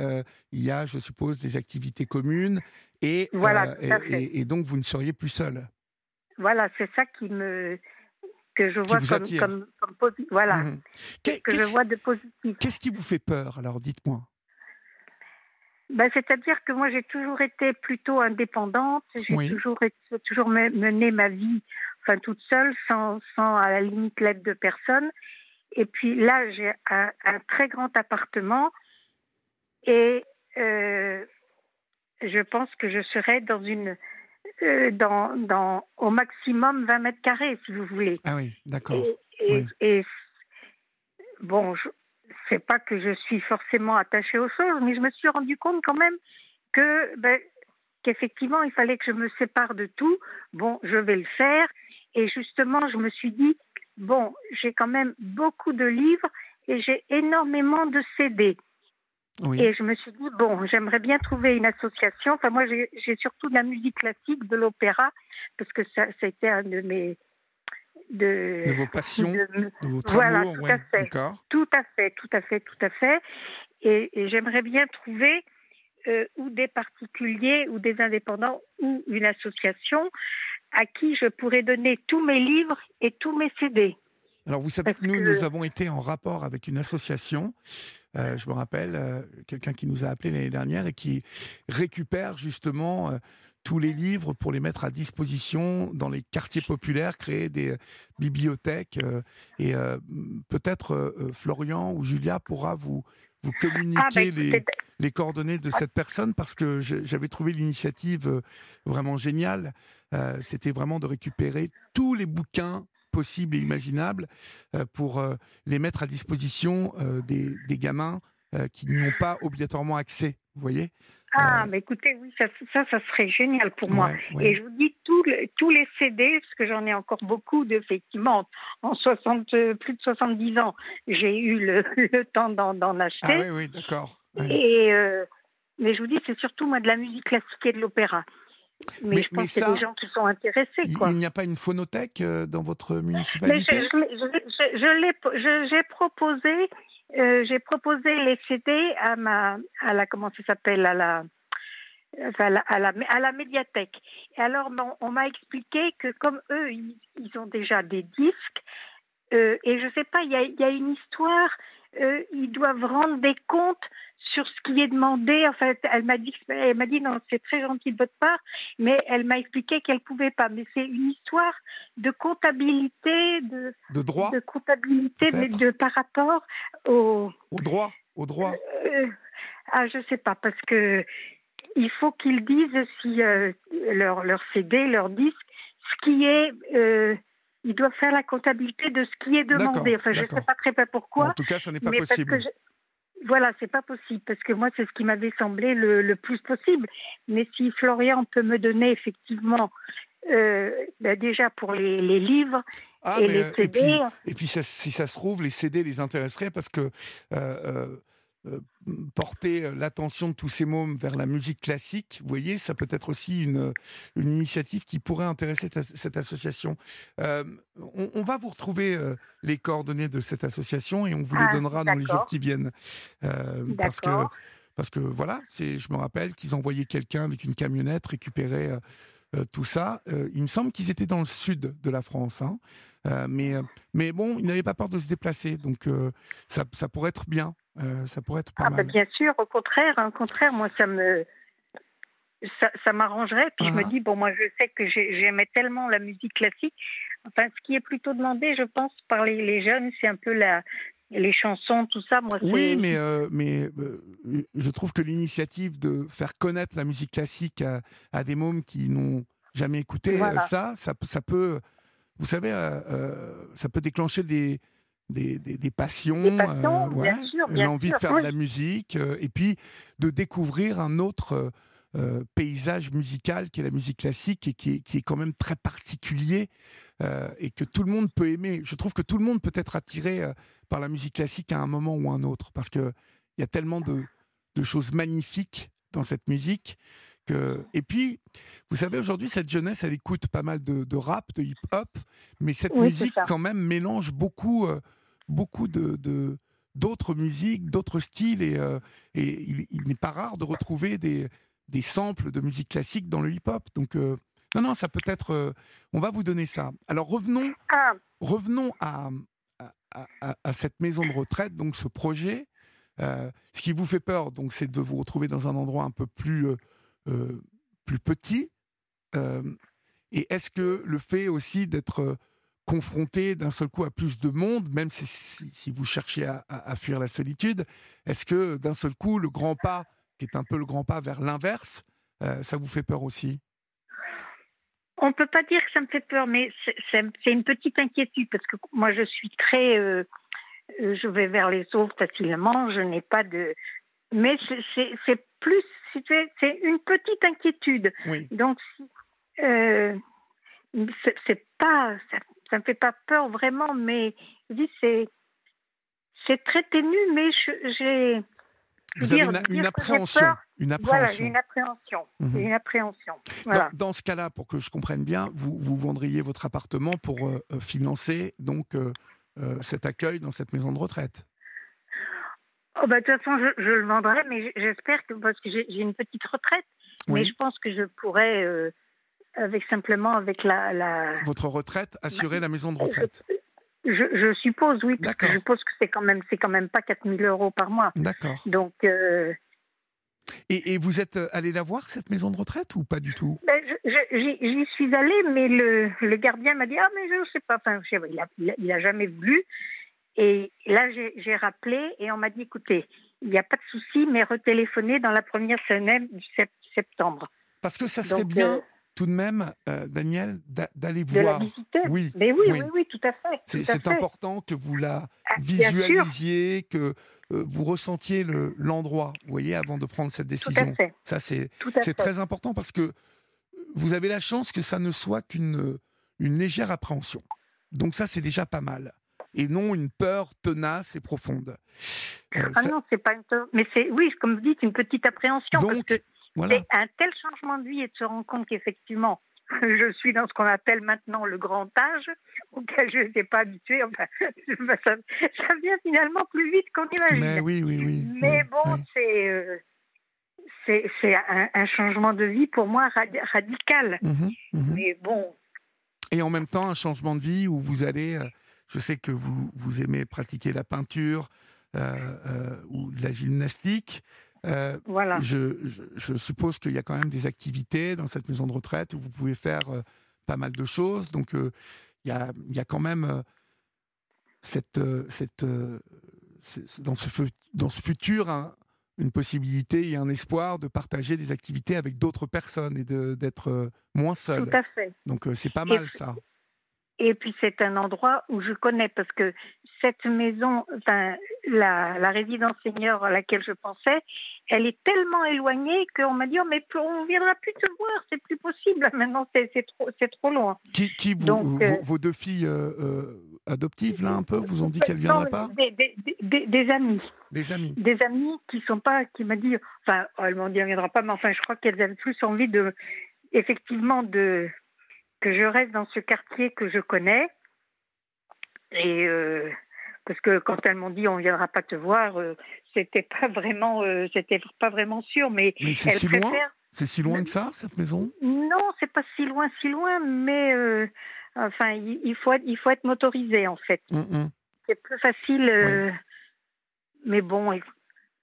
il y a, je suppose, des activités communes et, voilà, euh, et, donc, vous ne seriez plus seul. Voilà, c'est ça qui me que je vois comme, comme, voilà mmh que je vois de positif. Qu'est-ce qui vous fait peur alors Dites-moi? Ben, c'est-à-dire que moi j'ai toujours été plutôt indépendante, j'ai toujours toujours mené ma vie enfin toute seule sans, sans à la limite l'aide de personne. Et puis là j'ai un, un, très grand appartement et euh, je pense que je serai dans une euh, dans, dans au maximum 20 mètres carrés, si vous voulez. Ah oui, d'accord. Et, bon, c'est pas que je suis forcément attachée aux choses, mais je me suis rendu compte quand même que ben, qu'effectivement il fallait que je me sépare de tout. Bon, je vais le faire. Et justement, je me suis dit bon, j'ai quand même beaucoup de livres et j'ai énormément de CD. Et je me suis dit, bon, j'aimerais bien trouver une association. Enfin, moi, j'ai surtout de la musique classique, de l'opéra, parce que ça, été un de mes. De, de vos passions, de, votre voilà, amour, tout à fait. Tout à fait, tout à fait, tout à fait. Et, j'aimerais bien trouver euh, ou des particuliers ou des indépendants ou une association à qui je pourrais donner tous mes livres et tous mes CD. Alors, vous savez que nous, nous avons été en rapport avec une association. Euh, je me rappelle, euh, quelqu'un qui nous a appelé l'année dernière et qui récupère justement euh, tous les livres pour les mettre à disposition dans les quartiers populaires, créer des bibliothèques. et peut-être Florian ou Julia pourra vous, vous ah, bah, communiquer les, les, coordonnées de cette personne parce que j'avais trouvé l'initiative vraiment géniale. C'était vraiment de récupérer tous les bouquins possibles et imaginables euh, pour euh, les mettre à disposition euh, des, des, gamins qui n'y ont pas obligatoirement accès. Vous voyez? Ah, mais écoutez, oui, ça, ça, ça, serait génial pour moi. Et je vous dis, tous, tous les CD, parce que j'en ai encore beaucoup, effectivement, en 60, plus de 70 ans, j'ai eu le, le temps d'en acheter. Ah oui, oui, d'accord. Et, mais je vous dis, c'est surtout moi de la musique classique et de l'opéra. Mais, je pense qu'il y a des gens qui sont intéressés. Quoi. Il n'y a pas une phonothèque euh, dans votre municipalité? J'ai proposé, euh, j'ai proposé les CD à ma, à la comment ça s'appelle, à la, à la, à la, à la médiathèque. Et alors, on, m'a expliqué que comme eux, ils, ont déjà des disques, euh, et je sais pas, il y a, y a, une histoire, ils doivent rendre des comptes sur ce qui est demandé. En fait, elle m'a dit, elle m'a dit non, c'est très gentil de votre part, mais elle m'a expliqué qu'elle pouvait pas. Mais c'est une histoire de comptabilité, de, de droit, de comptabilité, mais de par rapport au au droit, au droit. Euh, ah, je sais pas parce que il faut qu'ils disent si euh, leur leur CD, leur disque, ce qui est euh, ils doivent faire la comptabilité de ce qui est demandé. Enfin, je ne sais pas très bien pourquoi. En tout cas, ça n'est pas possible. Voilà, c'est pas possible parce que moi c'est ce qui m'avait semblé le, plus possible. Mais si Florian peut me donner effectivement euh, ben déjà pour les, livres ah, et les CD. Euh, et puis, si ça se trouve, les CD les intéresseraient parce que euh, euh, porter l'attention de tous ces mômes vers la musique classique, vous voyez, ça peut être aussi une, une initiative qui pourrait intéresser cette association. Euh, on, va vous retrouver euh, les coordonnées de cette association et on vous les ah, donnera dans les jours qui viennent. parce que parce que voilà, c'est, je me rappelle qu'ils envoyaient quelqu'un avec une camionnette récupérer tout ça. il me semble qu'ils étaient dans le sud de la France. Hein. mais, mais bon, ils n'avaient pas peur de se déplacer, donc ça, ça pourrait être bien. Euh, ça pourrait être pas ah, bah, mal. bien sûr, au contraire, hein, au contraire, moi ça me ça, m'arrangerait. Puis je me ah. dis bon, moi je sais que j'aimais tellement la musique classique. Enfin, ce qui est plutôt demandé, je pense, par les, jeunes, c'est un peu la les chansons, tout ça. Moi, oui, mais euh, mais euh, je trouve que l'initiative de faire connaître la musique classique à, des mômes qui n'ont jamais écouté ça, ça, ça peut, vous savez, ça peut déclencher des des, des, passions, l'envie de faire de la musique, euh, et puis de découvrir un autre euh, euh, paysage musical qui est la musique classique et qui est, qui est quand même très particulier et que tout le monde peut aimer. Je trouve que tout le monde peut être attiré par la musique classique à un moment ou un autre, parce qu'il y a tellement de, de, choses magnifiques dans cette musique. Que... Et puis, vous savez, aujourd'hui, cette jeunesse, elle écoute pas mal de, de rap, de hip-hop, mais cette musique, quand même, mélange beaucoup beaucoup de, d'autres musiques, d'autres styles, et, euh, et il, n'est pas rare de retrouver des, des samples de musique classique dans le hip-hop. Donc, euh, non, non, ça peut être. Euh, on va vous donner ça. Alors, revenons, ah. revenons à, à, cette maison de retraite, donc ce projet. ce qui vous fait peur, donc, c'est de vous retrouver dans un endroit un peu plus, plus petit. et est-ce que le fait aussi d'être confronté d'un seul coup à plus de monde, même si, si, vous cherchez à, fuir la solitude, est-ce que d'un seul coup, le grand pas, qui est un peu le grand pas vers l'inverse, euh, ça vous fait peur aussi? On ne peut pas dire que ça me fait peur, mais c'est une petite inquiétude, parce que moi, je suis très... Euh, euh, je vais vers les autres facilement, je n'ai pas de... Mais c'est plus... C'est une petite inquiétude. Oui. Donc, euh, c'est pas ça me fait pas peur vraiment, mais c'est c'est très ténu, mais j'ai vous avez une, appréhension. Une appréhension. Voilà, j'ai une appréhension. Mhm. Une appréhension. Dans, ce cas-là, pour que je comprenne bien, vous, vous vendriez votre appartement pour euh, euh, financer donc cet accueil dans cette maison de retraite. Oh bah, de toute façon, je, le vendrai, mais j'espère que parce que j'ai une petite retraite, mais je pense que je pourrais avec simplement avec la, votre retraite assurer la maison de retraite. Je, suppose, oui, parce que je suppose que c'est quand même, c'est quand même pas 4000 euros par mois. D'accord. Donc. Euh, et, vous êtes euh, allé la voir, cette maison de retraite, ou pas du tout? Ben, J'y suis allée, mais le, le gardien m'a dit Ah, mais je ne sais pas. Enfin, il n'a il a, jamais voulu. Et là, j'ai rappelé et on m'a dit Écoutez, il n'y a pas de souci, mais retéléphonez dans la première semaine du septembre. Parce que ça serait bien. Euh, tout de même, euh, Daniel, d'aller voir. Oui, Mais oui, oui, oui, tout à fait. C'est important que vous la ah, visualisiez, que euh, vous ressentiez l'endroit, vous voyez, avant de prendre cette décision. Tout à fait. Ça, c'est très important parce que vous avez la chance que ça ne soit qu'une une légère appréhension. Donc ça, c'est déjà pas mal. Et non une peur tenace et profonde. Euh, ah non, c'est pas une peur. Mais c'est, oui, comme vous dites, une petite appréhension. Donc, parce que c'est un tel changement de vie et de se rendre compte qu'effectivement, je suis dans ce qu'on appelle maintenant le grand âge, auquel je n'étais pas habituée. Enfin, ça, vient finalement plus vite qu'on imagine. Mais oui, oui, oui. Mais bon, euh, c'est c'est un, un, changement de vie pour moi radical. Mmh mmh Mais bon. Et en même temps, un changement de vie où vous allez. Euh, je sais que vous, vous aimez pratiquer la peinture euh, ou de la gymnastique. Euh, voilà. Je, je, suppose qu'il y a quand même des activités dans cette maison de retraite où vous pouvez faire euh, pas mal de choses. Donc, euh, il y, a, y, a, quand même cette, cette, dans, ce, dans ce futur une possibilité et un espoir de partager des activités avec d'autres personnes et d'être moins seul. Tout à fait. Donc, c'est pas mal ça. Et puis c'est un endroit où je connais parce que cette maison, enfin la, la résidence seigneur à laquelle je pensais, elle est tellement éloignée qu'on m'a dit oh, mais on viendra plus te voir, c'est plus possible. Maintenant c'est trop c'est trop loin. Qui, qui vous, Donc, euh, vos, deux filles euh, euh, adoptives là un peu vous ont dit qu'elles viendraient pas des, des, des, amis. Des amis. Des amis qui sont pas qui m'a dit enfin elles m'ont dit elle viendra pas mais enfin je crois qu'elles avaient plus envie de effectivement de que je reste dans ce quartier que je connais. Et euh, parce que quand elles m'ont dit on viendra pas te voir, euh, c'était pas vraiment, euh, c'était pas vraiment sûr. Mais, c'est si loin. C'est si loin que ça cette maison? Non, c'est pas si loin, si loin, mais enfin il, faut il faut être motorisé en fait. Mm, mm. C'est plus facile. Mais bon,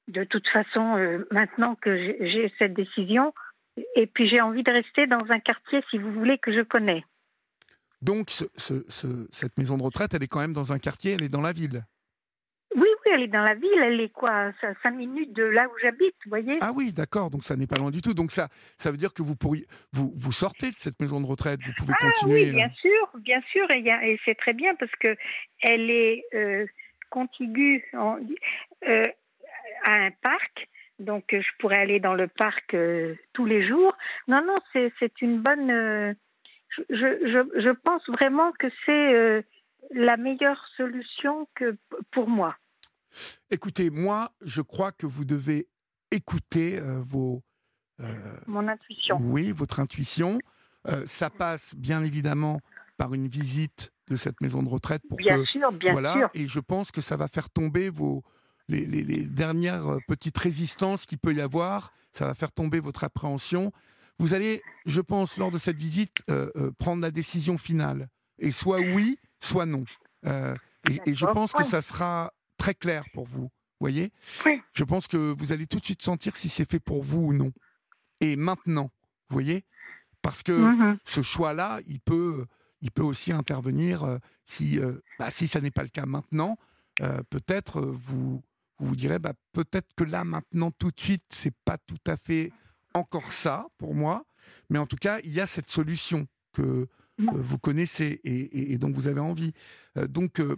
de toute façon, maintenant que j'ai cette décision, et puis j'ai envie de rester dans un quartier, si vous voulez, que je connais. Donc cette maison de retraite, elle est quand même dans un quartier, elle est dans la ville Oui, oui, elle est dans la ville, elle est quoi Cinq minutes de là où j'habite, vous voyez Ah oui, d'accord, donc ça n'est pas loin du tout. Donc ça, ça veut dire que vous pourriez, vous, vous sortez de cette maison de retraite, vous pouvez ah, continuer. Oui, bien sûr, bien sûr, et, et c'est très bien parce que elle est euh, contiguë euh, à un parc donc euh, je pourrais aller dans le parc euh, tous les jours. Non, non, c'est une bonne. Euh, je, je, je, pense vraiment que c'est la meilleure solution que pour moi. Écoutez, moi, je crois que vous devez écouter vos. Mon intuition. Oui, votre intuition. ça passe bien évidemment par une visite de cette maison de retraite pour bien sûr, bien voilà, sûr. Et je pense que ça va faire tomber vos les, dernières euh, petites résistances qu'il peut y avoir. Ça va faire tomber votre appréhension. Vous allez, je pense, lors de cette visite, euh, euh, prendre la décision finale. Et soit oui, soit non. et, je pense que ça sera très clair pour vous. voyez Je pense que vous allez tout de suite sentir si c'est fait pour vous ou non. Et maintenant, vous voyez Parce que mm-hmm. ce choix-là, il peut, il peut aussi intervenir si, bah, si ça n'est pas le cas maintenant. peut-être vous, vous vous direz bah, peut-être que là, maintenant, tout de suite, c'est pas tout à fait encore ça pour moi, mais en tout cas, il y a cette solution que mmh. euh, vous connaissez et, dont vous avez envie. Euh, donc, euh,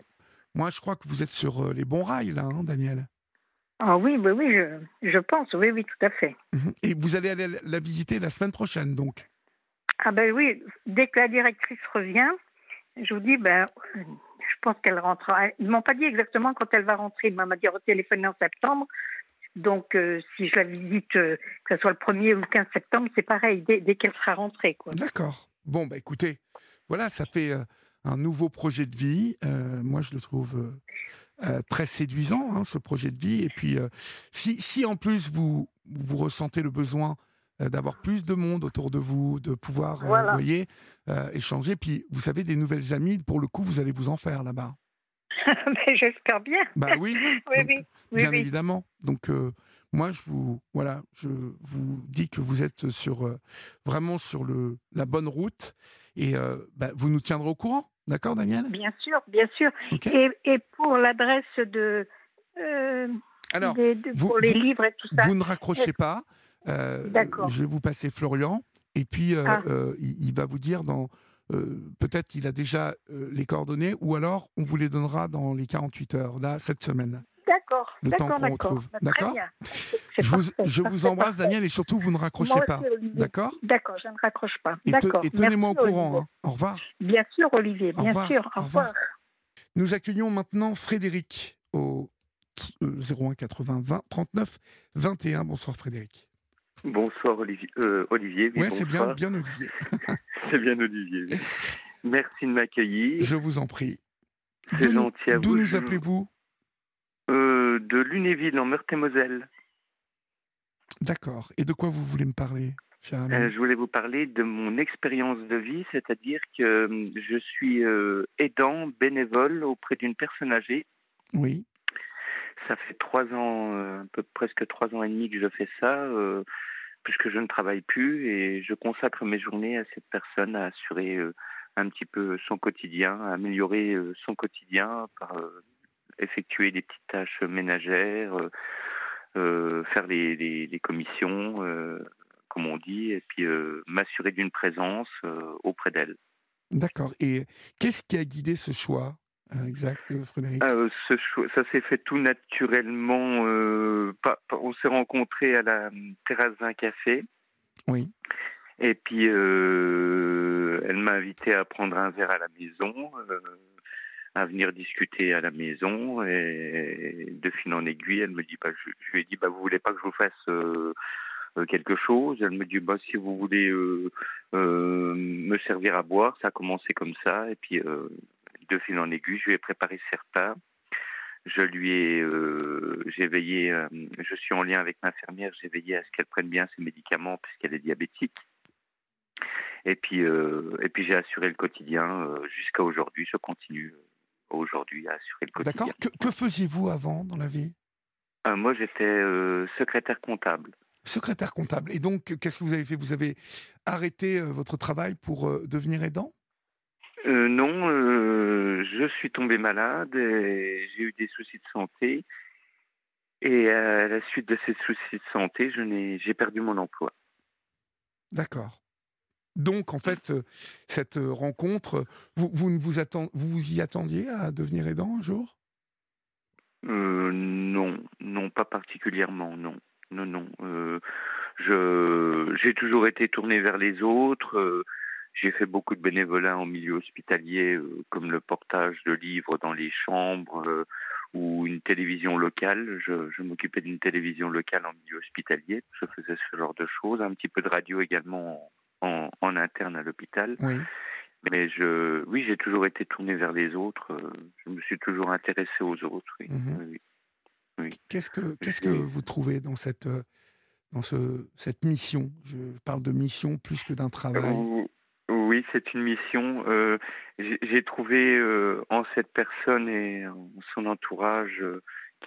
moi, je crois que vous êtes sur les bons rails, là, hein, Daniel. Ah oui, oui, oui, je, pense, oui, oui, tout à fait. Mmh et vous allez aller la visiter la semaine prochaine, donc Ah ben oui, dès que la directrice revient, je vous dis, ben, je pense qu'elle rentrera. Ils m'ont pas dit exactement quand elle va rentrer. Elle m'a dit au téléphone en septembre. Donc, si je la visite, que ce soit le 1er ou le 15 septembre, c'est pareil, dès, qu'elle sera rentrée. D'accord. Bon, bah écoutez, voilà, ça fait un nouveau projet de vie. moi, je le trouve très séduisant, hein, ce projet de vie. Et puis, si, si en plus vous ressentez le besoin d'avoir plus de monde autour de vous, de pouvoir, vous voyez, échanger. Puis, vous savez, des nouvelles amies, pour le coup, vous allez vous en faire là-bas. J'espère bien. Bah oui. oui, oui, Bien évidemment. Donc, moi, je vous, voilà, je vous dis que vous êtes sur, vraiment sur le, la bonne route et bah, vous nous tiendrez au courant. D'accord, Daniel? Bien sûr, bien sûr. Et, et, pour l'adresse de. Euh, Alors, vous, pour les livres et tout ça. Vous ne raccrochez pas. Euh, D'accord. Je vais vous passer Florian. Et puis, euh, ah. il, va vous dire dans. Peut-être qu'il a déjà les coordonnées, ou alors on vous les donnera dans les 48 heures, là, cette semaine. D'accord. Le temps qu'on retrouve. Bah, d'accord je, vous, je vous, embrasse, Daniel, et surtout, vous ne raccrochez pas. D'accord D'accord, je ne raccroche pas. Et, tenez-moi au courant. Hein. Au revoir. Bien sûr, Olivier, bien sûr. Au revoir. Nous accueillons maintenant Frédéric au 01 80 20 39 21. Bonsoir, Frédéric. Bonsoir, Olivier. Euh, Olivier oui, c'est bien, bien Olivier. c'est bien Olivier. Merci de m'accueillir. Je vous en prie. C'est gentil à vous. D'où nous appelez-vous euh, De Lunéville, en Meurthe-et-Moselle. D'accord. Et de quoi vous voulez me parler euh, je voulais vous parler de mon expérience de vie, c'est-à-dire que je suis aidant bénévole auprès d'une personne âgée. Oui. Ça fait trois ans, un peu presque trois ans et demi que je fais ça, puisque je ne travaille plus et je consacre mes journées à cette personne à assurer un petit peu son quotidien, à améliorer son quotidien par effectuer des petites tâches ménagères, euh, euh, faire les, commissions, euh, comme on dit, et puis m'assurer d'une présence auprès d'elle. D'accord. Et qu'est-ce qui a guidé ce choix? Exact, Frédéric ce Ça s'est fait tout naturellement. on s'est rencontrés à la terrasse d'un café. Oui. Et puis, elle m'a invité à prendre un verre à la maison à venir discuter à la maison et de fil en aiguille, elle me dit, bah, je, lui ai dit, bah, vous voulez pas que je vous fasse euh, euh, quelque chose? Elle me dit, bah, si vous voulez euh, me servir à boire, ça a commencé comme ça et puis de fil en aiguille, je lui ai préparé certains. Je lui ai, j'ai veillé, je suis en lien avec l'infirmière, j'ai veillé à ce qu'elle prenne bien ses médicaments puisqu'elle est diabétique. Et puis, et puis j'ai assuré le quotidien jusqu'à aujourd'hui. Je continue aujourd'hui à assurer le quotidien. D'accord. Que, faisiez-vous avant dans la vie? Euh, Moi, j'étais euh, secrétaire comptable. Secrétaire comptable. Et donc, qu'est-ce que vous avez fait? Vous avez arrêté euh, votre travail pour devenir aidant? Non, je suis tombé malade et j'ai eu des soucis de santé. Et à la suite de ces soucis de santé, j'ai perdu mon emploi. D'accord. Donc, en fait, euh, cette euh, rencontre, vous, vous, ne vous, vous, y attendiez à devenir aidant un jour? Euh, Non, non, pas particulièrement, non. Non, non. je, j'ai toujours été tourné vers les autres. J'ai fait beaucoup de bénévolat en milieu hospitalier, comme le portage de livres dans les chambres ou une télévision locale. Je, je m'occupais d'une télévision locale en milieu hospitalier. Je faisais ce genre de choses. Un petit peu de radio également en, interne à l'hôpital. Oui. Mais je, oui, j'ai toujours été tourné vers les autres. Euh, je me suis toujours intéressé aux autres. Oui. Mhm. oui. Qu'est-ce que, qu'est-ce que vous trouvez dans cette, euh, dans ce, cette mission? Je parle de mission plus que d'un travail. Oui, c'est une mission. Euh, j'ai trouvé en cette personne et en son entourage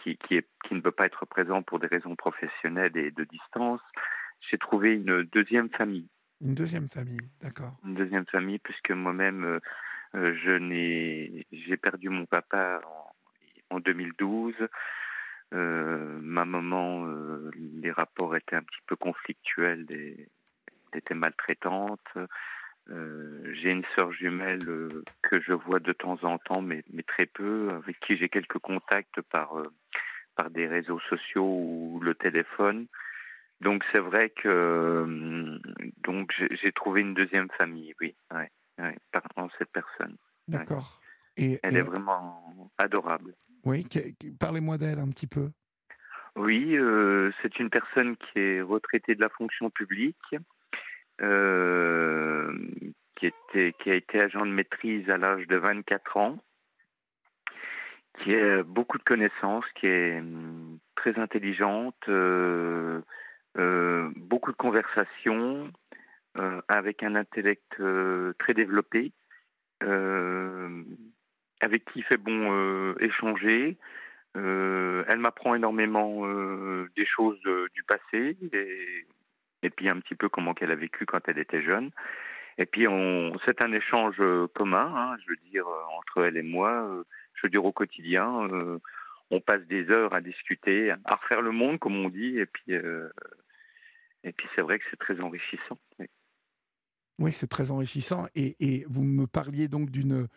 qui, qui, est, qui ne peut pas être présent pour des raisons professionnelles et de distance, j'ai trouvé une deuxième famille. Une deuxième famille, d'accord. Une deuxième famille, puisque moi-même, euh, euh, je n'ai, j'ai perdu mon papa en, 2012. Euh, ma maman, les rapports étaient un petit peu conflictuels, elle était maltraitante. J'ai une sœur jumelle que je vois de temps en temps, mais, mais très peu, avec qui j'ai quelques contacts par, par des réseaux sociaux ou le téléphone. Donc c'est vrai que euh, donc j'ai trouvé une deuxième famille, oui, ouais, ouais, en cette personne. D'accord. Et elle est vraiment adorable. Oui, parlez-moi d'elle un petit peu. Oui, euh, c'est une personne qui est retraitée de la fonction publique, euh, qui, était, qui a été agent de maîtrise à l'âge de 24 ans, qui a beaucoup de connaissances, qui est hum, très intelligente, euh, beaucoup de conversations, avec un intellect très développé, avec qui il fait bon échanger. Euh, elle m'apprend énormément euh, des choses euh, du passé et, puis un petit peu comment qu'elle a vécu quand elle était jeune. Et puis c'est un échange commun, hein, je veux dire entre elle et moi. je veux dire au quotidien, on passe des heures à discuter, à refaire le monde comme on dit. Et puis et puis c'est vrai que c'est très enrichissant. Oui, oui c'est très enrichissant. Et, et, vous me parliez donc d'une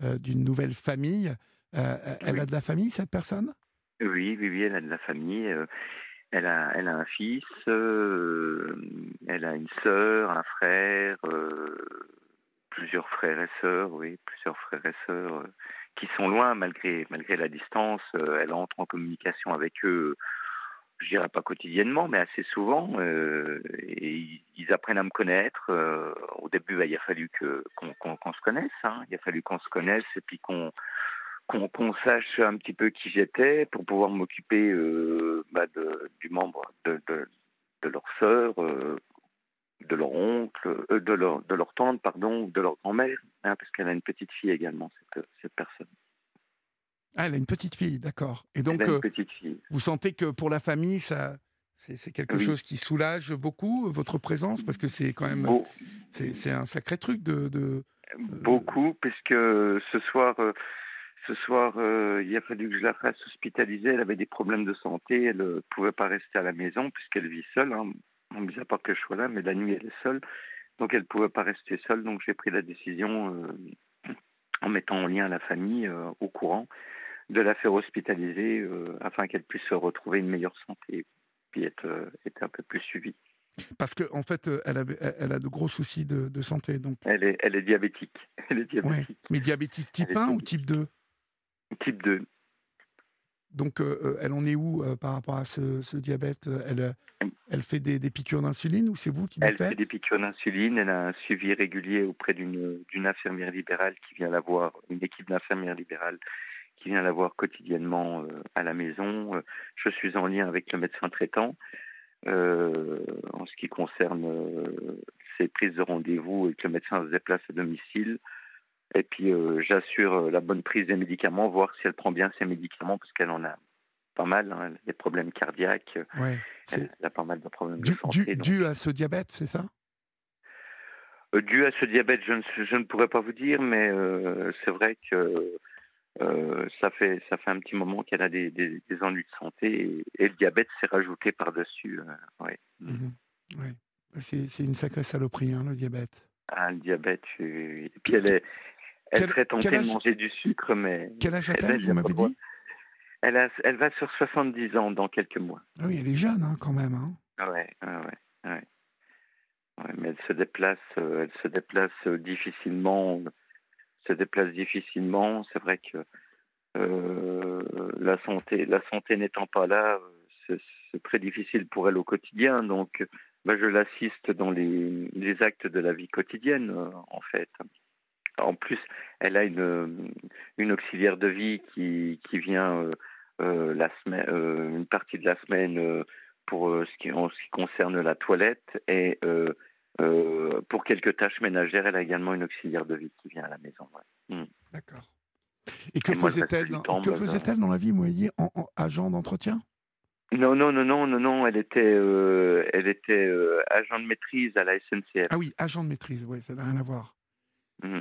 d'une nouvelle famille. Euh, elle a de la famille, cette personne? Oui, oui, oui, elle a de la famille. Euh, elle a, elle a un fils, euh, elle a une sœur, un frère, plusieurs frères et sœurs, oui, plusieurs frères et sœurs qui sont loin malgré malgré la distance. elle entre en communication avec eux je dirais pas quotidiennement, mais assez souvent. et ils, apprennent à me connaître. au début, bah, il a fallu qu'on se connaisse. Hein. Il a fallu qu'on se connaisse et puis qu'on qu'on sache un petit peu qui j'étais pour pouvoir m'occuper euh, bah, du membre de, de, leur sœur, euh, de leur oncle, euh, de, leur, de leur tante, pardon, ou de leur grand-mère, hein, parce qu'elle a une petite fille également, cette, cette personne. Ah, elle a une petite fille, d'accord. Et donc, une petite fille. vous sentez que pour la famille, ça, c'est quelque chose qui soulage beaucoup votre présence, parce que c'est quand même, c'est un sacré truc de. de Beaucoup, puisque ce soir, ce soir, euh, il a fallu que je la fasse hospitaliser. Elle avait des problèmes de santé. Elle ne euh, pouvait pas rester à la maison puisqu'elle vit seule. Hein. On ne pas que je sois là, mais la nuit, elle est seule. Donc, elle ne pouvait pas rester seule. Donc, j'ai pris la décision, euh, en mettant en lien la famille au courant, de la faire hospitaliser afin qu'elle puisse se retrouver une meilleure santé puis être, être un peu plus suivie. Parce qu'en en fait, elle, avait, elle a de gros soucis de, santé. Donc. Elle, est, elle est diabétique. Elle est diabétique. Mais diabétique type 1 ou type 2 Type 2. Donc, euh, euh, elle en est où euh, par rapport à ce, diabète elle, elle fait des, piqûres d'insuline ou c'est vous qui le faites Elle fait des piqûres d'insuline. Elle a un suivi régulier auprès d'une infirmière libérale qui vient la voir, une équipe d'infirmières libérales qui vient la voir quotidiennement à la maison. je suis en lien avec le médecin traitant en ce qui concerne ses prises de rendez-vous et que le médecin se déplace à domicile. Et puis euh, j'assure euh, la bonne prise des médicaments, voir si elle prend bien ses médicaments, parce qu'elle en a pas mal, hein, des problèmes cardiaques. Ouais, elle, a pas mal de problèmes de santé. Dû, à ce diabète, c'est ça? Euh, Dû à ce diabète, je ne, je ne pourrais pas vous dire, mais c'est vrai que ça, fait, ça fait un petit moment qu'elle a des, des, ennuis de santé et, le diabète s'est rajouté par-dessus. ouais. Mhm. C'est une sacrée saloperie, hein, le diabète. Ah, le diabète, et puis elle est, elle serait tentée de manger du sucre, mais. Quel âge a-t-elle, vous m'avez dit elle, a, elle va sur 70 ans dans quelques mois. Ah oui, elle est jeune hein, quand même. Hein. Ah ouais, ah ouais, ouais. ouais. mais elle se déplace, euh, elle se déplace euh, difficilement, se déplace difficilement. C'est vrai que euh, la santé, la santé n'étant pas là, c'est très difficile pour elle au quotidien. Donc, bah, je l'assiste dans les, les, actes de la vie quotidienne, en fait. En plus, elle a une, une auxiliaire de vie qui, qui vient euh, euh, la semaine, euh, une partie de la semaine pour ce, qui, en ce qui concerne la toilette et pour quelques tâches ménagères, elle a également une auxiliaire de vie qui vient à la maison. Hmm. D'accord. Et que faisait-elle dans, que faisait dans la vie, vous voyez, en, agent d'entretien? Non, non, non, non, non, non, elle était, elle était agent de maîtrise à la SNCF. Ah oui, agent de maîtrise, oui, ça n'a rien à voir. Hmm.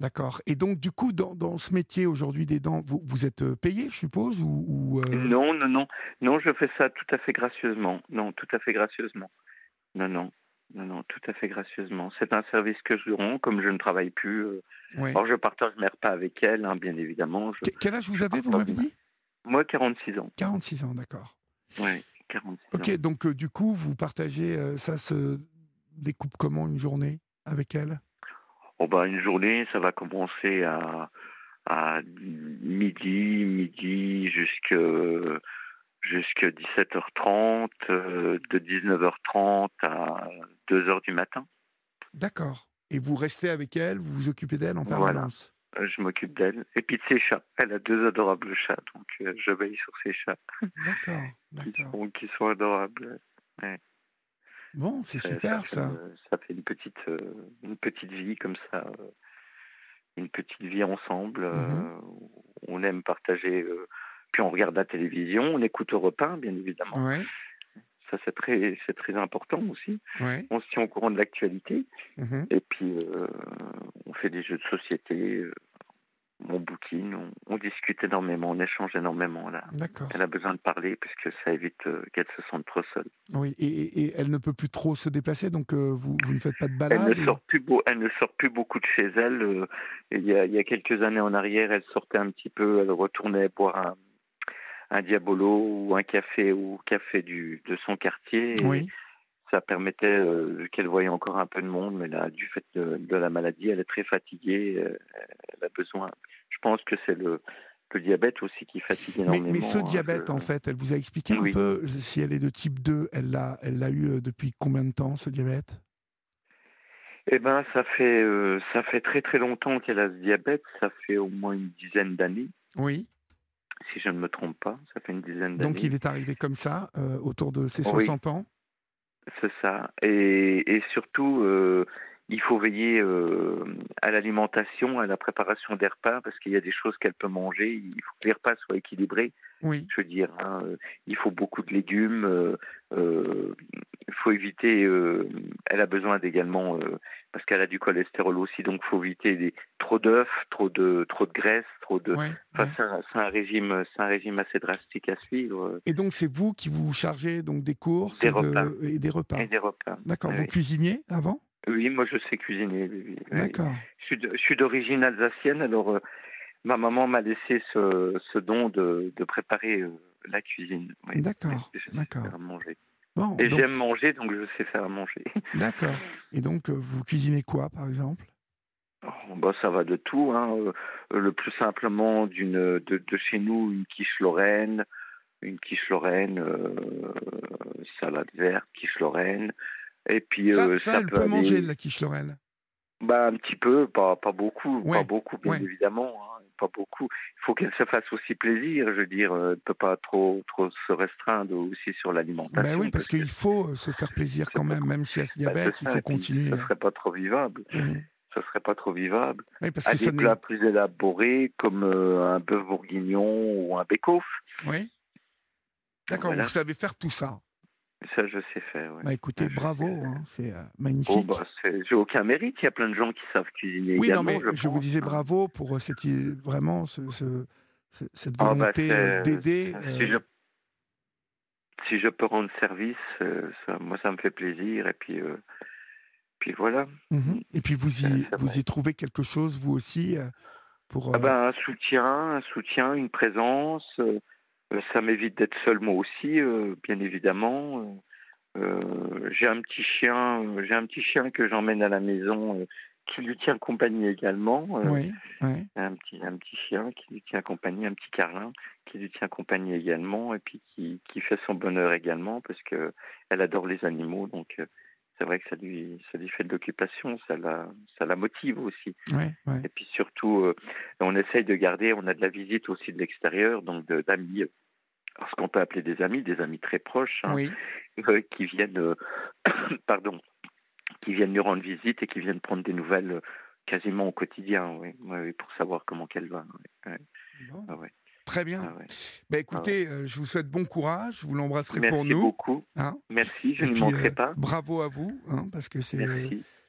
D'accord. Et donc, du coup, dans, dans ce métier aujourd'hui des dents, vous, vous êtes euh, payé, je suppose ou, euh Non, non, non. Non, je fais ça tout à fait gracieusement. Non, tout à fait gracieusement. Non, non. Non, non, tout à fait gracieusement. C'est un service que je rends, comme je ne travaille plus. Euh... Alors, je partage mes repas avec elle, hein, bien évidemment. Quel âge vous avez, vous m'avez dit? Moi, 46 ans. 46 ans, d'accord. Oui, 46 Ok, donc euh, du coup, vous partagez, ça se découpe comment une journée avec elle? Oh bah, une journée, ça va commencer à, à midi, midi jusqu'à 17h30, de 19h30 à 2h du matin. D'accord. Et vous restez avec elle, vous vous occupez d'elle en permanence? Voilà. Je m'occupe d'elle. Et puis de ses chats. Elle a deux adorables chats, donc je veille sur ses chats. D'accord. qui, sont, qui sont adorables. Bon, c'est super ça. Ça fait une petite, une petite vie comme ça une petite vie ensemble. Euh, mhm. on aime partager. Euh, puis on regarde la télévision, on écoute au repas, bien évidemment. Ça, c'est très, c'est très important aussi. On se tient au courant de l'actualité. Mhm. Et puis, euh, on fait des jeux de société on bouquine, on, discute énormément, on échange énormément. Là. Elle a besoin de parler puisque ça évite euh, qu'elle se sente trop seule. Oui, et, elle ne peut plus trop se déplacer, donc euh, vous, ne faites pas de balade elle ne, sort plus elle ne sort plus beaucoup de chez elle. Euh, il, y a, quelques années en arrière, elle sortait un petit peu, elle retournait boire un, un diabolo ou un café ou café du, de son quartier. oui ça permettait qu'elle voyait encore un peu de monde, mais là, du fait de, la maladie, elle est très fatiguée, elle a besoin je pense que c'est le, diabète aussi qui fatigue énormément. Mais, ce hein, diabète, en fait, elle vous a expliqué un peu si elle est de type 2, elle l'a elle l'a eu euh, depuis combien de temps, ce diabète? Eh ben, ça fait euh, ça fait très très longtemps qu'elle a ce diabète. Ça fait au moins une dizaine d'années. Oui. Si je ne me trompe pas, ça fait une dizaine d'années. Donc il est arrivé comme ça, euh, autour de ses 60 ans? C'est ça. Et, et surtout, il faut veiller euh, à l'alimentation, à la préparation des repas, parce qu'il y a des choses qu'elle peut manger. Il faut que les repas soient équilibrés. Oui. Je veux dire, hein, euh, il faut beaucoup de légumes. Euh, euh il faut éviter. Euh, elle a besoin également, parce qu'elle a du cholestérol aussi, donc il faut éviter des, trop d'œufs, trop de trop de graisse, trop de. enfin, C'est un, régime, c'est un régime assez drastique à suivre. Et donc c'est vous qui vous chargez donc des courses des et, repas. et des repas. Et des repas. D'accord. Vous cuisiniez avant? Oui, moi je sais cuisiner. D'accord. Je suis d'origine alsacienne, alors euh, ma maman m'a laissé ce, ce don de, de préparer euh, la cuisine. D'accord. D'accord. manger. Bon, Et j'aime manger, donc je sais faire à manger. D'accord. Et donc, euh, vous cuisinez quoi, par exemple? Oh, bah, Ça va de tout. Hein. le plus simplement, d'une de, de, chez nous, une quiche lorraine, une quiche lorraine, salade verte, quiche lorraine, et puis, ça, euh, ça, elle peut, manger de la quiche Lorraine bah, Un petit peu, pas, pas beaucoup, pas beaucoup, bien évidemment. Hein, pas beaucoup. Il faut qu'elle se fasse aussi plaisir. Je veux dire, elle ne peut pas trop, trop se restreindre aussi sur l'alimentation. Ben oui, parce, qu'il faut euh, se faire plaisir quand même, même si elle a bah, diabète, il faut continuer. Ça ne serait pas trop vivable. Ça mmh. Ça serait pas trop vivable. Oui, parce que des plats plus élaborés comme euh, un bœuf bourguignon ou un bake-off. Oui. D'accord, vous savez faire tout ça. Ça, je sais faire. Bah, écoutez, bravo, hein, c'est euh, magnifique. Oh, bah, j'ai aucun mérite. Il y a plein de gens qui savent cuisiner. Oui, non, mais je, vous disais bravo pour euh, cette, vraiment ce, cette ah, bah, volonté euh, d'aider. Si, je, peux rendre service, ça, moi, ça me fait plaisir. Et puis, puis voilà. Mmh et puis, vous y, vous y trouvez quelque chose, vous aussi, pour. Ah ben, un soutien, un soutien, une présence. Euh, ça m'évite d'être seul moi aussi, euh, bien évidemment. Euh, j'ai un petit chien, j'ai un petit chien que j'emmène à la maison qui lui tient compagnie également. oui, Un petit, un petit chien qui lui tient compagnie, un petit carlin qui lui tient compagnie également, et puis qui, qui fait son bonheur également parce que elle adore les animaux, donc c'est vrai que ça lui, ça lui fait de l'occupation, ça la, ça la motive aussi. Et puis surtout, euh, on essaye de garder, on a de la visite aussi de l'extérieur, donc d'amis, ce qu'on peut appeler des amis, des amis très proches, hein, euh, qui viennent, euh, pardon, qui viennent nous rendre visite et qui viennent prendre des nouvelles quasiment au quotidien, oui, pour savoir comment qu'elle va. Bon. Ah Très bien. Ah bah, écoutez, euh, je vous souhaite bon courage. Vous l'embrasserez pour nous. Merci beaucoup. Hein. Merci, je ne manquerai euh, pas. Bravo à vous, hein, parce que c'est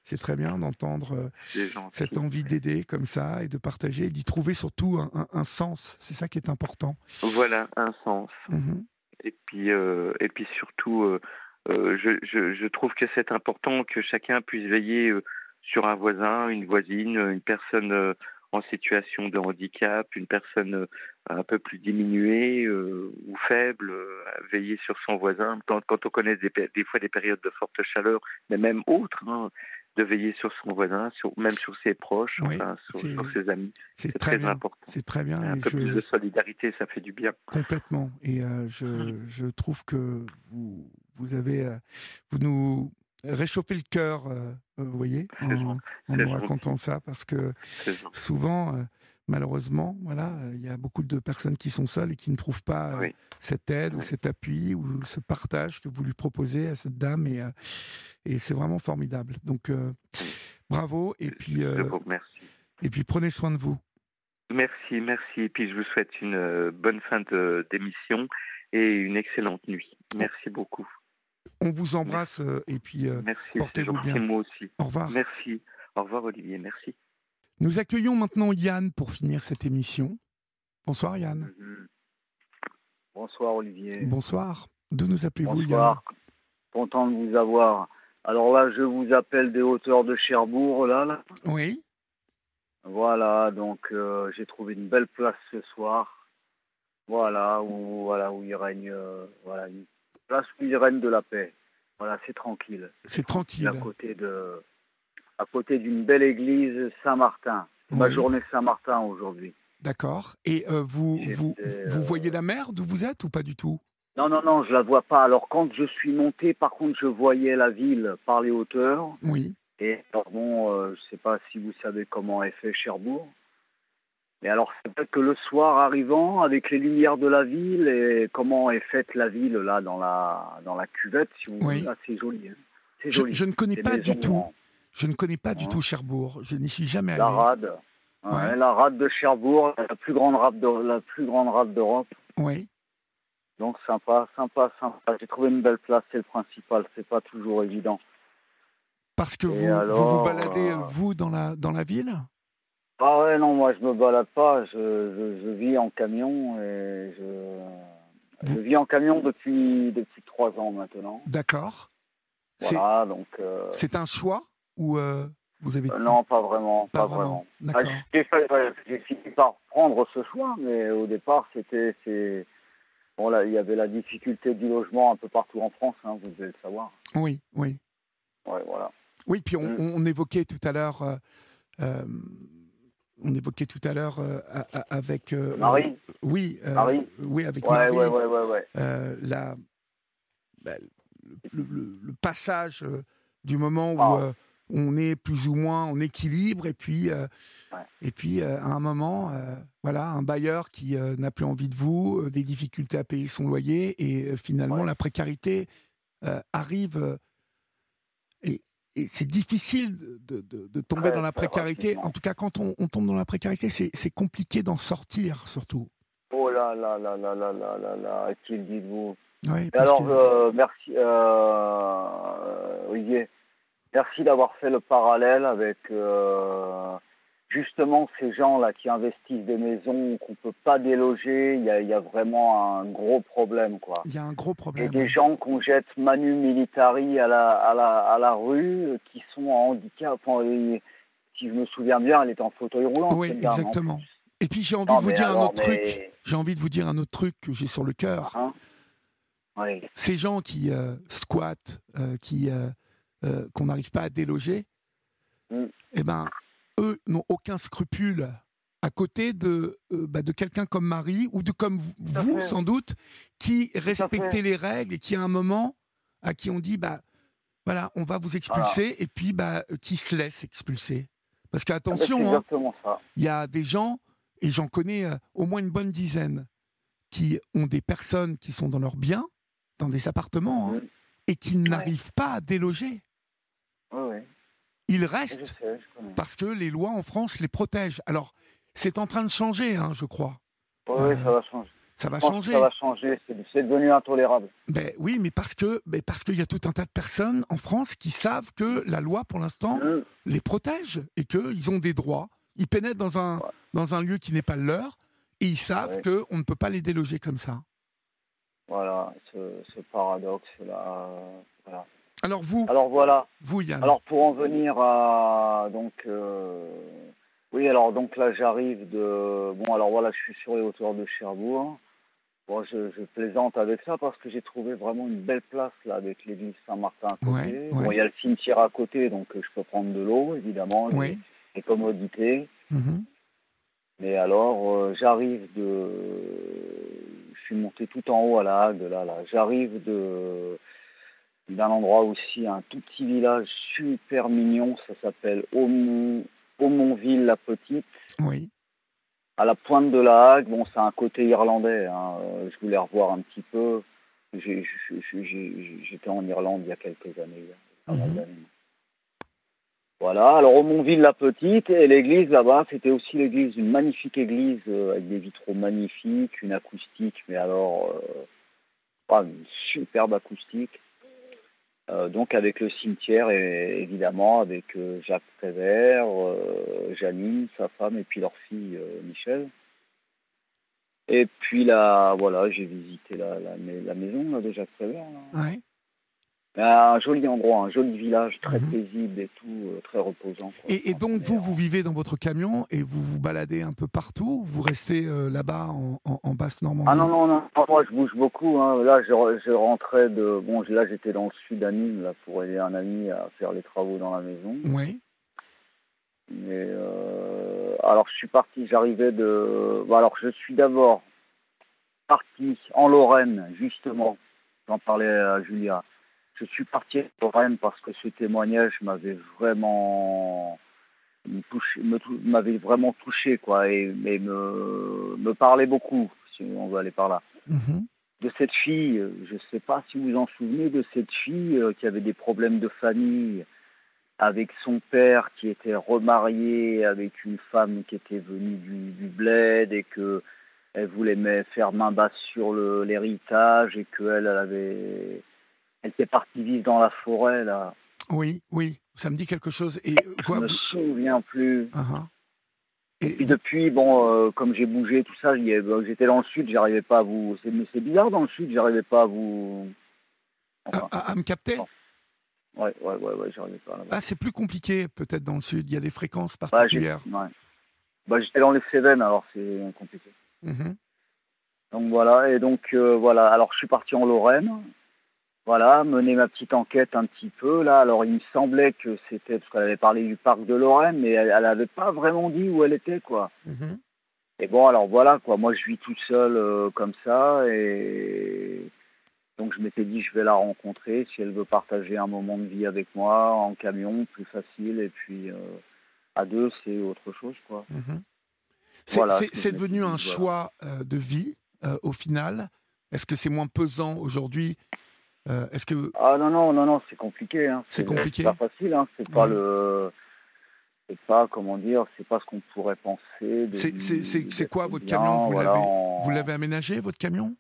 c'est très bien d'entendre euh, cette envie d'aider comme ça et de partager et d'y trouver surtout un, sens. C'est ça qui est important. Voilà, un sens. Mmh et puis et puis surtout, je, je, je, trouve que c'est important que chacun puisse veiller sur un voisin, une voisine, une personne en situation de handicap, une personne euh, un peu plus diminuée euh, ou faible, euh, veiller sur son voisin. Quand, quand on connaît des, des, fois des périodes de forte chaleur, mais même autres, hein, de veiller sur son voisin, sur, même sur ses proches, sur, ses amis. C'est très, important. C'est très bien. Un peu plus de solidarité, ça fait du bien. Complètement. Et euh, je, mmh. je, trouve que vous, vous avez, vous nous réchauffez le cœur, euh, vous voyez, en, en nous racontant ça, parce que souvent malheureusement, voilà, il y a beaucoup de personnes qui sont seules et qui ne trouvent pas cette aide ou cet appui ou ce partage que vous lui proposez à cette dame et, et c'est vraiment formidable. Donc bravo et puis et puis prenez soin de vous. Merci, merci. Et puis je vous souhaite une bonne fin d'émission et une excellente nuit. Merci beaucoup. On vous embrasse et puis portez-vous bien. Moi aussi. Au revoir. Merci. Au revoir Olivier. Merci. Nous accueillons maintenant Yann pour finir cette émission. Bonsoir Yann. Mhm. Bonsoir Olivier. Bonsoir. D'où nous appelez-vous Yann Content de vous avoir. Alors là, je vous appelle des hauteurs de Cherbourg, là. Oui. Voilà, donc euh, j'ai trouvé une belle place ce soir. Voilà, où, voilà, où il règne, euh, voilà, une il règne de la paix. Voilà, c'est tranquille. C'est tranquille. À côté de, à côté d'une belle église Saint-Martin. Ma journée Saint-Martin aujourd'hui. D'accord. Et euh, vous, vous, vous voyez la mer d'où vous êtes ou pas du tout? Non, non, non, je la vois pas. Alors quand je suis monté, par contre, je voyais la ville par les hauteurs. Oui. Et bon, euh, je ne sais pas si vous savez comment est fait Cherbourg. Mais alors, c'est peut-être que le soir arrivant, avec les lumières de la ville et comment est faite la ville là dans la dans la cuvette, si vous oui. c'est joli. Hein. C'est joli. Je, ne connais pas du tout. Je ne connais pas du tout Cherbourg. Je n'y suis jamais allé. La rade. La rade de Cherbourg, la plus grande rade de, la plus grande rade d'Europe. Oui. Donc sympa, sympa, sympa. J'ai trouvé une belle place, c'est le principal. C'est pas toujours évident. Parce que vous, vous, baladez euh, vous dans la dans la ville? Ah ouais non moi je me balade pas. Je, je, vis en camion et je, je vis en camion depuis depuis trois ans maintenant. D'accord. Voilà donc. Euh, c'est un choix ou euh, vous avez euh, Non, pas vraiment, pas, vraiment. Ah, j'ai fini par prendre ce choix, mais au départ, c'était bon là, il y avait la difficulté du logement un peu partout en France, hein, vous devez le savoir. Oui, oui. Ouais, voilà. Oui, puis on, mm. évoquait tout à l'heure. Euh, on évoquait tout à l'heure avec Marie. oui, Marie. oui, avec ouais, Marie. Ouais, ouais, ouais, la, bah, le, passage du moment où ah on est plus ou moins en équilibre et puis euh, et puis euh, à un moment euh, voilà un bailleur qui n'a plus envie de vous des difficultés à payer son loyer et finalement la précarité arrive et, c'est difficile de, tomber dans la précarité. en tout cas quand on, tombe dans la précarité c'est compliqué d'en sortir surtout. Oh là là là là là là là là qu'il dites-vous oui, alors merci Olivier Merci d'avoir fait le parallèle avec euh, justement ces gens-là qui investissent des maisons qu'on ne peut pas déloger. Il y, a, vraiment un gros problème. Quoi. Il y a un gros problème. Et des gens qu'on jette manu militari à la, à, la, à la rue qui sont en handicap. si je me souviens bien, elle est en fauteuil roulant. Oui, exactement. Et puis j'ai envie de vous dire un autre truc. J'ai envie de vous dire un autre truc que j'ai sur le cœur. Hein oui. Ces gens qui euh, squattent, euh, qui euh, qu'on n'arrive pas à déloger, mm. eh ben, eux n'ont aucun scrupule à côté de, euh, bah, de quelqu'un comme Marie ou de comme vous, sans doute, qui respectez les règles et qui à un moment à qui on dit bah voilà on va vous expulser et puis bah qui se laisse expulser. Parce qu'attention ah bah, il y a des gens et j'en connais euh, au moins une bonne dizaine qui ont des personnes qui sont dans leurs biens dans des appartements hein, mm. et qui n'arrivent pas à déloger il reste parce que les lois en France les protègent. Alors, c'est en train de changer, hein, je crois. Oui, ça va changer. Ça va changer. Ça va changer. C'est devenu intolérable. Ben, oui, mais parce que ben, parce qu'il y a tout un tas de personnes en France qui savent que la loi, pour l'instant, mmh. les protège et qu'ils ont des droits. Ils pénètrent dans un, dans un lieu qui n'est pas le leur et ils savent qu'on ne peut pas les déloger comme ça. Voilà, ce, paradoxe-là. Voilà. Alors vous Alors voilà. Vous Yann. Alors pour en venir à donc euh, oui alors donc là j'arrive de bon alors voilà je suis sur les hauteurs de Cherbourg. Bon, je, plaisante avec ça parce que j'ai trouvé vraiment une belle place là avec l'église Saint-Martin à côté. Bon, il y a le cimetière à côté, donc je peux prendre de l'eau, évidemment, les, les, commodités. Mhm. Mais alors, euh, j'arrive de. Je suis monté tout en haut à la Hague, là, là. J'arrive de d'un endroit aussi, un tout petit village super mignon, ça s'appelle Aumont, Aumontville la Petite. Oui. À la pointe de la Hague, bon, c'est un côté irlandais. Hein. Euh, je voulais revoir un petit peu. J'étais en Irlande il y a quelques années. Mhm. Voilà, alors Aumontville la Petite, et l'église là-bas, c'était aussi l'église, une magnifique église euh, avec des vitraux magnifiques, une acoustique, mais alors, euh, une superbe acoustique. Euh, donc avec le cimetière et évidemment avec euh, Jacques Prévert, euh, Janine, sa femme et puis leur fille Michel. Et puis là, voilà, j'ai visité la, la, maison de Jacques Prévert. Un joli endroit, un joli village, très mhm. paisible et tout, euh, très reposant. Et, donc, vous, vous vivez dans votre camion et vous vous baladez un peu partout Vous restez euh, là-bas en, en, Basse-Normandie Ah non, non, non, moi je bouge beaucoup. Hein. Là, je, je, rentrais de. Bon, là, j'étais dans le sud à là, pour aider un ami à faire les travaux dans la maison. Oui. Mais. Euh, alors, je suis parti, j'arrivais de. alors, je suis d'abord parti en Lorraine, justement. J'en parlais à Julia je suis parti à Lorraine parce que ce témoignage m'avait vraiment touché, m'avait vraiment touché quoi et, me, me parlait beaucoup si on veut aller par là. Mhm. De cette fille, je ne sais pas si vous vous en souvenez de cette fille euh, qui avait des problèmes de famille avec son père qui était remarié avec une femme qui était venue du, du bled et que elle voulait faire main basse sur l'héritage et qu'elle elle avait elle était partie vivre dans la forêt, là. Oui, oui, ça me dit quelque chose. Et quoi, Je me souviens plus. Uh-huh. et, puis depuis, bon, euh, comme j'ai bougé, tout ça, j'étais dans le sud, j'arrivais pas à vous. C'est bizarre dans le sud, j'arrivais pas à vous. à, me capter? Ouais, ouais, ouais, ouais j'arrivais pas. Ah, c'est plus compliqué peut-être dans le sud, il y a des fréquences particulières. Bah, j'étais dans les Cévennes, alors c'est compliqué. Mm-hmm. Donc voilà, et donc euh, voilà, alors je suis parti en Lorraine, voilà, mener ma petite enquête un petit peu là. Alors il me semblait que c'était parce qu'elle avait parlé du parc de Lorraine, mais elle n'avait pas vraiment dit où elle était quoi. Mhm. Et bon alors voilà quoi, moi je vis tout seul euh, comme ça et donc je m'étais dit je vais la rencontrer si elle veut partager un moment de vie avec moi en camion, plus facile et puis euh, à deux c'est autre chose quoi. Mhm. C'est devenu un choix euh, de vie au final. Est-ce que c'est moins pesant aujourd'hui euh, est-ce que ah non non non non c'est compliqué hein. c'est compliqué. pas facile hein. c'est pas le c'est pas comment dire c'est pas ce qu'on pourrait penser c'est quoi votre camion? Vous l'avez vous l'avez aménagé votre camion?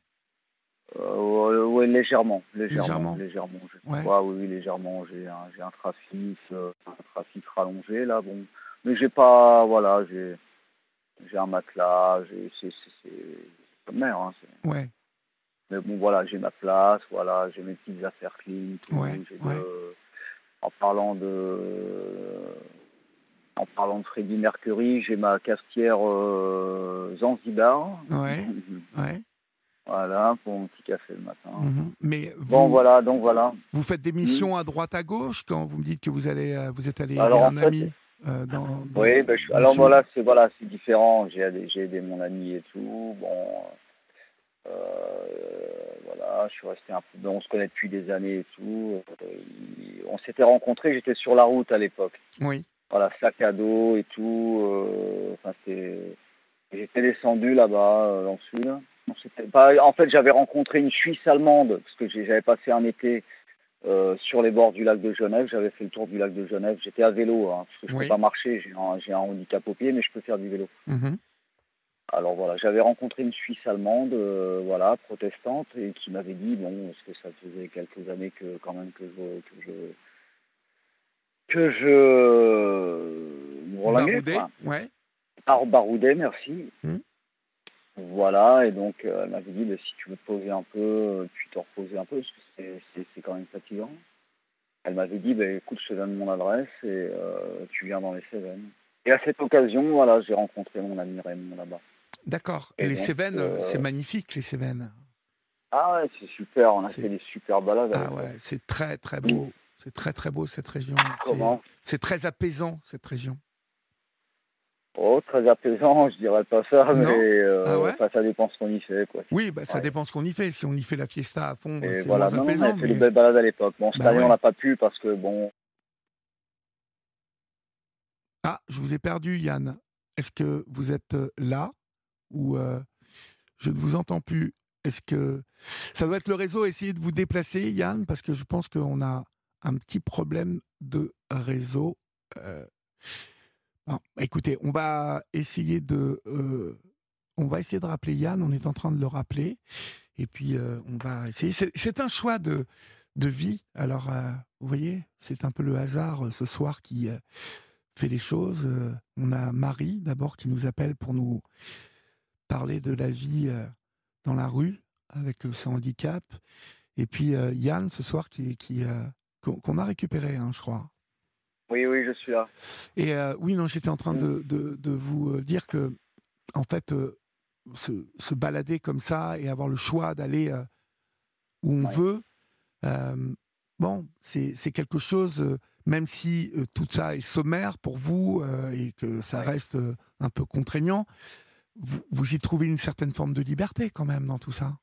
Euh, oui légèrement légèrement légèrement, légèrement oui, oui légèrement j'ai un un trafic euh, un trafic rallongé là bon. Mais j'ai pas voilà j'ai j'ai un matelas c'est comme mer hein, ouais mais bon, voilà, j'ai ma place, voilà, j'ai mes petites affaires clean. en parlant de. En parlant de Freddie Mercury, j'ai ma cafetière euh, Zanzibar. Ouais. ouais. Voilà, pour mon petit café le matin. Mhm. Mais vous, bon, voilà, donc voilà. Vous faites des missions à droite à gauche quand vous me dites que vous allez, euh, vous êtes allé aider un ami. Euh, dans, oui, ben, alors voilà, c'est voilà, c'est différent. J'ai aidé mon ami et tout. Bon, voilà, je suis resté un peu. On se connaît depuis des années et tout. Euh, on s'était rencontrés, j'étais sur la route à l'époque. Oui. Voilà, sac à dos et tout. Euh, enfin, J'étais descendu là-bas, dans le sud. En fait, j'avais rencontré une Suisse allemande, parce que j'avais passé un été sur les bords du lac de Genève. J'avais fait le tour du lac de Genève. J'étais à vélo, hein, parce que je ne peux pas marcher. J'ai un, un, handicap au pied, mais je peux faire du vélo. Mm-hmm. Alors voilà, j'avais rencontré une Suisse allemande, euh, voilà, protestante, et qui m'avait dit, bon, parce que ça faisait quelques années que quand même que je que je que je ouais. baroudais, merci. Hmm. Voilà, et donc euh, elle m'avait dit, bah, si tu veux te poser un peu, puis te reposer un peu, parce que c'est quand même fatigant. Elle m'avait dit, bah, écoute, je te donne mon adresse et euh, tu viens dans les Cévennes. Et à cette occasion, voilà, j'ai rencontré mon ami Raymond là-bas. D'accord. Et, les Cévennes, c'est magnifique, les Cévennes. Ah ouais, c'est super. On a fait des super balades. Ah ouais, c'est très très beau. C'est très très beau cette région. Comment? C'est très apaisant cette région. Oh, très apaisant, je dirais pas ça, mais euh, ah ça dépend ce qu'on y fait. Quoi. Oui, bah, ça dépend ce qu'on y fait. Si on y fait la fiesta à fond, c'est voilà, moins apaisant. On a fait belles balades à l'époque. Bon, cette bah année, on n'a pas pu parce que bon. Ah, je vous ai perdu, Yann. Est-ce que vous êtes euh, là? Ou euh, je ne vous entends plus Est-ce que ça doit être le réseau Essayez de vous déplacer, Yann, parce que je pense qu'on a un petit problème de réseau. écoutez, on va essayer de, on va essayer de rappeler Yann. On est en train de le rappeler, et puis on va essayer. C'est un choix de de vie. Alors, vous voyez, c'est un peu le hasard ce soir qui fait les choses. on a Marie d'abord qui nous appelle pour nous parler de la vie dans la rue avec son handicap. Et puis Yann ce soir qui, qui qu'on a récupéré, hein, je crois. Oui, oui, je suis là. Et euh, oui, non, j'étais en train de, mm. de, vous euh, dire que, en fait, euh, se, se, balader comme ça et avoir le choix d'aller où on veut, bon, c'est quelque chose, même si tout ça est sommaire pour vous et que ça reste un peu contraignant, vous, vous y trouvez une certaine forme de liberté quand même dans tout ça.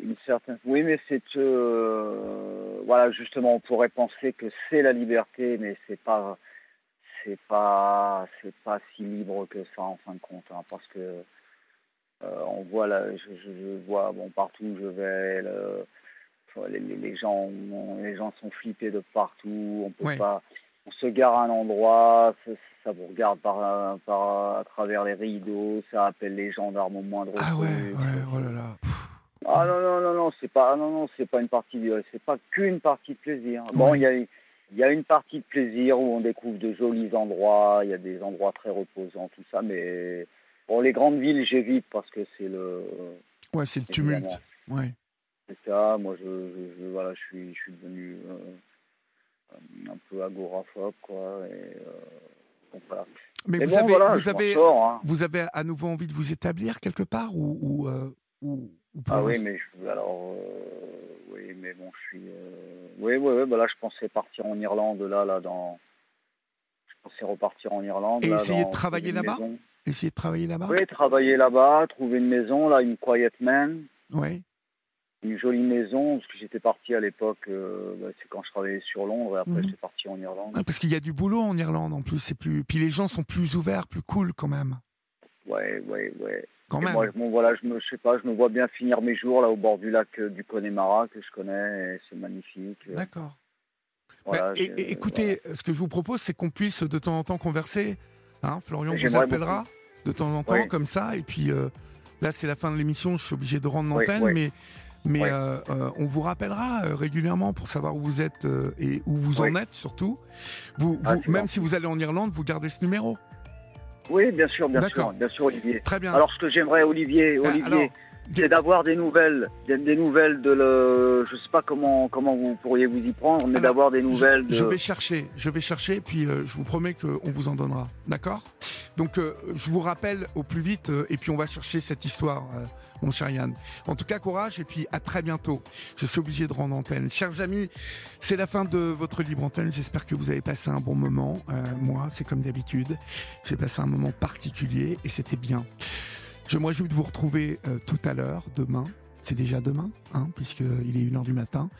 Une certaine... Oui, mais c'est euh, voilà justement, on pourrait penser que c'est la liberté, mais c'est pas c'est pas c'est pas si libre que ça en fin de compte, hein, parce que euh, on voit là, je, je, vois bon partout où je vais, les, les, gens les gens sont flippés de partout, on peut pas, on se gare à un endroit, ça, vous regarde par, par à travers les rideaux, ça appelle les gendarmes au moindre ah ouais, ouais, oh là là. Ah non non non non, c'est pas non non, c'est pas une partie c'est pas qu'une partie de plaisir. Bon, il y a il y a une partie de plaisir où on découvre de jolis endroits, il y a des endroits très reposants tout ça mais bon les grandes villes j'évite parce que c'est le Ouais, c'est le tumulte. Ouais. C'est ça, moi je, je, voilà, je suis je suis devenu euh, un peu agoraphobe quoi et euh, voilà. Mais, vous, avez, vous, avez, hein. vous avez à nouveau envie de vous établir quelque part ou, ou, euh, ou ah oui, mais je, alors euh, oui, mais bon, je suis. Euh, oui, oui, oui. Bah là, je pensais partir en Irlande, là, là, dans. Je pensais repartir en Irlande. Et essayer de travailler là-bas. Essayer de travailler là-bas. Oui, travailler là-bas, trouver une maison, là, une quiet man. Oui. Une jolie maison, parce que j'étais parti à l'époque, euh, bah, c'est quand je travaillais sur Londres, et après mhm. j'étais parti en Irlande. Ah, parce qu'il y a du boulot en Irlande en plus, c'est plus. Puis les gens sont plus ouverts, plus cool quand même. Ouais, ouais, ouais. Moi, voilà, je me, sais pas, je me vois bien finir mes jours là au bord du lac euh, du Connemara que je connais, c'est magnifique. D'accord. Bah, écoutez, ce que je vous propose, c'est qu'on puisse de temps en temps converser. Hein, Florian vous appellera de temps en temps comme ça, et puis euh, là c'est la fin de l'émission, je suis obligé de rendre l'antenne, mais mais euh, on vous rappellera régulièrement pour savoir où vous êtes et où vous en êtes surtout. Vous, ah, même si vous allez en Irlande, vous gardez ce numéro. Oui, bien sûr, bien sûr, bien sûr, Olivier. Très bien. Alors, ce que j'aimerais, Olivier, ben, Olivier, c'est d'avoir des nouvelles, des, nouvelles de le, je sais pas comment comment vous pourriez vous y prendre, mais d'avoir des nouvelles. Je, vais chercher, je vais chercher, puis euh, je vous promets qu'on vous en donnera, d'accord? Donc, euh, je vous rappelle au plus vite, euh, et puis on va chercher cette histoire mon cher Yann. En tout cas, courage et puis à très bientôt. Je suis obligé de rendre antenne. Chers amis, c'est la fin de votre libre antenne. J'espère que vous avez passé un bon moment. Euh, moi, c'est comme d'habitude. J'ai passé un moment particulier et c'était bien. Je me réjouis de vous retrouver euh, tout à l'heure, demain. C'est déjà demain, hein, puisqu'il est 1h du matin.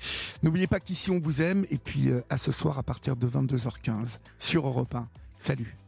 N'oubliez pas qu'ici on vous aime, et puis euh, à ce soir à partir de 22h15 sur Europe 1. Salut